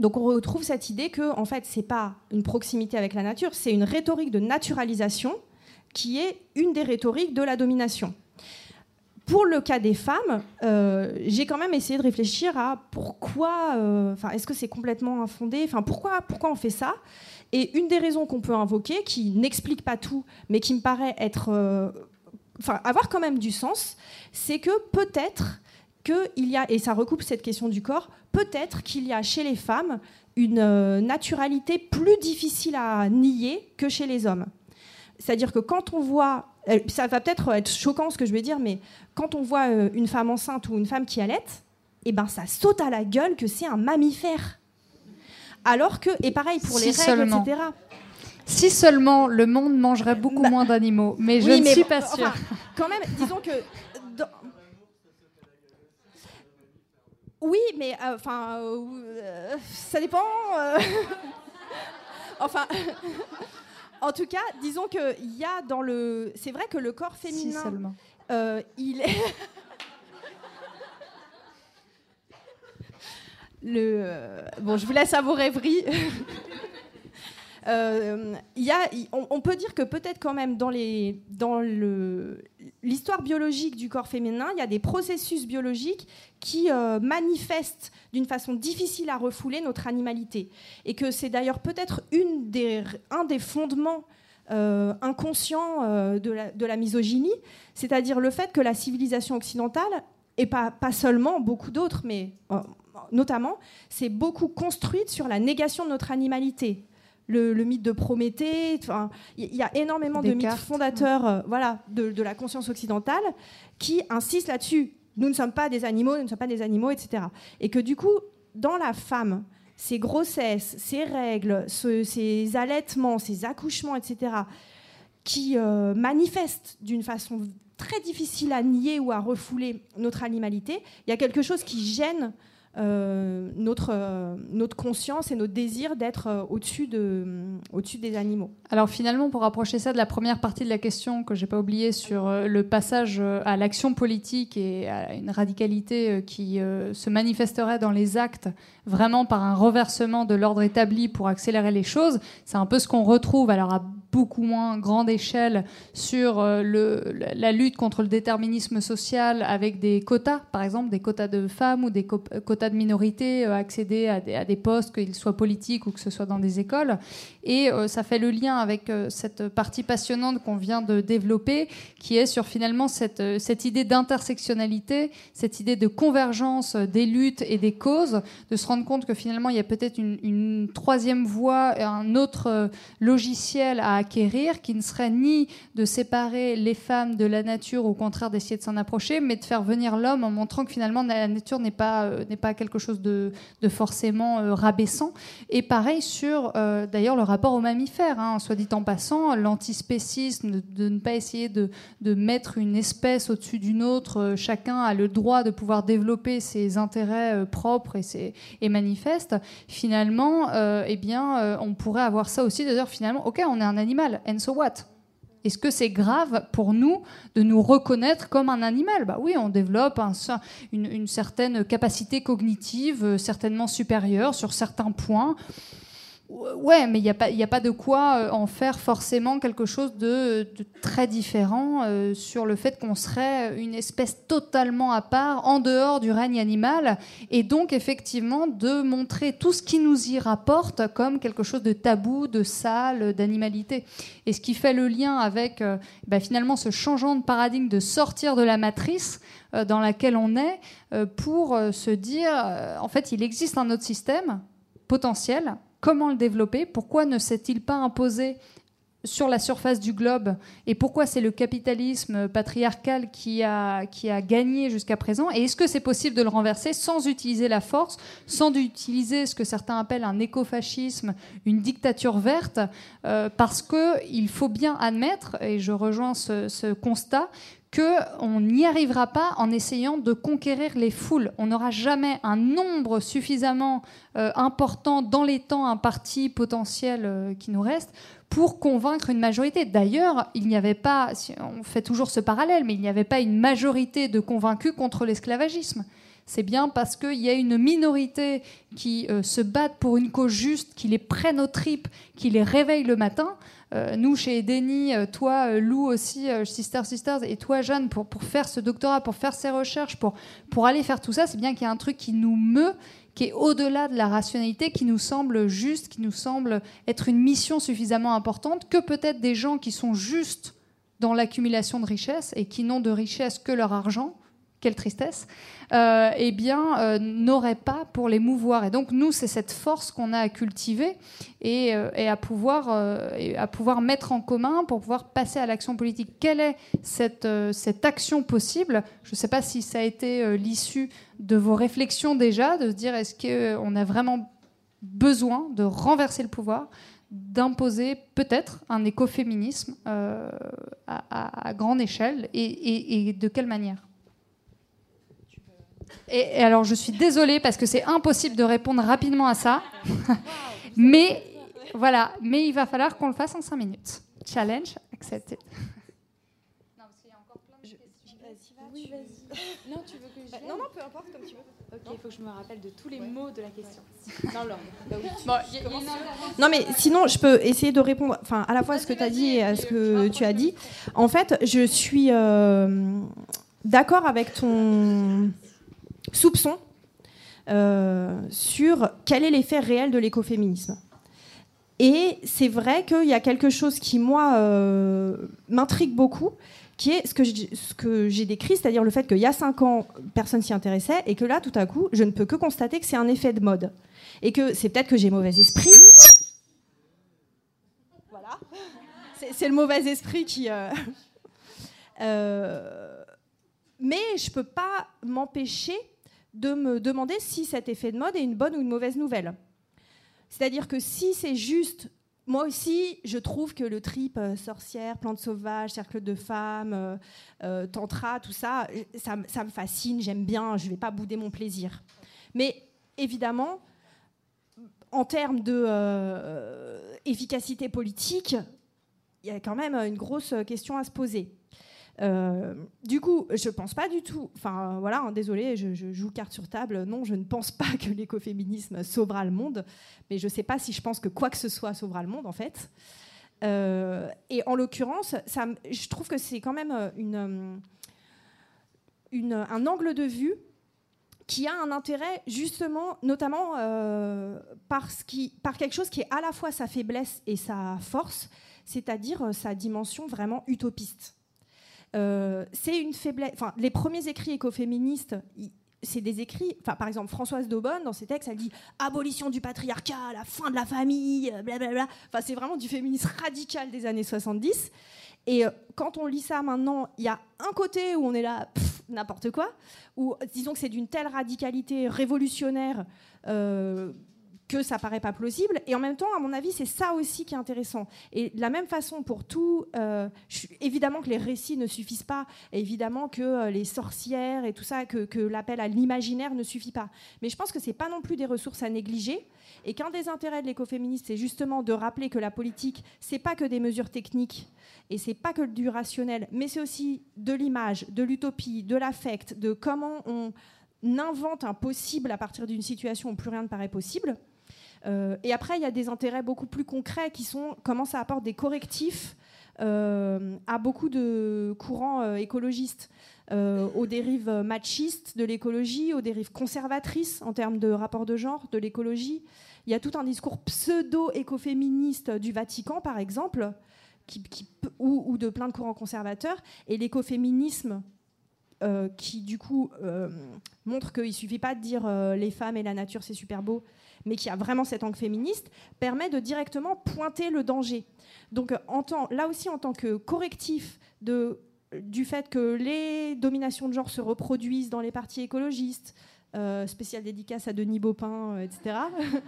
donc on retrouve cette idée que en fait c'est pas une proximité avec la nature, c'est une rhétorique de naturalisation qui est une des rhétoriques de la domination. pour le cas des femmes, euh, j'ai quand même essayé de réfléchir à pourquoi, enfin, est-ce que c'est complètement infondé, enfin, pourquoi, pourquoi on fait ça? Et une des raisons qu'on peut invoquer, qui n'explique pas tout, mais qui me paraît être, euh, avoir quand même du sens, c'est que peut-être qu'il y a, et ça recoupe cette question du corps, peut-être qu'il y a chez les femmes une naturalité plus difficile à nier que chez les hommes. C'est-à-dire que quand on voit ça va peut-être être choquant ce que je vais dire, mais quand on voit euh, une femme enceinte ou une femme qui allait, eh ben ça saute à la gueule que c'est un mammifère. Alors que, et pareil pour les règles, etc. Si seulement le monde mangerait beaucoup bah, moins d'animaux, mais je ne suis pas sûre. quand même, disons que. Oui, mais euh, enfin, euh, ça dépend. enfin. En tout cas, disons qu'il y a dans le. C'est vrai que le corps féminin. seulement. Euh, il est. le, euh, bon, je vous laisse à vos rêveries. Euh, y a, on, peut dire que peut-être quand même dans, les, dans l'histoire biologique du corps féminin, il y a des processus biologiques qui euh, manifestent d'une façon difficile à refouler notre animalité. Et que c'est d'ailleurs peut-être une des, un des fondements inconscients de, la, de la misogynie, c'est-à-dire le fait que la civilisation occidentale, et pas, pas seulement, beaucoup d'autres, mais notamment, c'est beaucoup construite sur la négation de notre animalité le, mythe de Prométhée. Il y a énormément de mythes fondateurs euh, voilà, de, la conscience occidentale qui insistent là-dessus. Nous ne sommes pas des animaux, nous ne sommes pas des animaux, etc. Et que du coup, dans la femme, ces grossesses, ces règles, ces allaitements, ces accouchements, etc., qui euh, manifestent d'une façon très difficile à nier ou à refouler notre animalité, il y a quelque chose qui gêne euh, notre, euh, notre conscience et notre désir d'être euh, au-dessus de, au-dessus des animaux. Alors finalement, pour rapprocher ça de la première partie de la question que j'ai pas oubliée sur le passage à l'action politique et à une radicalité qui se manifesterait dans les actes vraiment par un reversement de l'ordre établi pour accélérer les choses, c'est un peu ce qu'on retrouve alors à beaucoup moins grande échelle sur le, la lutte contre le déterminisme social avec des quotas, par exemple des quotas de femmes ou des quotas de minorités euh, accéder à des, postes, qu'ils soient politiques ou que ce soit dans des écoles. Et euh, ça fait le lien avec euh, cette partie passionnante qu'on vient de développer, qui est sur finalement cette, cette idée d'intersectionnalité, cette idée de convergence des luttes et des causes, de se rendre compte que finalement il y a peut-être une, une, troisième voie, un autre logiciel à acquérir, qui ne serait ni de séparer les femmes de la nature, au contraire d'essayer de s'en approcher, mais de faire venir l'homme en montrant que finalement la nature n'est pas, n'est pas quelque chose de, forcément euh, rabaissant. Et pareil sur, euh, d'ailleurs, le rapport aux mammifères. Hein. soit dit en passant, l'antispécisme, de, ne pas essayer de, mettre une espèce au-dessus d'une autre. Euh, chacun a le droit de pouvoir développer ses intérêts propres et, ses, et manifestes. Finalement, eh bien, on pourrait avoir ça aussi. D'ailleurs, finalement, ok, on est un animal, and so what? Est-ce que c'est grave pour nous de nous reconnaître comme un animal? Bah oui, on développe une, certaine capacité cognitive, euh, certainement supérieure sur certains points. Ouais, mais il n'y a, pas, a pas de quoi euh, en faire forcément quelque chose de, très différent euh, sur le fait qu'on serait une espèce totalement à part, en dehors du règne animal, et donc effectivement de montrer tout ce qui nous y rapporte comme quelque chose de tabou, de sale, d'animalité. Et ce qui fait le lien avec euh, bah, finalement ce changement de paradigme de sortir de la matrice dans laquelle on est pour se dire, en fait, il existe un autre système potentiel Comment le développer Pourquoi ne s'est-il pas imposé sur la surface du globe et pourquoi c'est le capitalisme patriarcal qui a, gagné jusqu'à présent et est-ce que c'est possible de le renverser sans utiliser la force, sans utiliser ce que certains appellent un écofascisme, une dictature verte, euh, parce qu'il faut bien admettre, et je rejoins ce constat, qu'on n'y arrivera pas en essayant de conquérir les foules. On n'aura jamais un nombre suffisamment euh, important dans les temps impartis potentiels euh, qui nous restent pour convaincre une majorité. D'ailleurs, il n'y avait pas, on fait toujours ce parallèle, mais il n'y avait pas une majorité de convaincus contre l'esclavagisme. C'est bien parce qu'il y a une minorité qui euh, se battent pour une cause juste, qui les prennent aux tripes, qui les réveille le matin, nous chez Edeni, euh, toi euh, Lou aussi, Sister Sisters, et toi Jeanne, pour, pour faire ce doctorat, pour faire ces recherches, pour, pour aller faire tout ça, c'est bien qu'il y a un truc qui nous meut, qui est au-delà de la rationalité, qui nous semble juste, qui nous semble être une mission suffisamment importante, que peut-être des gens qui sont juste dans l'accumulation de richesses et qui n'ont de richesse que leur argent, quelle tristesse, euh, eh bien, euh, n'aurait pas pour les mouvoir. Et donc, nous, c'est cette force qu'on a à cultiver et, euh, à, pouvoir, à pouvoir mettre en commun pour pouvoir passer à l'action politique. Quelle est cette, action possible? Je ne sais pas si ça a été l'issue de vos réflexions déjà, de se dire est-ce qu'on a vraiment besoin de renverser le pouvoir d'imposer peut-être un écoféminisme à, grande échelle et de quelle manière? Et, alors, je suis désolée parce que c'est impossible de répondre rapidement à ça. mais voilà, mais il va falloir qu'on le fasse en 5 minutes. Challenge accepted. Non, parce qu'il y a encore plein de questions. Oui, vas-y. Non, tu veux que je Non, non, peu importe, comme tu veux. Ok, il faut que je me rappelle de tous les mots de la question. Non, non. Bah oui. bon, non, mais sinon, je peux essayer de répondre enfin, à la fois à ce que tu as dit et à ce que tu as dit. En fait, je suis euh, d'accord avec ton soupçons euh, sur quel est l'effet réel de l'écoféminisme. Et c'est vrai qu'il y a quelque chose qui, moi, euh, m'intrigue beaucoup, qui est ce que j'ai décrit, c'est-à-dire le fait qu'il y a cinq ans, personne s'y intéressait, et que là, tout à coup, je ne peux que constater que c'est un effet de mode. Et que c'est peut-être que j'ai mauvais esprit. Voilà. C'est le mauvais esprit qui... Euh, mais je ne peux pas m'empêcher de me demander si cet effet de mode est une bonne ou une mauvaise nouvelle. C'est-à-dire que si c'est juste, moi aussi, je trouve que le trip euh, sorcière, plante sauvage, cercle de femmes, euh, euh, tantra, tout ça, ça, me fascine, j'aime bien, je ne vais pas bouder mon plaisir. Mais évidemment, en termes d'efficacité politique, il y a quand même une grosse question à se poser. Euh, du coup, je pense pas du tout. Enfin, voilà, hein, désolé, je, joue carte sur table. Non, je ne pense pas que l'écoféminisme sauvera le monde, mais je sais pas si je pense que quoi que ce soit sauvera le monde, en fait. Euh, et en l'occurrence, je trouve que c'est quand même euh, un angle de vue qui a un intérêt justement, notamment parce par quelque chose qui est à la fois sa faiblesse et sa force, c'est-à-dire sa dimension vraiment utopiste. Euh, c'est une faiblesse. Enfin, les premiers écrits écoféministes, c'est des écrits. Enfin, par exemple, Françoise Daubonne, dans ses textes, elle dit abolition du patriarcat, la fin de la famille, blablabla. Enfin, c'est vraiment du féminisme radical des années 70. Et euh, quand on lit ça maintenant, il y a un côté où on est là, n'importe quoi, ou disons que c'est d'une telle radicalité révolutionnaire. Euh, que ça paraît pas plausible. Et en même temps, à mon avis, c'est ça aussi qui est intéressant. Et de la même façon pour tout, euh, évidemment que les récits ne suffisent pas, évidemment que euh, les sorcières et tout ça, que, l'appel à l'imaginaire ne suffit pas. Mais je pense que c'est pas non plus des ressources à négliger. Et qu'un des intérêts de l'écoféministe, c'est justement de rappeler que la politique, c'est pas que des mesures techniques et c'est pas que du rationnel, mais c'est aussi de l'image, de l'utopie, de l'affect, de comment on invente un possible à partir d'une situation où plus rien ne paraît possible. Euh, et après, il y a des intérêts beaucoup plus concrets qui sont comment ça apporte des correctifs euh, à beaucoup de courants euh, écologistes, aux dérives machistes de l'écologie, aux dérives conservatrices en termes de rapport de genre de l'écologie. Il y a tout un discours pseudo-écoféministe du Vatican, par exemple, ou, ou, de plein de courants conservateurs. Et l'écoféminisme, qui du coup montre qu'il ne suffit pas de dire les femmes et la nature c'est super beau, mais qui a vraiment cet angle féministe, permet de directement pointer le danger. Donc en là aussi en tant que correctif du fait que les dominations de genre se reproduisent dans les partis écologistes, euh, spécial dédicace à Denis Baupin, euh, etc.,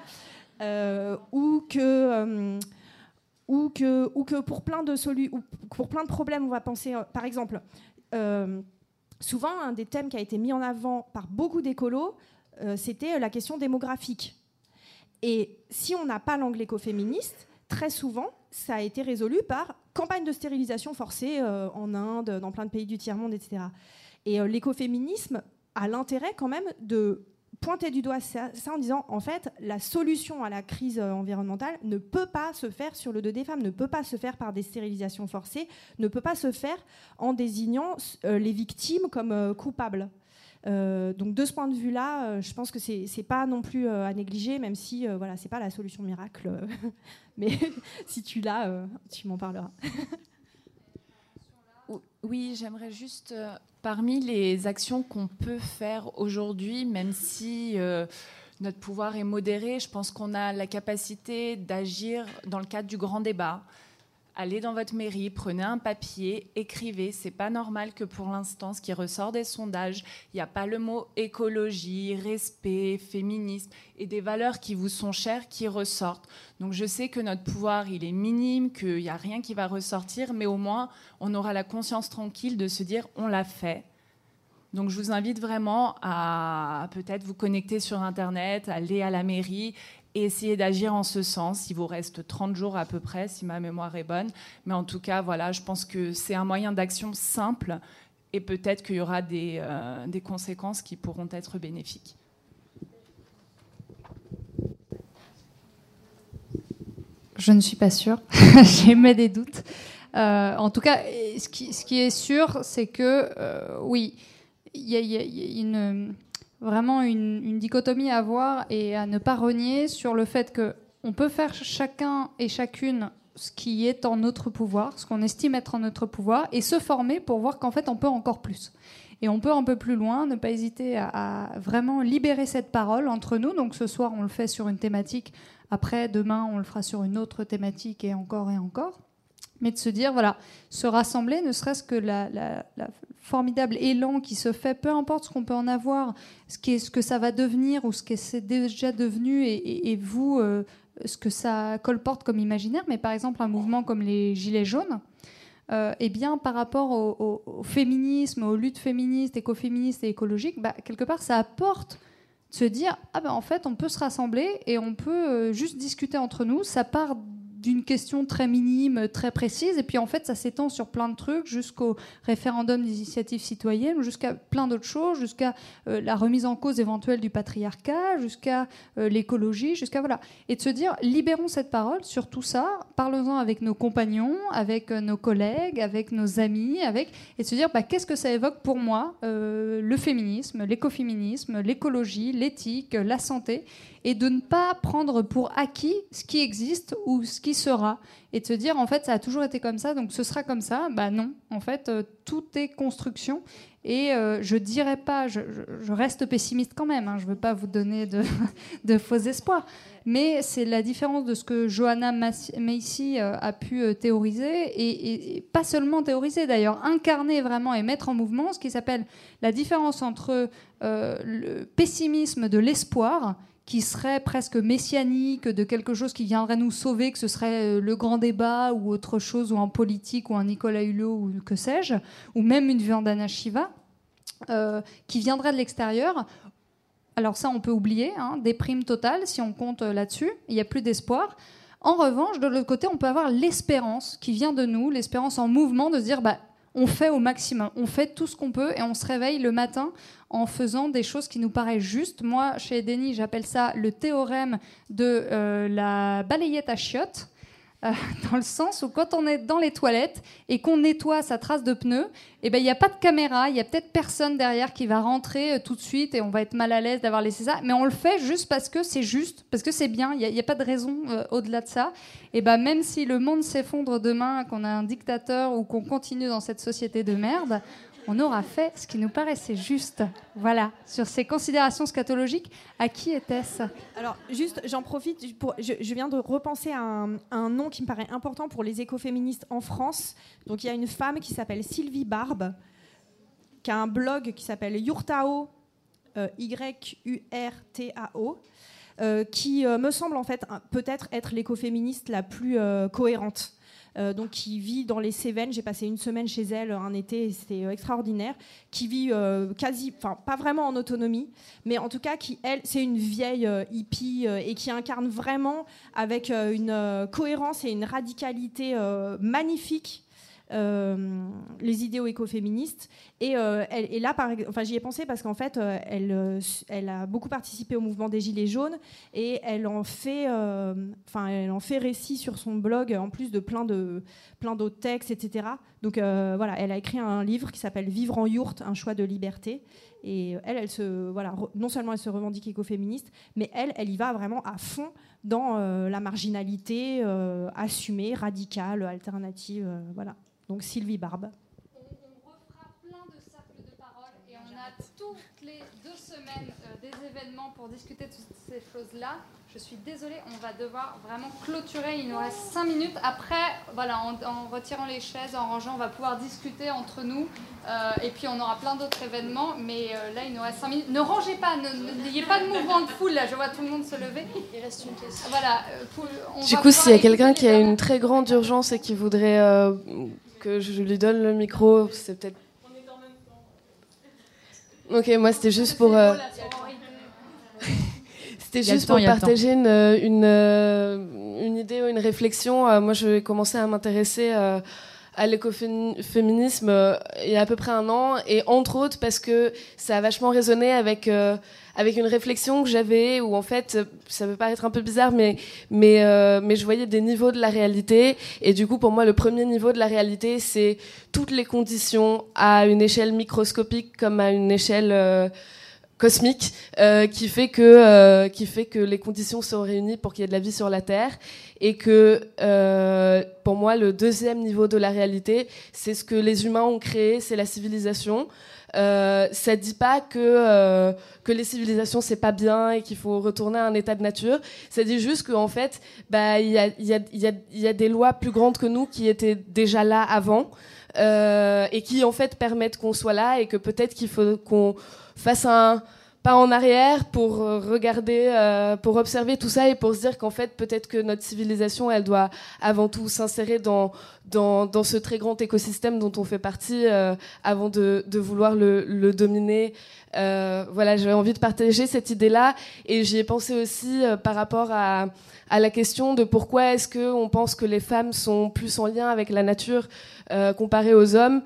euh, ou que... pour plein de problèmes, on va penser, par exemple, souvent, un des thèmes qui a été mis en avant par beaucoup d'écolos, c'était la question démographique. Et si on n'a pas l'angle écoféministe, très souvent, ça a été résolu par campagne de stérilisation forcée euh, en Inde, dans plein de pays du tiers-monde, etc. Et euh, l'écoféminisme a l'intérêt quand même de pointé du doigt ça, ça, en disant en fait la solution à la crise environnementale ne peut pas se faire sur le dos des femmes, ne peut pas se faire par des stérilisations forcées, ne peut pas se faire en désignant les victimes comme coupables. Euh, donc de ce point de vue-là, euh, je pense que c'est n'est pas non plus euh, à négliger, même si voilà, c'est pas la solution miracle. mais si tu l'as, tu m'en parleras. oui, j'aimerais juste parmi les actions qu'on peut faire aujourd'hui, même si notre pouvoir est modéré, je pense qu'on a la capacité d'agir dans le cadre du grand débat allez dans votre mairie, prenez un papier, écrivez. C'est pas normal que pour l'instant, ce qui ressort des sondages, il n'y a pas le mot écologie, respect, féminisme et des valeurs qui vous sont chères qui ressortent. Donc je sais que notre pouvoir, il est minime, qu'il n'y a rien qui va ressortir, mais au moins, on aura la conscience tranquille de se dire, on l'a fait. Donc je vous invite vraiment à peut-être vous connecter sur Internet, aller à la mairie et essayer d'agir en ce sens. Il vous reste 30 jours à peu près, si ma mémoire est bonne. Mais en tout cas, voilà, je pense que c'est un moyen d'action simple et peut-être qu'il y aura des, euh, des conséquences qui pourront être bénéfiques. Je ne suis pas sûre. J'émets des doutes. Euh, en tout cas, ce qui, ce qui est sûr, c'est que euh, oui, il y, a une vraiment une, dichotomie à avoir et à ne pas renier sur le fait que on peut faire chacun et chacune ce qui est en notre pouvoir, ce qu'on estime être en notre pouvoir, et se former pour voir qu'en fait on peut encore plus. Et on peut un peu plus loin, ne pas hésiter à, vraiment libérer cette parole entre nous. Donc ce soir on le fait sur une thématique, après demain on le fera sur une autre thématique et encore et encore mais de se dire, voilà, se rassembler, ne serait-ce que la, formidable élan qui se fait, peu importe ce qu'on peut en avoir, ce, qui est, ce que ça va devenir ou ce que c'est déjà devenu, et, vous, euh, ce que ça colporte comme imaginaire, mais par exemple un mouvement comme les Gilets jaunes, euh, eh bien, par rapport au, féminisme, aux luttes féministes, écoféministes et écologiques, bah, quelque part, ça apporte de se dire, ah ben en fait, on peut se rassembler et on peut euh, juste discuter entre nous, ça part d'une question très minime, très précise, et puis en fait ça s'étend sur plein de trucs, jusqu'au référendum d'initiative citoyenne, jusqu'à plein d'autres choses, jusqu'à euh, la remise en cause éventuelle du patriarcat, jusqu'à euh, l'écologie, jusqu'à voilà. Et de se dire, libérons cette parole sur tout ça, parlons-en avec nos compagnons, avec euh, nos collègues, avec nos amis, avec, et de se dire, bah, qu'est-ce que ça évoque pour moi, le féminisme, l'écoféminisme, l'écologie, l'éthique, la santé et de ne pas prendre pour acquis ce qui existe ou ce qui sera. Et de se dire en fait ça a toujours été comme ça donc ce sera comme ça. Bah non en fait euh, tout est construction. Et euh, je dirais pas je, reste pessimiste quand même hein, je veux pas vous donner de, faux espoirs. Mais c'est la différence de ce que Johanna Macy euh, a pu théoriser et, et, pas seulement théoriser d'ailleurs incarner vraiment et mettre en mouvement ce qui s'appelle la différence entre le pessimisme de l'espoir qui serait presque messianique, de quelque chose qui viendrait nous sauver, que ce serait euh, le grand débat ou autre chose, ou en politique, ou un Nicolas Hulot, ou que sais-je, ou même une Vandana Shiva, euh, qui viendrait de l'extérieur. Alors ça, on peut oublier, hein, déprime totale si on compte euh, là-dessus, il n'y a plus d'espoir. En revanche, de l'autre côté, on peut avoir l'espérance qui vient de nous, l'espérance en mouvement, de se dire, bah, on fait au maximum, on fait tout ce qu'on peut et on se réveille le matin en faisant des choses qui nous paraissent justes. Moi, chez Denis, j'appelle ça le théorème de euh, la balayette à chiottes. Euh, dans le sens où quand on est dans les toilettes et qu'on nettoie sa trace de pneu, eh ben il n'y a pas de caméra, il y a peut-être personne derrière qui va rentrer euh, tout de suite et on va être mal à l'aise d'avoir laissé ça, mais on le fait juste parce que c'est juste, parce que c'est bien, il n'y a, pas de raison au-delà de ça. Et ben même si le monde s'effondre demain, qu'on a un dictateur ou qu'on continue dans cette société de merde, on aura fait ce qui nous paraissait juste. Voilà, sur ces considérations scatologiques, à qui était-ce? Alors, juste, j'en profite, pour, je, viens de repenser à un, nom qui me paraît important pour les écoféministes en France. Donc, il y a une femme qui s'appelle Sylvie Barbe, qui a un blog qui s'appelle Yurtao, euh, Y-U-R-T-A-O. Euh, qui euh, me semble en fait peut-être être l'écoféministe la plus cohérente. Euh, donc qui vit dans les Cévennes. J'ai passé une semaine chez elle un été, c'était euh, extraordinaire. Qui vit euh, quasi, enfin pas vraiment en autonomie, mais en tout cas qui elle, c'est une vieille hippie et qui incarne vraiment avec une cohérence et une radicalité magnifique les idéaux écoféministes. Et, euh, elle, et là, par, enfin, j'y ai pensé parce qu'en fait, euh, elle, elle a beaucoup participé au mouvement des Gilets jaunes et elle en fait, elle en fait récit sur son blog en plus de plein de plein d'autres textes, etc. Donc voilà, elle a écrit un livre qui s'appelle Vivre en yourte, un choix de liberté. Et elle, elle se, voilà, non seulement elle se revendique écoféministe, mais elle, elle y va vraiment à fond dans la marginalité assumée, radicale, alternative, voilà. Donc Sylvie Barbe. On, refera plein de cercles de parole et on a toutes les deux semaines euh, des événements pour discuter de toutes ces choses-là. Je suis désolée, on va devoir vraiment clôturer. Il nous reste cinq minutes. Après, voilà, en, retirant les chaises, en rangeant, on va pouvoir discuter entre nous. Euh, et puis on aura plein d'autres événements. Mais euh, là, il nous reste cinq minutes. Ne rangez pas, n'ayez pas de mouvement de foule. Là, je vois tout le monde se lever. Il reste une question. Voilà. du coup, s'il y a quelqu'un qui a une très grande urgence et qui voudrait que je lui donne le micro. C'est peut-être. Ok, moi c'était juste pour. Euh, c'était juste pour partager une, une, euh, une, idée ou une réflexion. Euh, moi, je vais commencer à m'intéresser à l'écoféminisme il y a à peu près un an, et entre autres parce que ça a vachement résonné avec avec une réflexion que j'avais où en fait, ça peut paraître un peu bizarre, mais mais euh, mais je voyais des niveaux de la réalité. Et du coup pour moi le premier niveau de la réalité c'est toutes les conditions à une échelle microscopique comme à une échelle euh, cosmique euh, qui fait que euh, qui fait que les conditions sont réunies pour qu'il y ait de la vie sur la Terre. Et que euh, pour moi le deuxième niveau de la réalité c'est ce que les humains ont créé c'est la civilisation euh, ça dit pas que euh, que les civilisations c'est pas bien et qu'il faut retourner à un état de nature. Ça dit juste qu'en fait, bah il y a, a, y, a, y a des lois plus grandes que nous qui étaient déjà là avant euh, et qui en fait permettent qu'on soit là et que peut-être qu'il faut qu'on fasse un pas en arrière pour euh, regarder, euh, pour observer tout ça et pour se dire qu'en fait, peut-être que notre civilisation, elle doit avant tout s'insérer dans, dans, ce très grand écosystème dont on fait partie euh, avant de, de, vouloir le, dominer. Voilà, j'avais envie de partager cette idée-là et j'y ai pensé aussi par rapport à, à, la question de pourquoi est-ce qu'on pense que les femmes sont plus en lien avec la nature comparées aux hommes.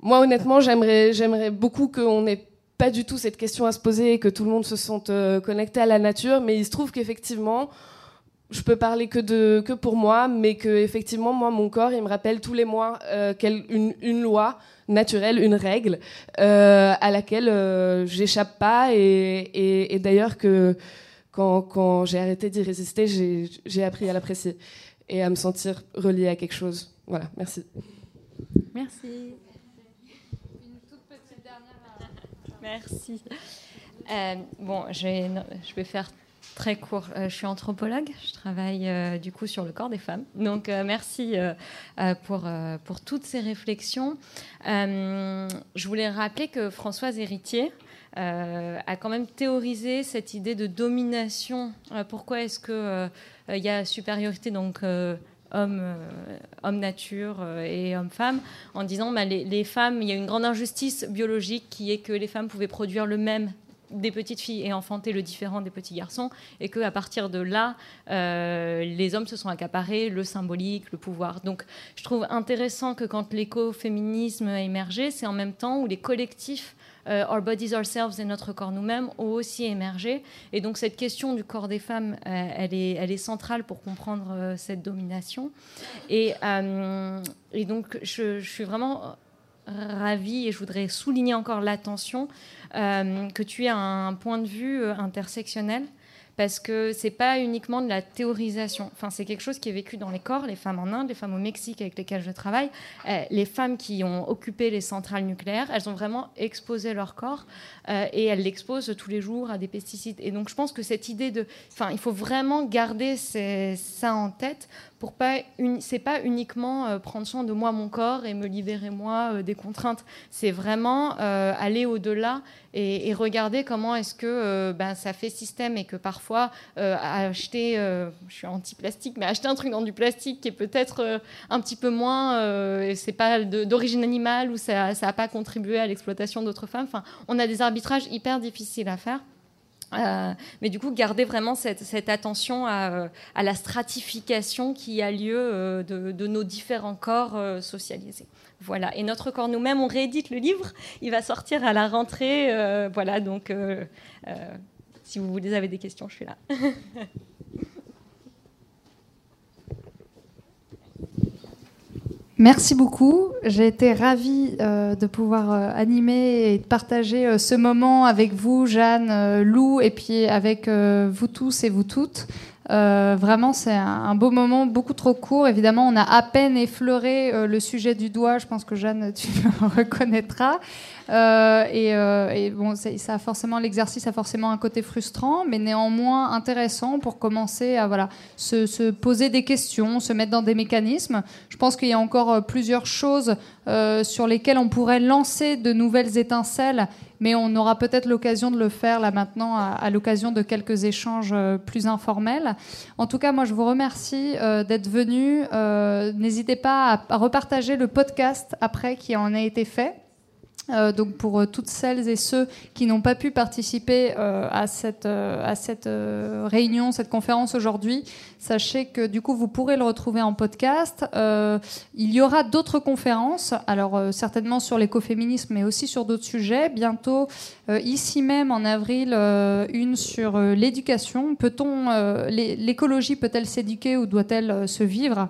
Moi, honnêtement, j'aimerais, j'aimerais beaucoup qu'on ait pas du tout cette question à se poser et que tout le monde se sente euh, connecté à la nature, mais il se trouve qu'effectivement, je peux parler que de que pour moi, mais que effectivement moi mon corps il me rappelle tous les mois euh, une, une, loi naturelle, une règle euh, à laquelle euh, j'échappe pas et, d'ailleurs que quand, quand j'ai arrêté d'y résister, j'ai appris à l'apprécier et à me sentir relié à quelque chose. Voilà, merci. Merci. Merci. Euh, bon, je vais, faire très court. Euh, je suis anthropologue. Je travaille euh, du coup sur le corps des femmes. Donc, merci pour, pour toutes ces réflexions. je voulais rappeler que Françoise Héritier a quand même théorisé cette idée de domination. pourquoi est-ce qu'il il y a supériorité donc euh, homme nature euh, et homme femme, en disant bah, les, femmes, il y a une grande injustice biologique qui est que les femmes pouvaient produire le même des petites filles et enfanter le différent des petits garçons, et qu'à partir de là, euh, les hommes se sont accaparés le symbolique, le pouvoir. Donc je trouve intéressant que quand l'écoféminisme a émergé, c'est en même temps où les collectifs Our Bodies Ourselves et notre corps nous-mêmes ont aussi émergé. Et donc cette question du corps des femmes, euh, elle, est, centrale pour comprendre euh, cette domination. Et, donc je, suis vraiment ravie et je voudrais souligner encore l'attention que tu aies un point de vue intersectionnel parce que c'est pas uniquement de la théorisation. Enfin, c'est quelque chose qui est vécu dans les corps, les femmes en Inde, les femmes au Mexique avec lesquelles je travaille, euh, les femmes qui ont occupé les centrales nucléaires, elles ont vraiment exposé leur corps euh, et elles l'exposent tous les jours à des pesticides. Et donc, je pense que cette idée de, enfin, il faut vraiment garder ça en tête pour pas c'est pas uniquement euh, prendre soin de moi mon corps et me libérer moi euh, des contraintes. C'est vraiment euh, aller au-delà et, regarder comment est-ce que ben, ça fait système et que parfois acheter je suis anti plastique mais acheter un truc dans du plastique qui est peut-être un petit peu moins c'est pas d'origine animale ou ça n'a pas contribué à l'exploitation d'autres femmes. Enfin on a des arbitrages hyper difficiles à faire Euh, mais du coup, garder vraiment cette, attention à, la stratification qui a lieu de, nos différents corps socialisés. Voilà. Et notre corps nous-mêmes, on réédite le livre. Il va sortir à la rentrée. voilà. Donc, si vous avez des questions, je suis là. Merci beaucoup. J'ai été ravie euh, de pouvoir euh, animer et de partager euh, ce moment avec vous, Jeanne, Lou, et puis avec vous tous et vous toutes. vraiment, c'est un, beau moment, beaucoup trop court. Évidemment, on a à peine effleuré le sujet du doigt. Je pense que Jeanne, tu me reconnaîtras. Euh, euh, et, bon, ça a forcément l'exercice a forcément un côté frustrant, mais néanmoins intéressant pour commencer à voilà se, poser des questions, se mettre dans des mécanismes. Je pense qu'il y a encore euh, plusieurs choses sur lesquelles on pourrait lancer de nouvelles étincelles, mais on aura peut-être l'occasion de le faire là maintenant à, l'occasion de quelques échanges plus informels. En tout cas, moi, je vous remercie d'être venu. N'hésitez pas à, à repartager le podcast après qui en a été fait. Euh, donc pour euh, toutes celles et ceux qui n'ont pas pu participer euh, à cette, à cette réunion, cette conférence aujourd'hui, sachez que du coup vous pourrez le retrouver en podcast. il y aura d'autres conférences, alors certainement sur l'écoféminisme, mais aussi sur d'autres sujets. Bientôt, ici même en avril, une sur l'éducation. Peut-on, l'écologie peut-elle s'éduquer ou doit-elle se vivre?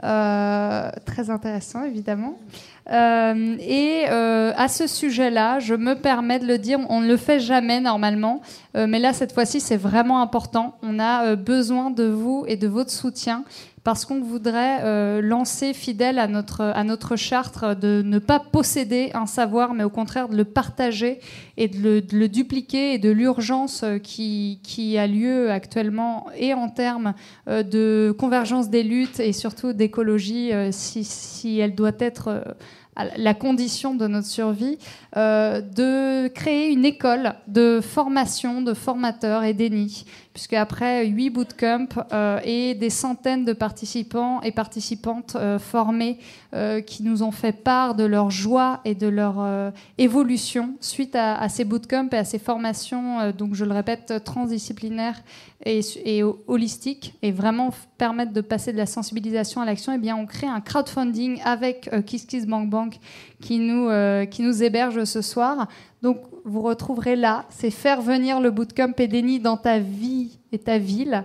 Très intéressant évidemment. Euh, et euh, à ce sujet-là, je me permets de le dire, on ne le fait jamais normalement, euh, mais là, cette fois-ci, c'est vraiment important. On a besoin de vous et de votre soutien parce qu'on voudrait lancer fidèle à notre, à notre charte de ne pas posséder un savoir, mais au contraire de le partager et de le, dupliquer et de l'urgence qui, qui, a lieu actuellement et en termes de convergence des luttes et surtout d'écologie, si, si, elle doit être la condition de notre survie, euh, de créer une école de formation de formateurs et d'ENI, puisque après huit bootcamps euh, et des centaines de participants et participantes euh, formés qui nous ont fait part de leur joie et de leur évolution suite à, ces bootcamps et à ces formations, donc je le répète, transdisciplinaires et, holistiques, et vraiment permettre de passer de la sensibilisation à l'action, eh bien on crée un crowdfunding avec Kiss Kiss Bank qui nous héberge ce soir. Donc vous retrouverez là, c'est faire venir le bootcamp Edeni dans ta vie et ta ville.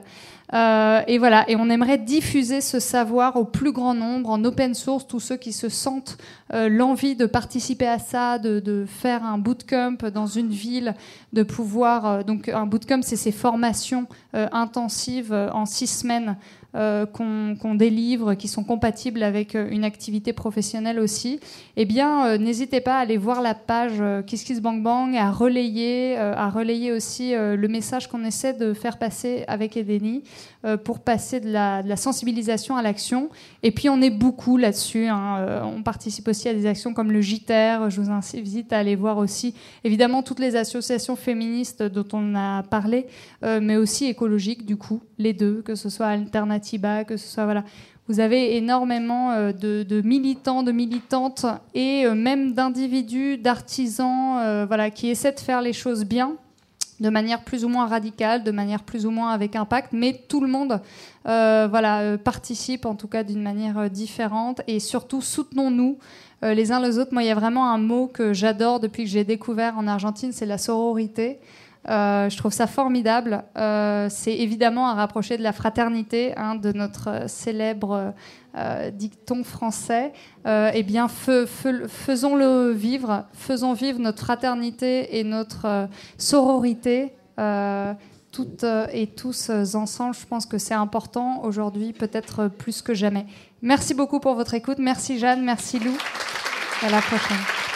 Euh, et voilà, et on aimerait diffuser ce savoir au plus grand nombre en open source, tous ceux qui se sentent euh, l'envie de participer à ça, de, faire un bootcamp dans une ville, de pouvoir. Euh, donc un bootcamp, c'est ces formations intensives en six semaines euh, qu'on délivre, qui sont compatibles avec euh, une activité professionnelle aussi, eh bien, euh, n'hésitez pas à aller voir la page Kiss Kiss Bang Bang, à relayer, à relayer aussi le message qu'on essaie de faire passer avec Edeni pour passer de la, sensibilisation à l'action. Et puis, on est beaucoup là-dessus. Hein. on participe aussi à des actions comme le JTER. Je vous invite à aller voir aussi, évidemment, toutes les associations féministes dont on a parlé, mais aussi écologiques, du coup, les deux, que ce soit alternative que ce soit voilà. Vous avez énormément euh, de, militants, de militantes et euh, même d'individus, d'artisans, euh, voilà, qui essaient de faire les choses bien, de manière plus ou moins radicale, de manière plus ou moins avec impact, mais tout le monde, voilà, participe en tout cas d'une manière différente et surtout soutenons-nous. les uns les autres. Moi, il y a vraiment un mot que j'adore depuis que j'ai découvert en Argentine, c'est la sororité. Euh, je trouve ça formidable. Euh, c'est évidemment à rapprocher de la fraternité, hein, de notre célèbre euh, dicton français. eh bien, faisons-le vivre, faisons vivre notre fraternité et notre sororité. toutes et tous ensemble, je pense que c'est important aujourd'hui, peut-être plus que jamais. Merci beaucoup pour votre écoute. Merci Jeanne, merci Lou. À la prochaine.